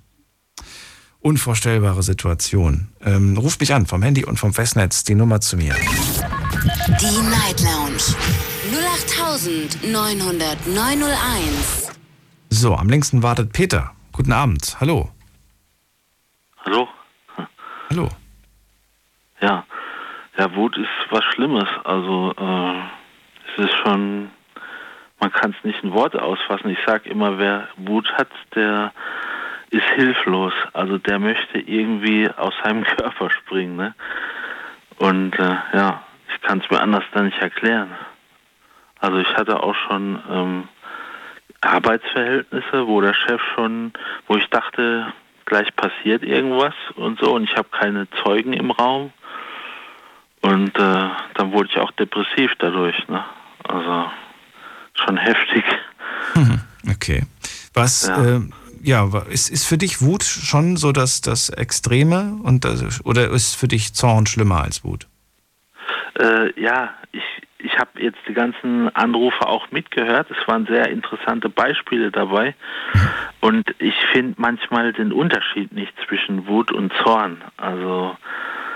Unvorstellbare Situation. Ähm, ruf mich an vom Handy und vom Festnetz die Nummer zu mir. Die Night Lounge 0890901. So, am längsten wartet Peter. Guten Abend. Hallo. Hallo? Hallo. Ja. Ja, Wut ist was Schlimmes. Also äh, es ist schon, man kann es nicht in Worte ausfassen. Ich sage immer, wer Wut hat, der ist hilflos. Also der möchte irgendwie aus seinem Körper springen. Ne? Und äh, ja, ich kann es mir anders dann nicht erklären. Also ich hatte auch schon ähm, Arbeitsverhältnisse, wo der Chef schon, wo ich dachte, gleich passiert irgendwas und so und ich habe keine Zeugen im Raum und äh, dann wurde ich auch depressiv dadurch. Ne? Also schon heftig. Okay. Was, Ja. äh, ja ist, ist für dich Wut schon so das, das Extreme und das, oder ist für dich Zorn schlimmer als Wut? Äh, ja, ich, ich habe jetzt die ganzen Anrufe auch mitgehört. Es waren sehr interessante Beispiele dabei. Und ich finde manchmal den Unterschied nicht zwischen Wut und Zorn. Also,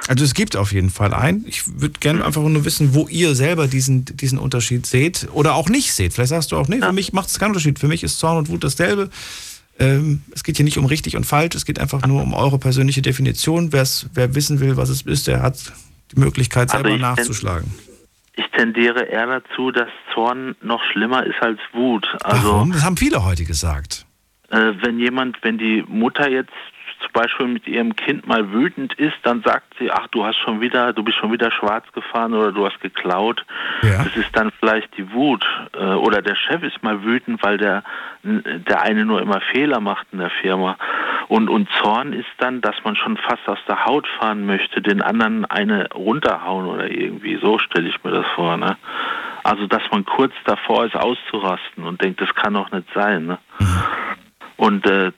Also es gibt auf jeden Fall einen. Ich würde gerne einfach nur wissen, wo ihr selber diesen, diesen Unterschied seht oder auch nicht seht. Vielleicht sagst du auch, nee, für mich macht es keinen Unterschied. Für mich ist Zorn und Wut dasselbe. Ähm, es geht hier nicht um richtig und falsch, es geht einfach nur um eure persönliche Definition. Wer's, wer wissen will, was es ist, der hat die Möglichkeit, Also selber ich nachzuschlagen. Ich tendiere eher dazu, dass Zorn noch schlimmer ist als Wut. Also, Warum? Das haben viele heute gesagt. äh, wenn jemand, wenn die Mutter jetzt zum Beispiel mit ihrem Kind mal wütend ist, dann sagt sie, ach, du hast schon wieder, du bist schon wieder schwarz gefahren oder du hast geklaut. Das ist dann vielleicht die Wut. Äh, oder der Chef ist mal wütend, weil der, der eine nur immer Fehler macht in der Firma. Und, und Zorn ist dann, dass man schon fast aus der Haut fahren möchte, den anderen eine runterhauen oder irgendwie. So stelle ich mir das vor. Ne? Also, dass man kurz davor ist, auszurasten und denkt, das kann doch nicht sein. Ne? Und äh, äh,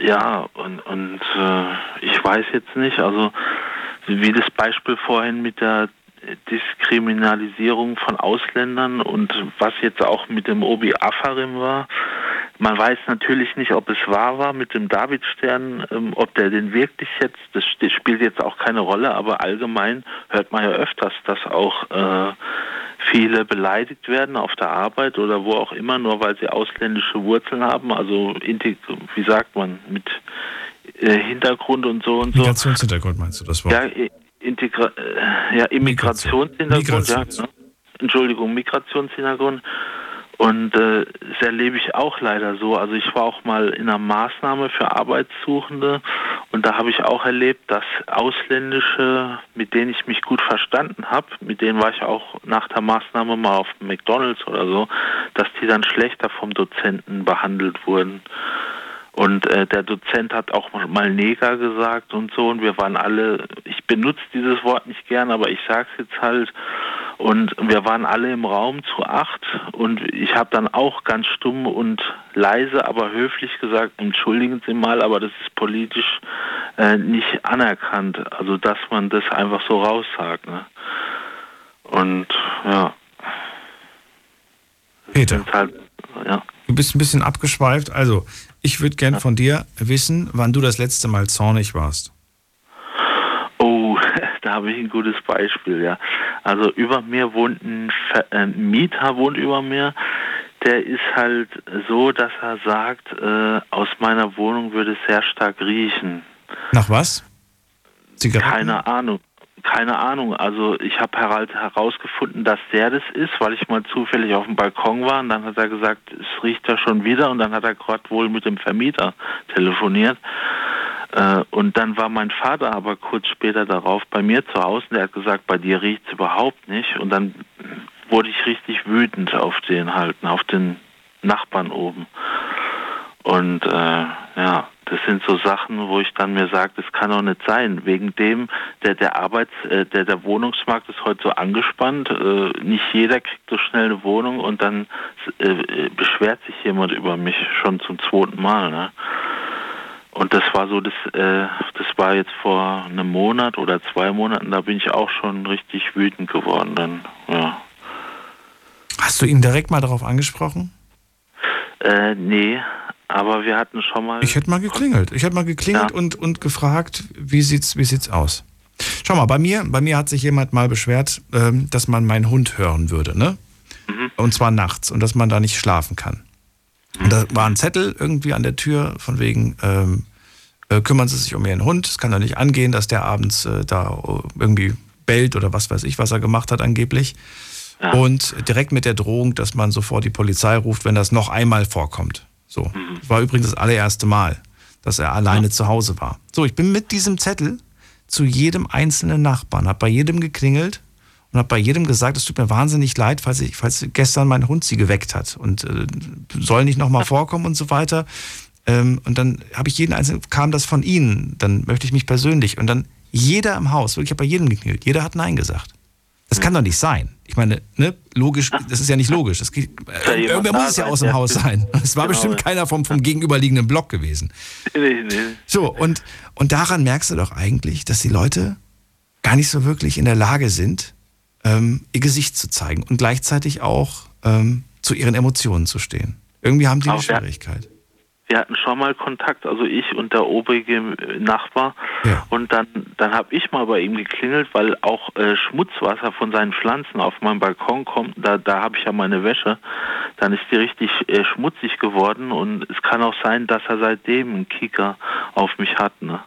ja, und, und äh, ich weiß jetzt nicht, also wie das Beispiel vorhin mit der Diskriminalisierung von Ausländern und was jetzt auch mit dem Obi Afarim war. Man weiß natürlich nicht, ob es wahr war mit dem Davidstern, ähm, ob der den wirklich jetzt, das st- spielt jetzt auch keine Rolle, aber allgemein hört man ja öfters, dass auch äh, viele beleidigt werden auf der Arbeit oder wo auch immer, nur weil sie ausländische Wurzeln haben, also wie sagt man, mit äh, Hintergrund und so und so. Migrationshintergrund meinst du das Wort? Ja, Integra äh, ja Immigrationshintergrund, Migration. ja. Ne? Entschuldigung, Migrationshintergrund. Und äh, das erlebe ich auch leider so. Also ich war auch mal in einer Maßnahme für Arbeitssuchende und da habe ich auch erlebt, dass ausländische, mit denen ich mich gut verstanden habe, mit denen war ich auch nach der Maßnahme mal auf McDonalds oder so, dass die dann schlechter vom Dozenten behandelt wurden. Und äh, der Dozent hat auch mal Neger gesagt und so. Und wir waren alle, ich benutze dieses Wort nicht gern, aber ich sage es jetzt halt. Und wir waren alle im Raum zu acht. Und ich habe dann auch ganz stumm und leise, aber höflich gesagt, entschuldigen Sie mal, aber das ist politisch äh, nicht anerkannt. Also dass man das einfach so raussagt. Ne? Und ja. Peter. Halt, ja. Du bist ein bisschen abgeschweift. Also, ich würde gern von dir wissen, wann du das letzte Mal zornig warst. Oh, da habe ich ein gutes Beispiel, ja. Also über mir wohnt ein Ver äh, Mieter wohnt über mir. Der ist halt so, dass er sagt, äh, aus meiner Wohnung würde es sehr stark riechen. Nach was? Zigaretten? Keine Ahnung. Keine Ahnung. Also ich habe halt herausgefunden, dass der das ist, weil ich mal zufällig auf dem Balkon war und dann hat er gesagt, es riecht da schon wieder und dann hat er gerade wohl mit dem Vermieter telefoniert. Äh, und dann war mein Vater aber kurz später darauf bei mir zu Hause und der hat gesagt, bei dir riecht es überhaupt nicht. Und dann wurde ich richtig wütend auf den halt, auf den Nachbarn oben. Und äh, ja, das sind so Sachen, wo ich dann mir sage, das kann doch nicht sein. Wegen dem, der der Arbeits, äh, der der Wohnungsmarkt ist heute so angespannt. Äh, nicht jeder kriegt so schnell eine Wohnung und dann äh, äh, beschwert sich jemand über mich schon zum zweiten Mal. Ne? Und das war so, das, äh, das war jetzt vor einem Monat oder zwei Monaten, da bin ich auch schon richtig wütend geworden. Dann, ja. Hast du ihn direkt mal darauf angesprochen? Äh, nee, aber wir hatten schon mal. Ich hätte mal geklingelt. Ich hätte mal geklingelt ja. und, und gefragt, wie sieht's, wie sieht's aus? Schau mal, bei mir, bei mir hat sich jemand mal beschwert, ähm, dass man meinen Hund hören würde, ne? Mhm. Und zwar nachts und dass man da nicht schlafen kann. Und da war ein Zettel irgendwie an der Tür von wegen, ähm, äh, kümmern Sie sich um Ihren Hund. Es kann doch nicht angehen, dass der abends äh, da irgendwie bellt oder was weiß ich, was er gemacht hat angeblich. Ja. Und direkt mit der Drohung, dass man sofort die Polizei ruft, wenn das noch einmal vorkommt. So. Mhm. Das war übrigens das allererste Mal, dass er alleine ja. zu Hause war. So, ich bin mit diesem Zettel zu jedem einzelnen Nachbarn, habe bei jedem geklingelt und habe bei jedem gesagt, es tut mir wahnsinnig leid, falls, ich, falls gestern mein Hund sie geweckt hat und äh, soll nicht nochmal vorkommen und so weiter. Ähm, und dann habe ich jeden einzelnen, kam das von Ihnen, dann möchte ich mich persönlich und dann jeder im Haus, wirklich, bei jedem geklingelt, jeder hat Nein gesagt. Das kann doch nicht sein. Ich meine, ne, logisch, das ist ja nicht logisch. Das geht, äh, irgendwer muss es ja aus dem Haus sein. Es war genau. bestimmt keiner vom, vom gegenüberliegenden Block gewesen. Nee, nee. So, und, und daran merkst du doch eigentlich, dass die Leute gar nicht so wirklich in der Lage sind, ähm, ihr Gesicht zu zeigen und gleichzeitig auch ähm, zu ihren Emotionen zu stehen. Irgendwie haben die eine Schwierigkeit wir hatten schon mal Kontakt, also ich und der obrige Nachbar. Ja. Und dann, dann habe ich mal bei ihm geklingelt, weil auch äh, Schmutzwasser von seinen Pflanzen auf meinen Balkon kommt. Da, da habe ich ja meine Wäsche. Dann ist die richtig äh, schmutzig geworden und es kann auch sein, dass er seitdem einen Kicker auf mich hat. Ne?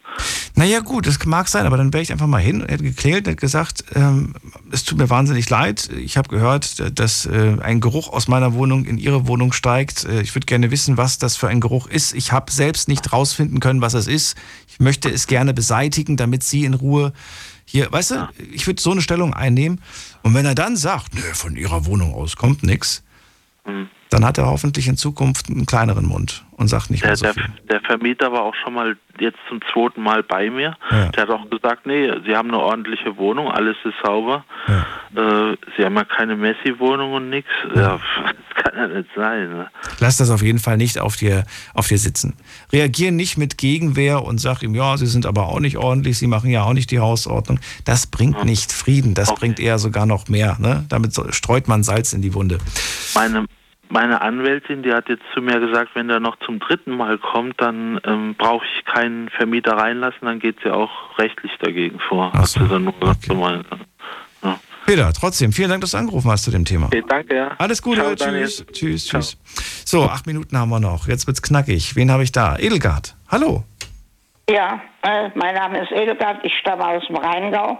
Naja gut, das mag sein, aber dann wäre ich einfach mal hin und hätte geklingelt und gesagt, ähm, es tut mir wahnsinnig leid. Ich habe gehört, dass äh, ein Geruch aus meiner Wohnung in Ihre Wohnung steigt. Äh, ich würde gerne wissen, was das für ein Geruch ist. Ich habe selbst nicht rausfinden können, was es ist. Ich möchte es gerne beseitigen, damit Sie in Ruhe hier, weißt du, ich würde so eine Stellung einnehmen. Und wenn er dann sagt, nö, von Ihrer Wohnung aus kommt nichts, mhm dann hat er hoffentlich in Zukunft einen kleineren Mund und sagt nicht der, mehr so viel. Der, der Vermieter war auch schon mal jetzt zum zweiten Mal bei mir. Ja. Der hat auch gesagt, nee, Sie haben eine ordentliche Wohnung, alles ist sauber. Ja. Äh, Sie haben ja keine Messi-Wohnung und nichts. Ja. das kann ja nicht sein. Ne? Lass das auf jeden Fall nicht auf dir, auf dir sitzen. Reagier nicht mit Gegenwehr und sag ihm, ja, Sie sind aber auch nicht ordentlich, Sie machen ja auch nicht die Hausordnung. Das bringt nicht Frieden, das okay. bringt eher sogar noch mehr. Ne? Damit streut man Salz in die Wunde. Meine, meine Anwältin, die hat jetzt zu mir gesagt, wenn der noch zum dritten Mal kommt, dann ähm, brauche ich keinen Vermieter reinlassen, dann geht sie auch rechtlich dagegen vor. Ach so. Dann nur okay. ja. Peter, trotzdem, vielen Dank, dass du angerufen hast zu dem Thema. Okay, danke. Ja. Alles Gute, Ciao, tschüss, tschüss, tschüss. So, acht Minuten haben wir noch. Jetzt wird's knackig. Wen habe ich da? Edelgard. Hallo. Ja, äh, mein Name ist Edelgard, ich stamme aus dem Rheingau.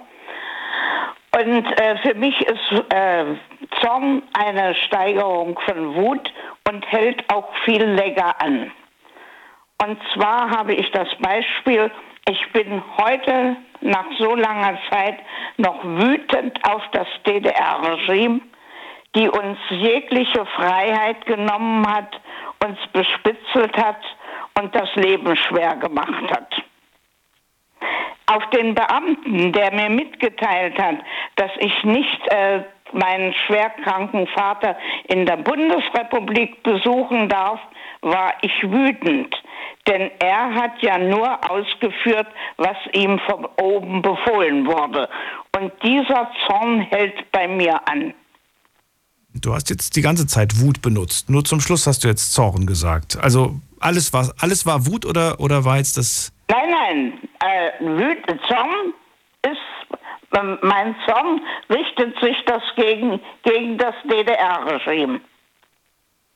Und äh, für mich ist äh, Zorn eine Steigerung von Wut und hält auch viel länger an. Und zwar habe ich das Beispiel, ich bin heute nach so langer Zeit noch wütend auf das DDR-Regime, die uns jegliche Freiheit genommen hat, uns bespitzelt hat und das Leben schwer gemacht hat auf den Beamten, der mir mitgeteilt hat, dass ich nicht äh, meinen schwerkranken Vater in der Bundesrepublik besuchen darf, war ich wütend. Denn er hat ja nur ausgeführt, was ihm von oben befohlen wurde. Und dieser Zorn hält bei mir an. Du hast jetzt die ganze Zeit Wut benutzt. Nur zum Schluss hast du jetzt Zorn gesagt. Also alles war, alles war Wut oder, oder war jetzt das Nein, nein. Äh, Wüt Zorn ist, äh, mein Zorn richtet sich das gegen, gegen das DDR-Regime.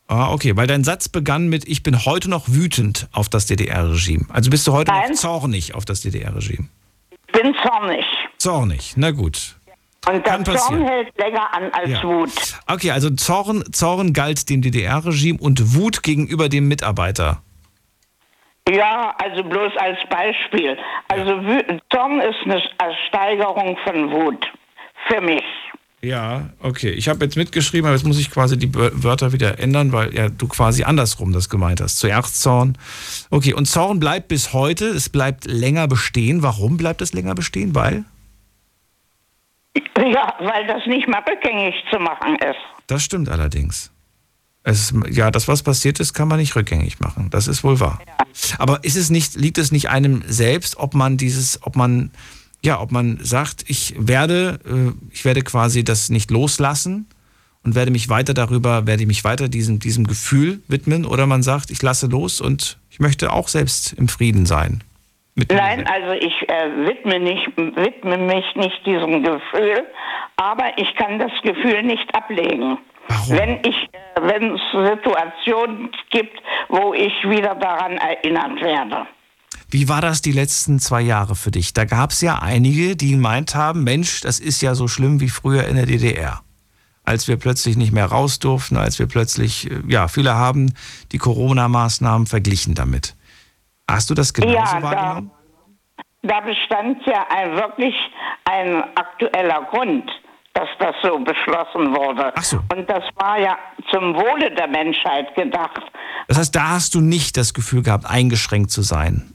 Ah, okay, weil dein Satz begann mit, ich bin heute noch wütend auf das DDR-Regime. Also bist du heute Nein. noch zornig auf das DDR-Regime? Ich bin zornig. Zornig, na gut. Und der Zorn hält länger an als ja. Wut. Okay, also Zorn, Zorn galt dem DDR-Regime und Wut gegenüber dem Mitarbeiter. Ja, also bloß als Beispiel. Also Zorn ist eine Steigerung von Wut. Für mich. Ja, okay. Ich habe jetzt mitgeschrieben, aber jetzt muss ich quasi die Wörter wieder ändern, weil ja du quasi andersrum das gemeint hast. Zuerst Zorn. Okay, und Zorn bleibt bis heute, es bleibt länger bestehen. Warum bleibt es länger bestehen? Weil? Ja, weil das nicht mehr rückgängig zu machen ist. Das stimmt allerdings. Es, ja, das, was passiert ist, kann man nicht rückgängig machen. Das ist wohl wahr. Ja. Aber ist es nicht, liegt es nicht einem selbst, ob man dieses, ob man ja, ob man sagt, ich werde, äh, ich werde quasi das nicht loslassen und werde mich weiter darüber, werde mich weiter diesem, diesem Gefühl widmen, oder man sagt, ich lasse los und ich möchte auch selbst im Frieden sein. Nein, also ich äh, widme, nicht, widme mich nicht diesem Gefühl, aber ich kann das Gefühl nicht ablegen. Warum? Wenn ich, äh, wenn es Situationen gibt, wo ich wieder daran erinnert werde. Wie war das die letzten zwei Jahre für dich? Da gab es ja einige, die gemeint haben, Mensch, das ist ja so schlimm wie früher in der DDR. Als wir plötzlich nicht mehr raus durften, als wir plötzlich, äh, ja, viele haben die Corona-Maßnahmen verglichen damit. Hast du das genauso ja, wahrgenommen? Da, da bestand ja ein, wirklich ein aktueller Grund, dass das so beschlossen wurde. Ach so. Und das war ja zum Wohle der Menschheit gedacht. Das heißt, da hast du nicht das Gefühl gehabt, eingeschränkt zu sein.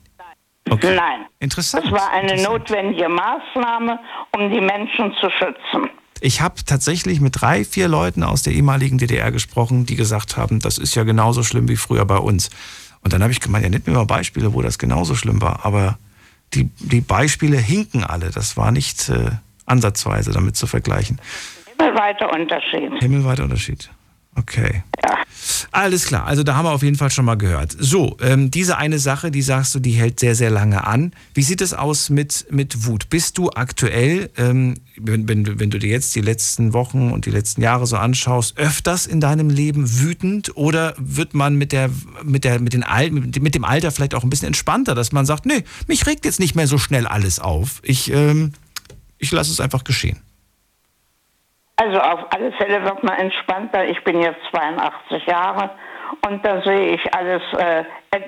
Okay. Nein. Interessant. Es war eine notwendige Maßnahme, um die Menschen zu schützen. Ich habe tatsächlich mit drei, vier Leuten aus der ehemaligen DDR gesprochen, die gesagt haben, das ist ja genauso schlimm wie früher bei uns. Und dann habe ich gemeint, ja, nicht mir mal Beispiele, wo das genauso schlimm war. Aber die, die Beispiele hinken alle. Das war nicht äh, ansatzweise damit zu vergleichen. Himmelweiter Unterschied. Himmelweiter Unterschied. Okay. Ja. Alles klar, also da haben wir auf jeden Fall schon mal gehört. So, ähm, diese eine Sache, die sagst du, die hält sehr, sehr lange an. Wie sieht es aus mit, mit Wut? Bist du aktuell, ähm, wenn, wenn, wenn du dir jetzt die letzten Wochen und die letzten Jahre so anschaust, öfters in deinem Leben wütend oder wird man mit, der, mit, der, mit, den Al mit dem Alter vielleicht auch ein bisschen entspannter, dass man sagt, nee, mich regt jetzt nicht mehr so schnell alles auf. Ich, ähm, ich lasse es einfach geschehen. Also auf alle Fälle wird man entspannter. Ich bin jetzt 82 Jahre und da sehe ich alles äh,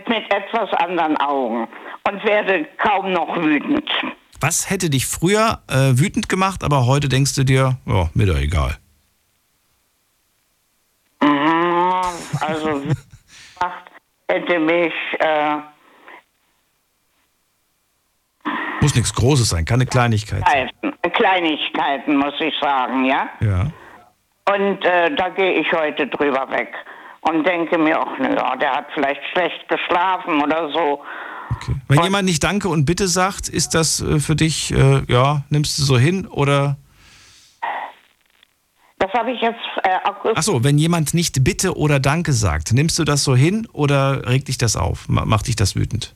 mit etwas anderen Augen und werde kaum noch wütend. Was hätte dich früher äh, wütend gemacht, aber heute denkst du dir, ja, mir doch egal? Mhm, also hätte mich äh, muss nichts Großes sein, keine Kleinigkeit. Kleinigkeiten, muss ich sagen, ja. Ja. Und äh, da gehe ich heute drüber weg und denke mir, ach naja, der hat vielleicht schlecht geschlafen oder so. Okay. Wenn und jemand nicht Danke und Bitte sagt, ist das äh, für dich, äh, ja, nimmst du so hin oder? Das habe ich jetzt äh, Achso, wenn jemand nicht Bitte oder Danke sagt, nimmst du das so hin oder regt dich das auf? Macht dich das wütend?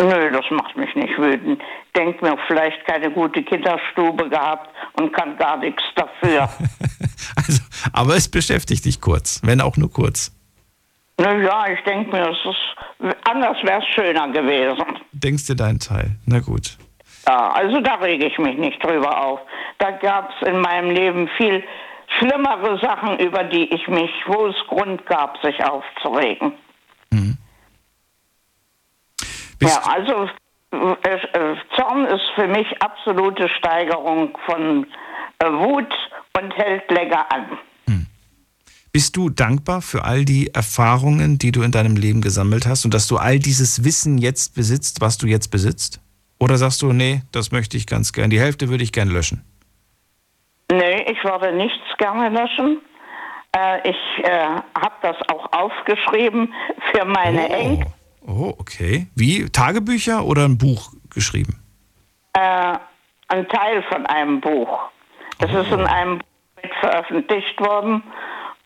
Nö, das macht mich nicht wütend. Denkt mir, vielleicht keine gute Kinderstube gehabt und kann gar nichts dafür. also, aber es beschäftigt dich kurz, wenn auch nur kurz. Naja, ich denke mir, es ist, anders wäre es schöner gewesen. Denkst du deinen Teil? Na gut. Ja, also da rege ich mich nicht drüber auf. Da gab es in meinem Leben viel schlimmere Sachen, über die ich mich, wo es Grund gab, sich aufzuregen. Mhm. Bist ja, also Zorn ist für mich absolute Steigerung von äh, Wut und hält länger an. Hm. Bist du dankbar für all die Erfahrungen, die du in deinem Leben gesammelt hast und dass du all dieses Wissen jetzt besitzt, was du jetzt besitzt? Oder sagst du, nee, das möchte ich ganz gern, die Hälfte würde ich gern löschen? Nee, ich würde nichts gerne löschen. Äh, ich äh, habe das auch aufgeschrieben für meine oh. Enkel. Oh, okay. Wie? Tagebücher oder ein Buch geschrieben? Äh, ein Teil von einem Buch. Das oh. ist in einem Buch veröffentlicht worden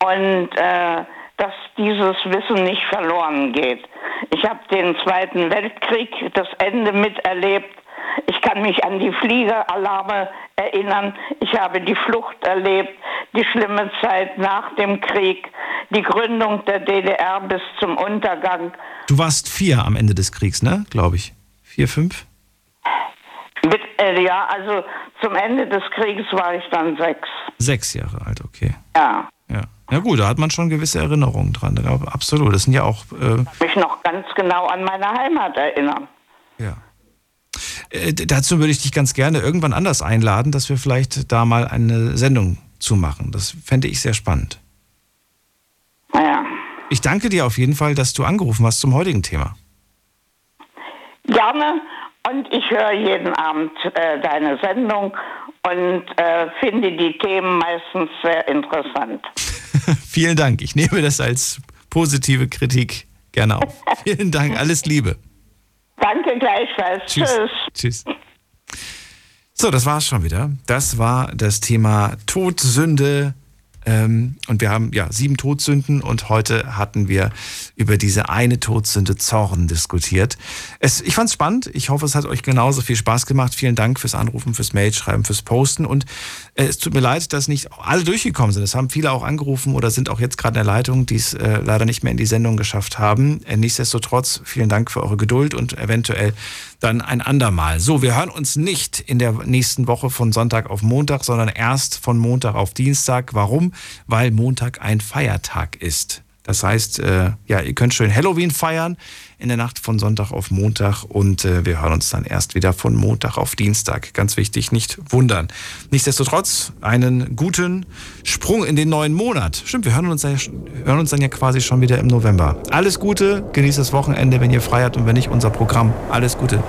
und äh, dass dieses Wissen nicht verloren geht. Ich habe den Zweiten Weltkrieg, das Ende miterlebt. Ich kann mich an die Fliegeralarme erinnern. Ich habe die Flucht erlebt, die schlimme Zeit nach dem Krieg, die Gründung der DDR bis zum Untergang. Du warst vier am Ende des Kriegs, ne? Glaube ich. Vier, fünf? Mit, äh, ja, also zum Ende des Krieges war ich dann sechs. Sechs Jahre alt, okay. Ja. Ja. Ja gut, da hat man schon gewisse Erinnerungen dran. Absolut. Das sind ja auch. Äh ich mich noch ganz genau an meine Heimat erinnern. Ja. Äh, dazu würde ich dich ganz gerne irgendwann anders einladen, dass wir vielleicht da mal eine Sendung zu machen. Das fände ich sehr spannend. Ja. Ich danke dir auf jeden Fall, dass du angerufen hast zum heutigen Thema. Gerne. Und ich höre jeden Abend äh, deine Sendung und äh, finde die Themen meistens sehr interessant. Vielen Dank. Ich nehme das als positive Kritik gerne auf. Vielen Dank. Alles Liebe. Danke gleichfalls. Tschüss. Tschüss. So, das war's schon wieder. Das war das Thema Todsünde, ähm, und wir haben ja sieben Todsünden und heute hatten wir über diese eine Todsünde Zorn diskutiert. Es, ich fand es spannend. Ich hoffe, es hat euch genauso viel Spaß gemacht. Vielen Dank fürs Anrufen, fürs Mailschreiben, fürs Posten. Und äh, es tut mir leid, dass nicht alle durchgekommen sind. Es haben viele auch angerufen oder sind auch jetzt gerade in der Leitung, die es äh, leider nicht mehr in die Sendung geschafft haben. Äh, nichtsdestotrotz, vielen Dank für eure Geduld und eventuell dann ein andermal. So, wir hören uns nicht in der nächsten Woche von Sonntag auf Montag, sondern erst von Montag auf Dienstag. Warum? Weil Montag ein Feiertag ist. Das heißt, äh, ja, ihr könnt schön Halloween feiern in der Nacht von Sonntag auf Montag und äh, wir hören uns dann erst wieder von Montag auf Dienstag. Ganz wichtig, nicht wundern. Nichtsdestotrotz einen guten Sprung in den neuen Monat. Stimmt, wir hören uns, ja, hören uns dann ja quasi schon wieder im November. Alles Gute, genießt das Wochenende, wenn ihr frei habt und wenn nicht unser Programm. Alles Gute.